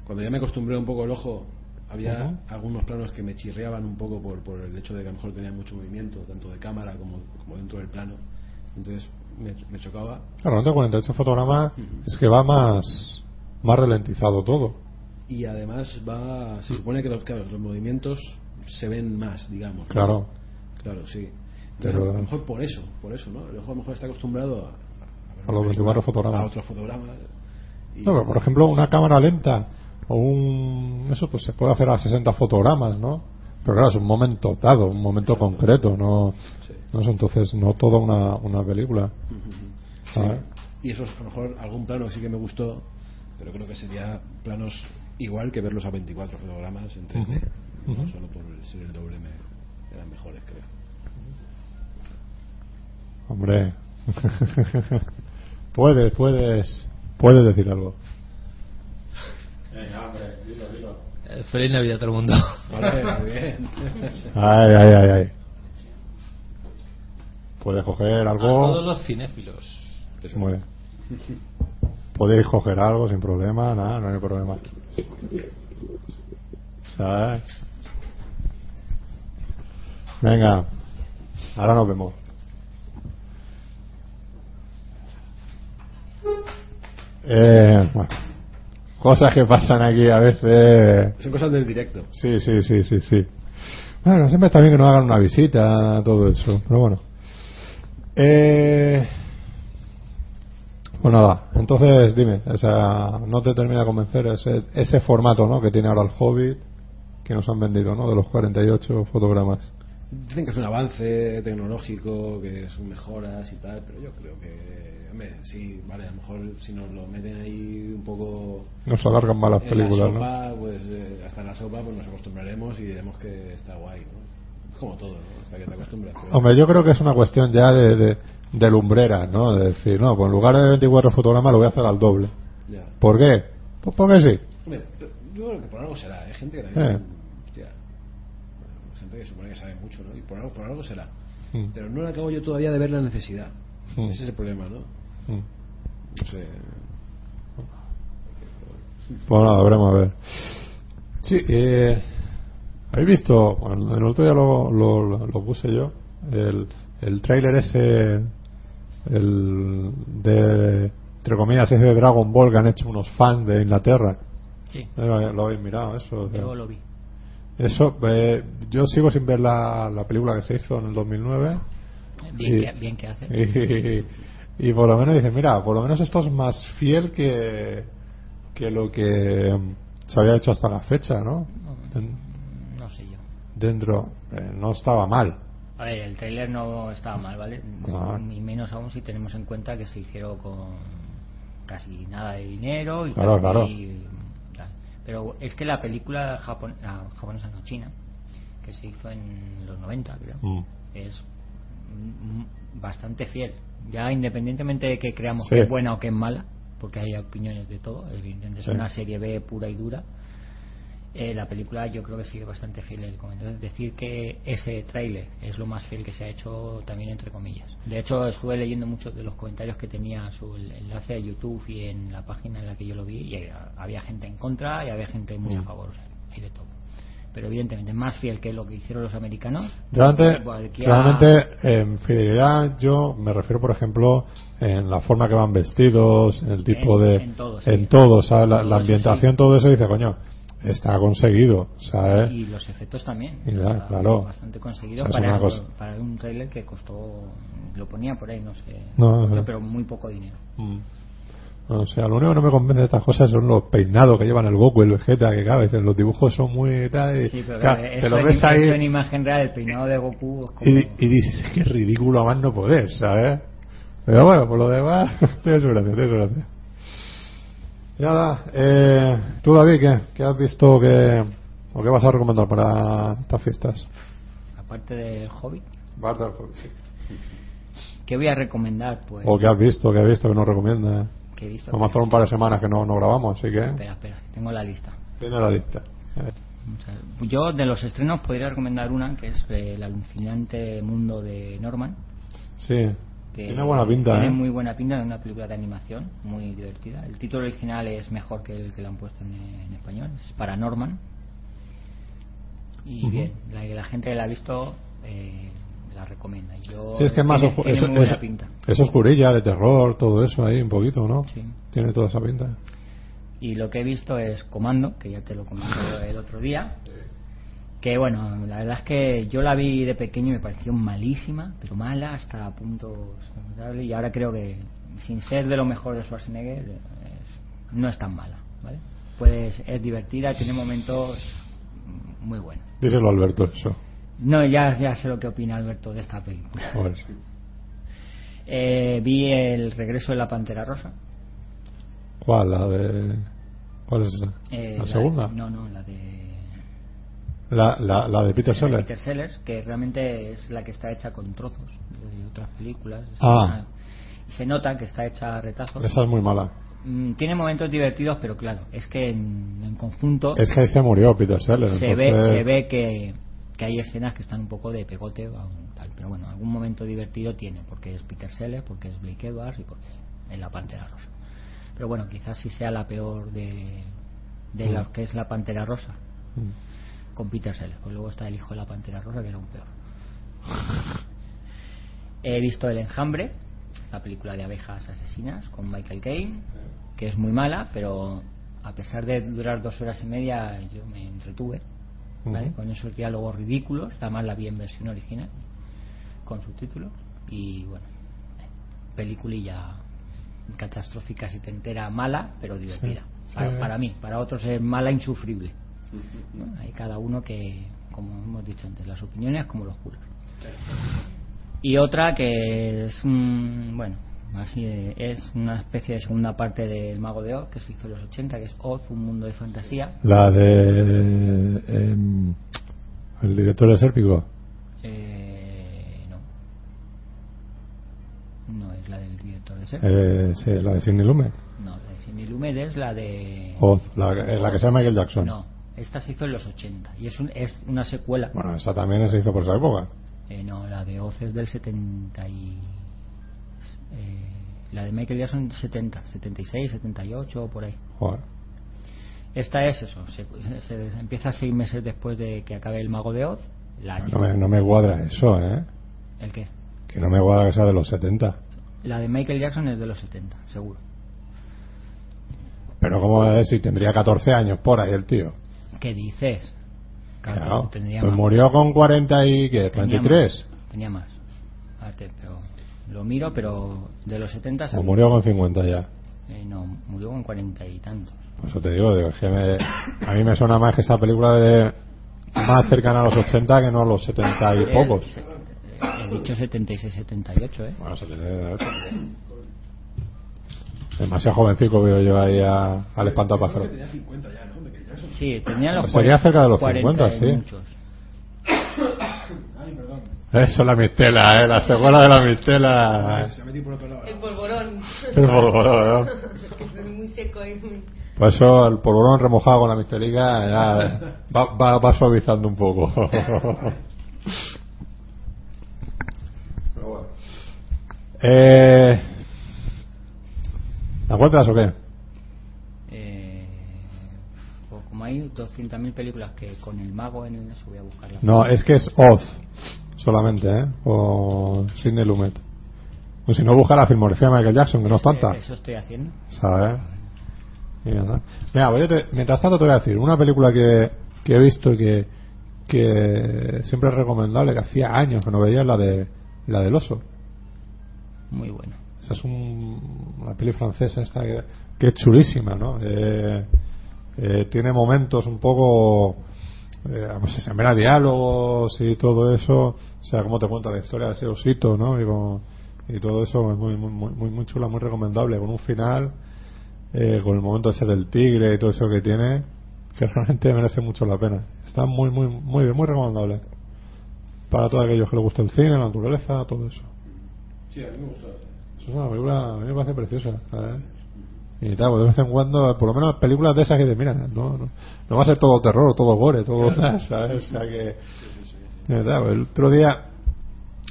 Cuando ya me acostumbré un poco el ojo, había algunos planos que me chirriaban un poco por, por el hecho de que a lo mejor tenía mucho movimiento, tanto de cámara como, como dentro del plano. Entonces me, me chocaba. Claro, no 48 fotogramas es que va más, más ralentizado todo. Y además va, se supone que los, claro, los movimientos se ven más, digamos. ¿no? Claro. Claro, sí. Pero- a lo mejor por eso, por eso, ¿no? El ojo a lo mejor está acostumbrado a, A los 24 fotogramas. A otros fotogramas. Y- No, pero por ejemplo, una cámara lenta o un. Eso pues se puede hacer a 60 fotogramas, ¿no? Pero claro, es un momento dado, un momento concreto, no, Sí. no es entonces no toda una, una película. ¿sabes? Y eso a lo mejor algún plano sí que me gustó, pero creo que sería planos igual que verlos a 24 fotogramas en 3D. Ujú. No solo por ser el doble me eran mejores, creo. Hombre, [laughs] puedes, puedes, puedes decir algo. Eh, Feliz Navidad a todo el mundo. Vale, muy bien. Ay, ay, ay, ay. Puedes coger A algo. todos los cinéfilos. Muy bien. Podéis coger algo sin problema, nada, no hay problema. ¿Sabes? Venga, ahora nos vemos. Eh, bueno, cosas que pasan aquí a veces. Son cosas del directo. Sí, sí, sí, sí, sí. Bueno, siempre está bien que nos hagan una visita, todo eso, pero bueno. Eh... Pues nada, entonces dime, o sea, no te termina de convencer ese, ese formato ¿no? que tiene ahora el Hobbit que nos han vendido, ¿no? De los 48 fotogramas. Dicen que es un avance tecnológico, que son mejoras y tal, pero yo creo que, hombre, sí, vale, a lo mejor si nos lo meten ahí un poco Nos alargan más las en películas, la ¿no? sopa, pues eh, hasta en la sopa pues nos acostumbraremos y diremos que está guay, ¿no? Es como todo, ¿no? Hasta que te acostumbras. pero- Hombre, yo creo que es una cuestión ya de, de, de lumbrera, ¿no? De decir, no, pues en lugar de 24 fotogramas lo voy a hacer al doble. Ya. ¿Por qué? Pues porque sí. Hombre, yo creo que por algo será, hay gente que también, Eh. hostia, bueno, gente que supone que sabe mucho, ¿no? Y por algo, por algo será. Mm. Pero no le acabo yo todavía de ver la necesidad. Mm. Ese es el problema, ¿no? Mm. No sé. Pues nada, veremos a ver. Sí, eh, ¿habéis visto? Bueno, el otro día lo, lo, lo puse yo. El, el trailer ese. El de. Entre comillas, ese de Dragon Ball que han hecho unos fans de Inglaterra. Sí, Eh, Lo, lo habéis mirado, eso. o sea, yo lo vi. Eso, eh, yo sigo sin ver la, la película que se hizo en el 2009. Bien, Y- que, bien que hace. [laughs] y, y por lo menos dice mira por lo menos esto es más fiel que que lo que mm, se había hecho hasta la fecha no No sé yo. dentro eh, no estaba mal A ver, el trailer no estaba mal, ¿vale? Ah. Ni menos aún si tenemos en cuenta que se hicieron con casi nada de dinero y Claro, casi- tal. Pero es que la película japon- la japonesa, no china, que se hizo en los 90, creo, Mm. es bastante fiel. Ya independientemente de que creamos Sí. que es buena o que es mala, porque hay opiniones de todo, evidentemente es una serie B pura y dura. Eh, la película yo creo que sigue bastante fiel el. Entonces, decir que ese tráiler es lo más fiel que se ha hecho también entre comillas. De hecho, estuve leyendo muchos de los comentarios que tenía su enlace a YouTube y en la página en la que yo lo vi y eh, había gente en contra y había gente muy a Mm. favor, o sea, hay de todo. Pero evidentemente más fiel que lo que hicieron los americanos. realmente cualquiera- realmente en fidelidad yo me refiero por ejemplo en la forma que van vestidos en el tipo En- de en todo, sí. en todo ¿sabes? la, ambientación sí. todo eso dice coño está conseguido ¿sabes? y los efectos también ya, Está claro. bastante conseguido O sea, para, cosa- para un trailer que costó lo ponía por ahí no sé No, no pero muy poco dinero Mm. O sea, lo único que no me convence de estas cosas son los peinados que llevan el Goku y el Vegeta, que claro, dicen, los dibujos son muy tal, y, Sí, pero claro, claro, te lo en, ves eso en ahí imagen real, el peinado de Goku es como- y, y dices, qué ridículo a más no poder, ¿sabes? Pero bueno, por lo demás, [laughs] tiene su gracia, tiene su gracia. Nada, eh, tú David, ¿qué, qué has visto que, o qué vas a recomendar para estas fiestas? aparte del Hobbit Battlefield, sí. ¿qué voy a recomendar? pues O qué has visto, qué has visto que nos recomienda. que he visto Vamos a un par de semanas que no, no grabamos, así que espera, espera, tengo la lista tiene la lista. Eh. Yo de los estrenos podría recomendar una que es eh, El alucinante mundo de Norman. Sí. Que Tiene buena pinta, Tiene ¿eh? muy buena pinta, es una película de animación muy divertida. El título original es mejor que el que le han puesto en, en español, es para Norman. Y bien, la, la gente que la ha visto eh, la recomienda. Yo, Sí, es que más tiene, tiene es, muy buena es- pinta. es oscurilla, de terror, todo eso ahí un poquito, ¿no? Sí. Tiene toda esa pinta. Y lo que he visto es Comando, que ya te lo comenté el otro día. Que bueno, la verdad es que yo la vi de pequeño y me pareció malísima, pero mala hasta puntos. Y ahora creo que, sin ser de lo mejor de Schwarzenegger, es- no es tan mala. ¿vale? Pues es divertida, tiene momentos muy buenos. Díselo Alberto eso. No, ya, ya sé lo que opina Alberto de esta película. Eh, vi el regreso de la Pantera Rosa. ¿Cuál? La de... ¿Cuál es esa? Eh, ¿La segunda? No, no, la de La, la, la de Peter Sellers. Peter Sellers, que realmente es la que está hecha con trozos de otras películas. Ah. Se nota que está hecha a retazos. Esa es muy mala. Mm, Tiene momentos divertidos, pero claro, es que en, en conjunto Es que se murió Peter Sellers. se, ve, se ve que, que hay escenas que están un poco de pegote o tal. Pero bueno, algún momento divertido tiene, porque es Peter Sellers, porque es Blake Edwards y porque es la Pantera Rosa. Pero bueno, quizás sí sea la peor de, de Mm. lo que es la Pantera Rosa Mm. Con Peter Sellers. Pues luego está el hijo de la Pantera Rosa, que era un peor. [laughs] He visto El Enjambre, la película de abejas asesinas con Michael Caine, que es muy mala, pero a pesar de durar dos horas y media, yo me entretuve. Con esos diálogos ridículos, además la vi en versión original, con subtítulos, y bueno, peliculilla catastrófica si te entera mala, pero divertida. Sí. Para, Sí. para mí, para otros es mala insufrible. ¿No? Hay cada uno que, como hemos dicho antes, las opiniones como los culos. Y otra que es un, bueno, así de- es una especie de segunda parte del Mago de Oz que se hizo en los 80, que es Oz, un mundo de fantasía. La de... em, el director de Sérpico. Eh, no. No es la del director de ser. Eh, sí, la de Sidney Lumet. No, la de Sidney Lumet es la de. Oz, la, la que se llama Michael Jackson. No, esta se hizo en los 80 y es, un- es una secuela. Bueno, esa también se hizo por esa época. Eh, no, la de Oz es del 70 y... eh, la de Michael Jackson 70, 76, 78 o por ahí. Joder. Esta es eso, se, se- empieza seis meses después de que acabe el Mago de Oz. La, No me, no me cuadra eso, ¿eh? ¿El qué? Que no me cuadra que sea de los 70. La de Michael Jackson es de los 70, seguro. Pero ¿cómo es si tendría 14 años por ahí el tío? ¿Qué dices? Claro, Claro. tendría Pues más. murió con 40 y ¿qué? Tenía 23. más, Tenía más. Pero lo miro, pero de los 70 O seguro. murió con 50 ya. Eh, no, murió con 40 y tantos. Por eso te digo, digo, es que me- a mí me suena más que esa película de más cercana a los 80 que no a los 70 y pocos. se- He dicho 76, 78, ¿eh? Bueno, 78. Demasiado jovencico veo yo ahí a- al espantapájaro. Tenía 50 ya, ¿no? Sí, tenían los Sería 40, cerca de los 40 50, y sí. muchos. Ay, perdón. Eso es la mistela, ¿eh? La secuela de la mistela. Se ha metido por otro lado. El polvorón. El polvorón, ¿no? Es muy seco ahí. muy- Por eso el polvorón remojado con la mistelica ya va, va, va suavizando un poco. [laughs] eh, ¿La encuentras o qué? Eh, pues como hay 200.000 películas que con el mago en el voy a buscarlas. No, es que es Oz solamente, ¿eh? O Sidney Lumet. Pues si no, busca la filmografía de Michael Jackson, que no es tanta. Eh, Eso estoy haciendo. ¿sabes? Mira, pues yo te- mientras tanto te voy a decir una película que, que he visto que, que siempre es recomendable, que hacía años que no veía, es la de la del oso. Muy bueno. Esa es un, una peli francesa esta que, que es chulísima, ¿no? Eh, eh, tiene momentos un poco eh, se sembra diálogos y todo eso o sea cómo te cuenta la historia de ese osito no y, como- y todo eso es muy muy muy muy, chula muy recomendable con un final eh, con el momento ese del tigre y todo eso que tiene que [laughs] realmente merece mucho la pena está muy muy muy bien muy recomendable para todos aquellos que les gusta el cine la naturaleza todo eso Sí, a mí me gustó. eso es una película a mí me parece preciosa. Y tal, de vez en cuando, por lo menos películas de esas que te mira, no, no, no va a ser todo terror, todo gore, todo, ¿sabes? O sea que. y tal, el otro día,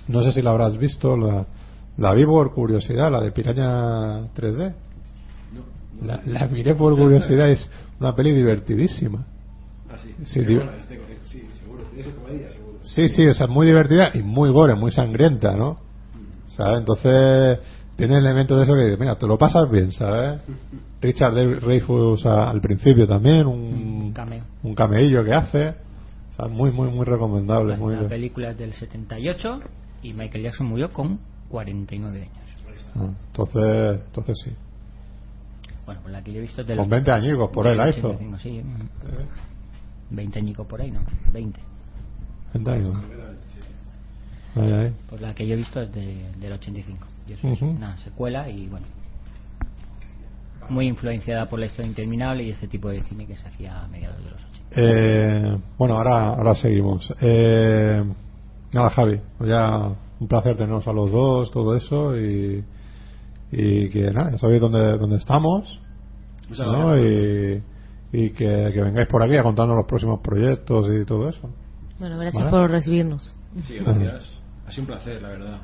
no sé si la habrás visto, la, la vi por curiosidad, la de Piraña 3D. La, la miré por curiosidad, es una peli divertidísima. Ah, sí. Sí, tío. buena, este, sí, seguro. Comedia, seguro. Sí, sí, o sea, muy divertida y muy gore, muy sangrienta, ¿no? ¿Sabes? Entonces, tiene elementos de eso que, mira, te lo pasas bien, ¿sabes? [laughs] Richard Dreyfus al principio también, un, cameo. un cameillo que hace. O sea, muy, muy, muy recomendable. Muy La bien. película es del 78 y Michael Jackson murió con 49 años. Ah, Entonces, entonces sí. Bueno, pues la que yo he visto es de Con 20 añicos por ahí la hizo. 85, sí. 20 añicos por ahí, no, 20. 20 años. Pues la que yo he visto es de, del 85. Y eso es una secuela y bueno. Muy influenciada por la historia interminable y ese tipo de cine que se hacía a mediados de los 80. Eh, bueno, ahora, ahora seguimos. Eh, nada, Javi, pues ya un placer tenernos a los dos, todo eso y, y que nada, ya sabéis dónde, dónde estamos Muchas ¿no? gracias. y, y que, que vengáis por aquí a contarnos los próximos proyectos y todo eso. Bueno, gracias Vale. por recibirnos. Sí, gracias. Ha sido un placer, la verdad,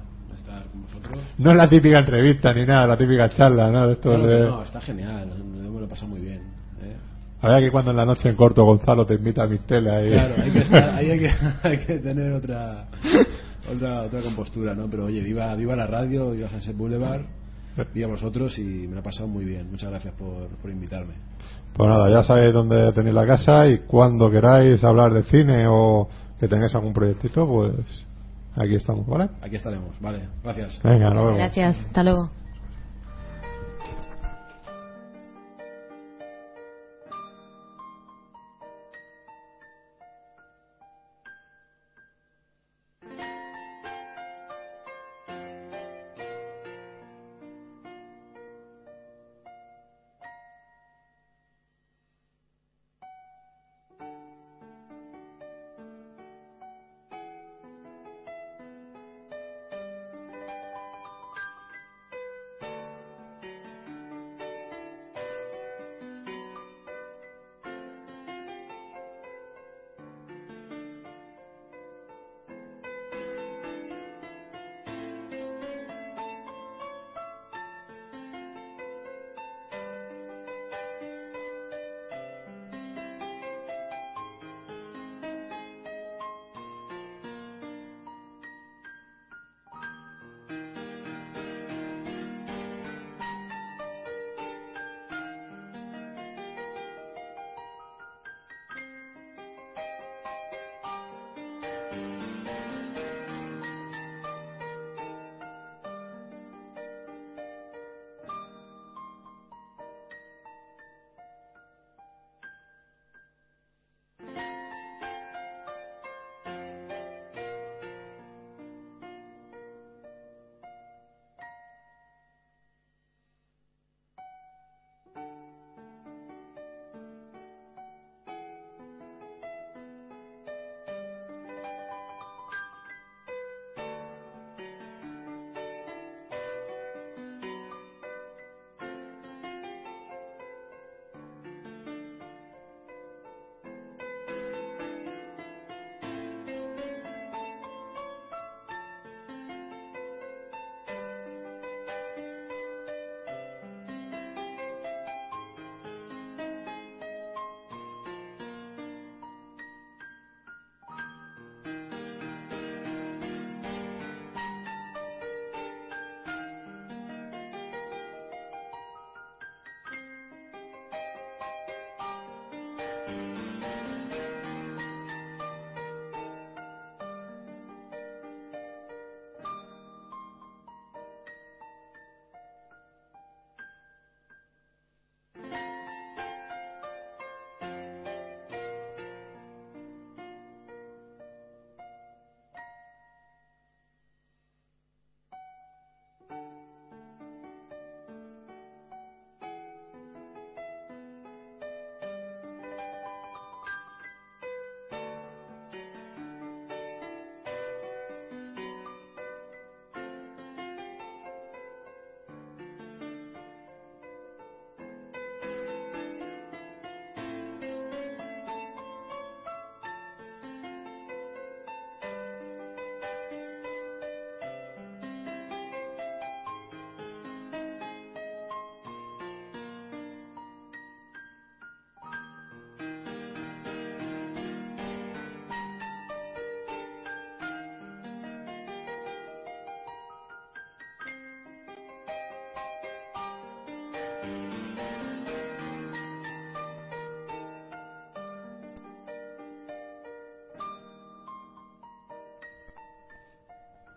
estar con vosotros. No es la típica entrevista ni nada, la típica charla, ¿no? De esto Claro de- que no, está genial. Me lo he pasado muy bien. ¿eh? Había que cuando en la noche en corto Gonzalo te invita a mis telas y... Claro, hay que, estar- [laughs] ahí hay que, [laughs] hay que tener otra, otra otra compostura, ¿no? Pero oye, viva, viva la radio, viva Sunset Boulevard, viva vosotros y me lo he pasado muy bien. Muchas gracias por, por invitarme. Pues nada, ya sabéis dónde tenéis la casa y cuando queráis hablar de cine o que tengáis algún proyectito, pues aquí estamos, ¿vale? Aquí estaremos, vale. Gracias. Venga, vemos. Gracias, hasta luego.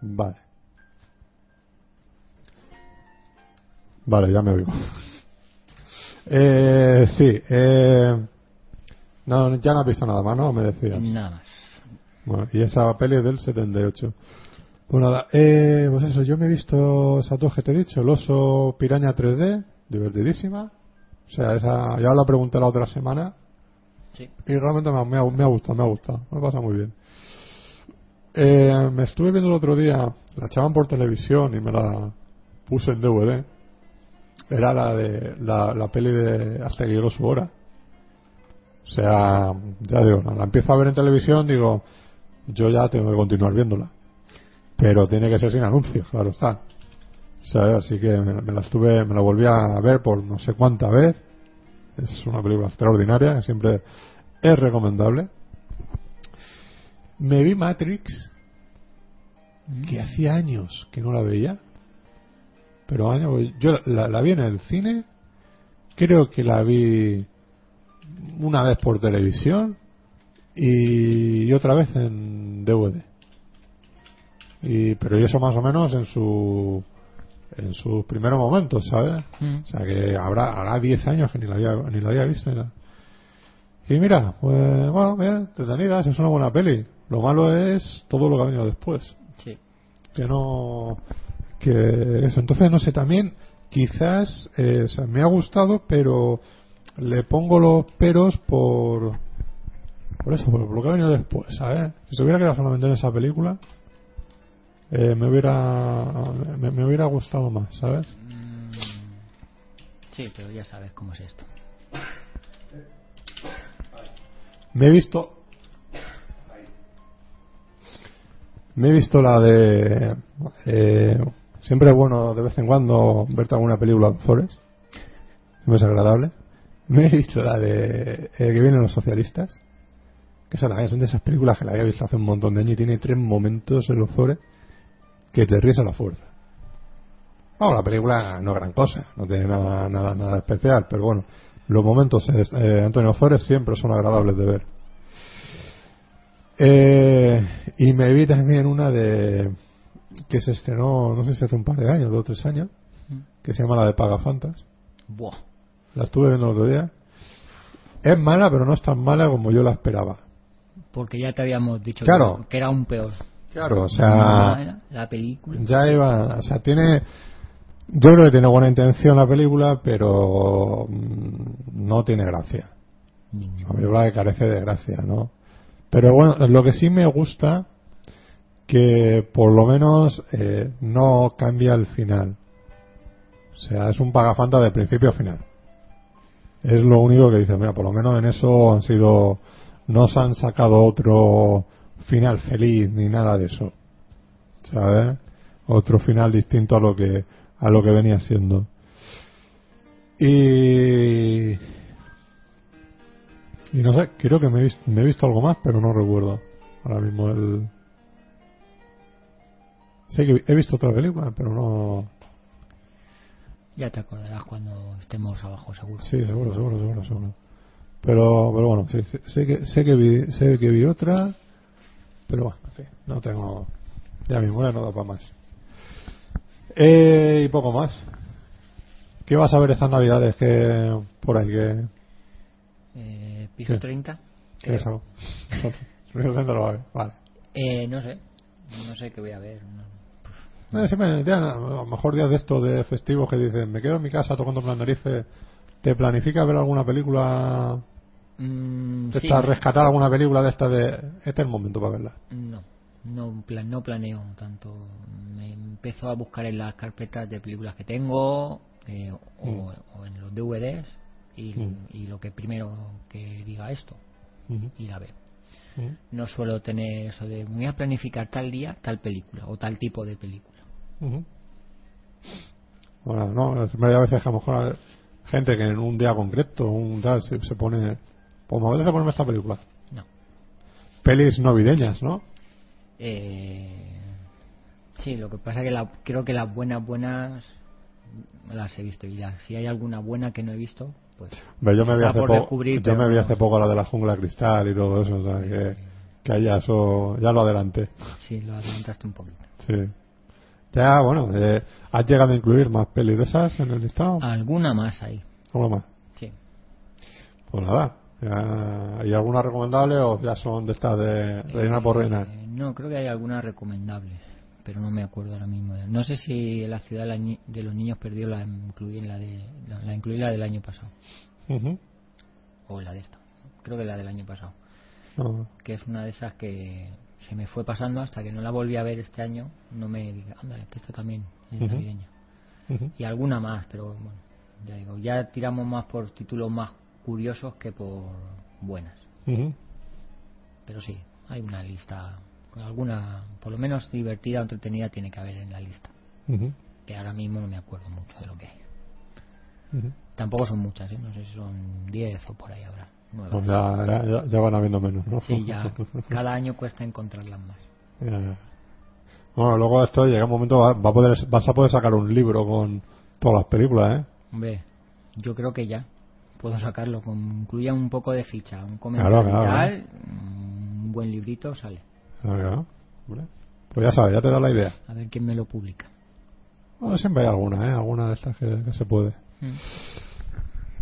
Vale. Vale, ya me oigo. Eh, sí, eh, no, ya no has visto nada más, ¿no? Me decías. Nada más. Bueno, y esa peli es del 78. Pues nada, eh, pues eso, yo me he visto esas dos que te he dicho, el oso piraña 3D, divertidísima. O sea, esa, ya la pregunté la otra semana Sí. y realmente me, ha- me ha, me ha gustado, me ha gustado, me pasa muy bien. Eh, me estuve viendo el otro día, la echaban por televisión y me la puse en DVD. Era la de la, la peli de Hasta que llegó su hora. O sea, ya digo, la empiezo a ver en televisión, digo, yo ya tengo que continuar viéndola. Pero tiene que ser sin anuncios, claro está. O sea, así que me, me la estuve, me la volví a ver por no sé cuánta vez. Es una película extraordinaria, que siempre es recomendable. Me vi Matrix, que hacía años que no la veía. Pero años, yo la, la vi en el cine, creo que la vi una vez por televisión y, otra vez en DVD. Y, pero eso más o menos en su en sus primeros momentos, ¿sabes? Mm. O sea que habrá hará 10 años que ni la había, ni la había visto. ni nada. Y mira, pues bueno, bien, entretenida, es una buena peli. Lo malo es todo lo que ha venido después. Sí. Que no. Que eso, entonces no sé, también quizás eh, o sea, me ha gustado, pero le pongo los peros por. Por eso, por, lo que ha venido después, ¿sabes? Si se hubiera quedado solamente en esa película, eh, me hubiera me, me hubiera gustado más, ¿sabes? Sí, pero ya sabes cómo es esto. Me he visto. Me he visto la de. eh, siempre es bueno de vez en cuando verte alguna película de Forest. No es agradable. Me he visto la de. eh, que vienen los socialistas. Que esa también son de esas películas que la había visto hace un montón de años y tiene tres momentos en los Forest que te ríes a la fuerza. Bueno, la película no es gran cosa, no tiene nada, nada, nada especial, pero bueno, los momentos eh, Antonio Forest siempre son agradables de ver. Eh, y me vi también una de que se estrenó, no sé si hace un par de años, dos o tres años, que se llama la de Pagafantas. Buah. La estuve viendo el otro día. Es mala, pero no es tan mala como yo la esperaba. Porque ya te habíamos dicho Claro. que, que era un peor. Claro, o sea, la película. ya iba, o sea, tiene, yo creo que tiene buena intención la película, pero mm, no tiene gracia. La película que carece de gracia, ¿no? Pero bueno, lo que sí me gusta, que por lo menos eh, no cambia el final. O sea, es un pagafanta de principio a final. Es lo único que dice, mira, por lo menos en eso han sido, no se han sacado otro final feliz ni nada de eso. ¿Sabes? Otro final distinto a lo que, a lo que venía siendo. Y, y no sé, creo que me he, visto, me he visto algo más, pero no recuerdo ahora mismo el. Sé que he visto otra película, pero no. Ya te acordarás cuando estemos abajo, seguro. Sí, seguro, seguro, seguro, seguro. Pero, pero bueno, sí, sí, sé que sé que vi, sé que vi otra, pero bueno, en fin, no tengo. Ya mi no da para más. Eh, y poco más. ¿Qué vas a ver estas navidades que por ahí que Eh, piso ¿Qué? 30. ¿Qué es algo? lo va a ver. Vale. Eh, no sé. No sé qué voy a ver. no. Eh, siempre, a lo mejor días de estos de festivos que dicen, me quedo en mi casa tocando las narices, ¿te planifica ver alguna película? Mm, ¿Te sí, está me- rescatar alguna película de esta de... Este es el momento para verla. No, no, plan, no planeo tanto. Me empiezo a buscar en las carpetas de películas que tengo eh, o, Mm. o en los DVDs y, y lo que primero que diga esto Ujú. y la. Ujú. No suelo tener eso de voy a planificar tal día tal película o tal tipo de película. Bueno, no, hay a veces que a lo mejor gente que en un día concreto, un tal, se, se pone... Pues me apetece ponerme esta película. No. Pelis navideñas, ¿no? Eh, sí, lo que pasa es que la- creo que las buenas buenas las he visto y las, si hay alguna buena que no he visto, pues yo me vi hace poco, yo me vi hace poco la de la jungla cristal y todo eso, o sea, que Que ahí ya, eso, ya lo adelanté. Sí, lo adelantaste un poquito. Sí. Ya, bueno, eh, ¿has llegado a incluir más pelis de esas en el listado? Alguna más ahí. ¿Cómo más? Sí. Pues nada. ya- ¿Hay alguna recomendable o ya son de estas de reina por reina? Eh, no, creo que hay alguna recomendable, pero no me acuerdo ahora mismo. No sé si la ciudad de los niños perdidos la incluí en la de la, incluí la del año pasado Ujú. o en la de esta. Creo que la del año pasado, No, que es una de esas que se me fue pasando hasta que no la volví a ver este año. No me diga, anda, que esta también es navideña. Y alguna más, pero bueno, ya digo, ya tiramos más por títulos más curiosos que por buenas. Pero sí, hay una lista, alguna, por lo menos divertida o entretenida tiene que haber en la lista. Que ahora mismo no me acuerdo mucho de lo que hay. Tampoco son muchas, ¿eh? no sé si son 10 o por ahí habrá. nueve. Pues ya, ya, ya- ya van habiendo menos, ¿no? Sí, ya. [laughs] Cada año cuesta encontrarlas más. Ya, ya. Bueno, luego esto llega un momento, va, a poder, vas a poder sacar un libro con todas las películas, ¿eh? Hombre, yo creo que ya puedo sacarlo. Con, incluya un poco de ficha, un comentario Claro, claro, tal, un buen librito sale. Ah. Hombre. Pues ya sabes, ya te da la idea. A ver quién me lo publica. Bueno, siempre hay alguna, ¿eh? Alguna de estas que, que se puede. Mm.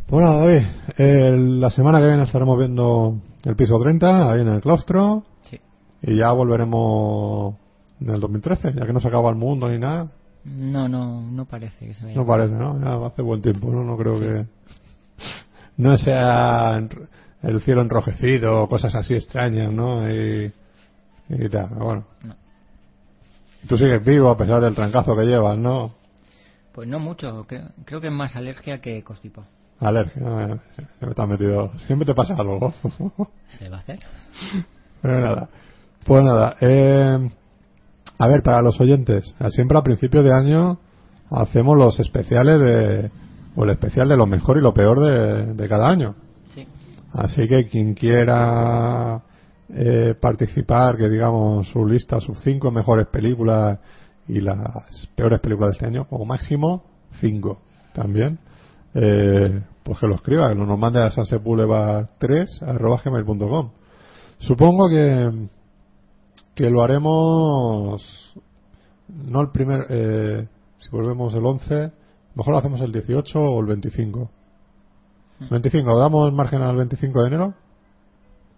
Bueno, David, eh, la semana que viene estaremos viendo el piso 30, ahí en el claustro, Sí. y ya volveremos en el 2013, ya que no se acaba el mundo ni nada. No, no, no parece que se vaya. No parece, ¿no? Ya hace buen tiempo, ¿no? No creo Sí. que... No sea el cielo enrojecido o cosas así extrañas, ¿no? Y, y tal, pero bueno. No. Tú sigues vivo a pesar del trancazo que llevas, ¿no? Pues no mucho, creo, creo que es más alergia que constipado. Alergia, siempre te has metido... Siempre te pasa algo. [laughs] ¿Se va a hacer? Pero nada. Pues nada. eh, a ver, para los oyentes, siempre a principio de año hacemos los especiales de. O el especial de lo mejor y lo peor de, de cada año. Sí. Así que quien quiera eh, participar, que digamos su lista, sus cinco mejores películas y las peores películas de este año, como máximo cinco también, eh, pues que lo escriba, que nos mande a sansepoulevar3 Supongo que que lo haremos no el primer eh, si volvemos el 11 mejor lo hacemos el 18 o el 25 25 damos margen al 25 de enero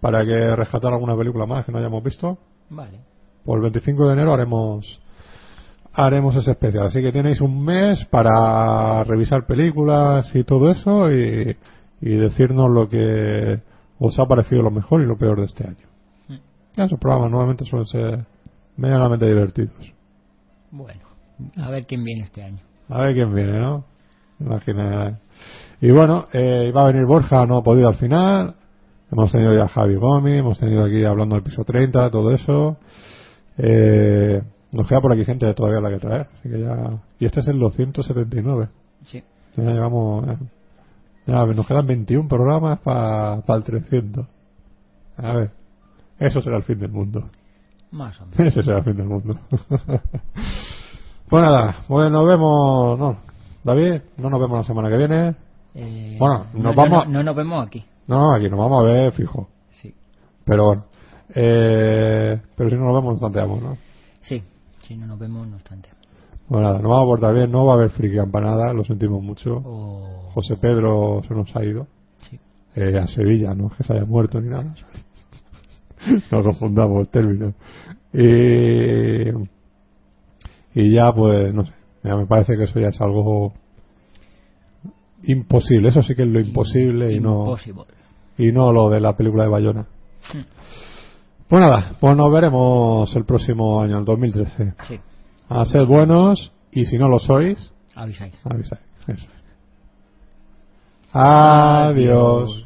para que rescatar alguna película más que no hayamos visto Vale. pues el 25 de enero haremos haremos ese especial así que tenéis un mes para revisar películas y todo eso y, y decirnos lo que os ha parecido lo mejor y lo peor de este año Mm. ya, esos programas normalmente suelen ser medianamente divertidos Bueno, a ver quién viene este año. a ver quién viene ¿no? Imagina. y bueno eh, iba a venir Borja no ha podido al final hemos tenido ya a Javi Gomi hemos tenido aquí hablando del piso 30 todo eso. Eh, nos queda por aquí gente todavía la que traer así que ya y este es el 279 Sí. ya llevamos eh, ya nos quedan 21 programas para el 300 a ver eso será el fin del mundo. Más o [laughs] menos. ese será el fin del mundo. [laughs] Pues nada pues nos vemos no. David no nos vemos la semana que viene. Eh, Bueno, nos no, vamos- No, no nos vemos aquí. No aquí nos vamos a ver fijo Sí. pero bueno eh, pero si no nos vemos nos tanteamos ¿no? Sí, si no nos vemos, no obstante. Bueno, nada, nos vamos a portar bien, no va a haber friki campanada, lo sentimos mucho. O... José Pedro se nos ha ido Sí. eh, a Sevilla, no es que se haya muerto ni nada. [laughs] no confundamos el término. Y, y ya, pues, no sé, ya me parece que eso ya es algo imposible, eso sí que es lo imposible y no, Impossible. Y no lo de la película de Bayona. Pues nada, pues nos veremos el próximo año, el 2013. Sí, A ser buenos y si no lo sois, avisáis. avisáis. Eso. Adiós.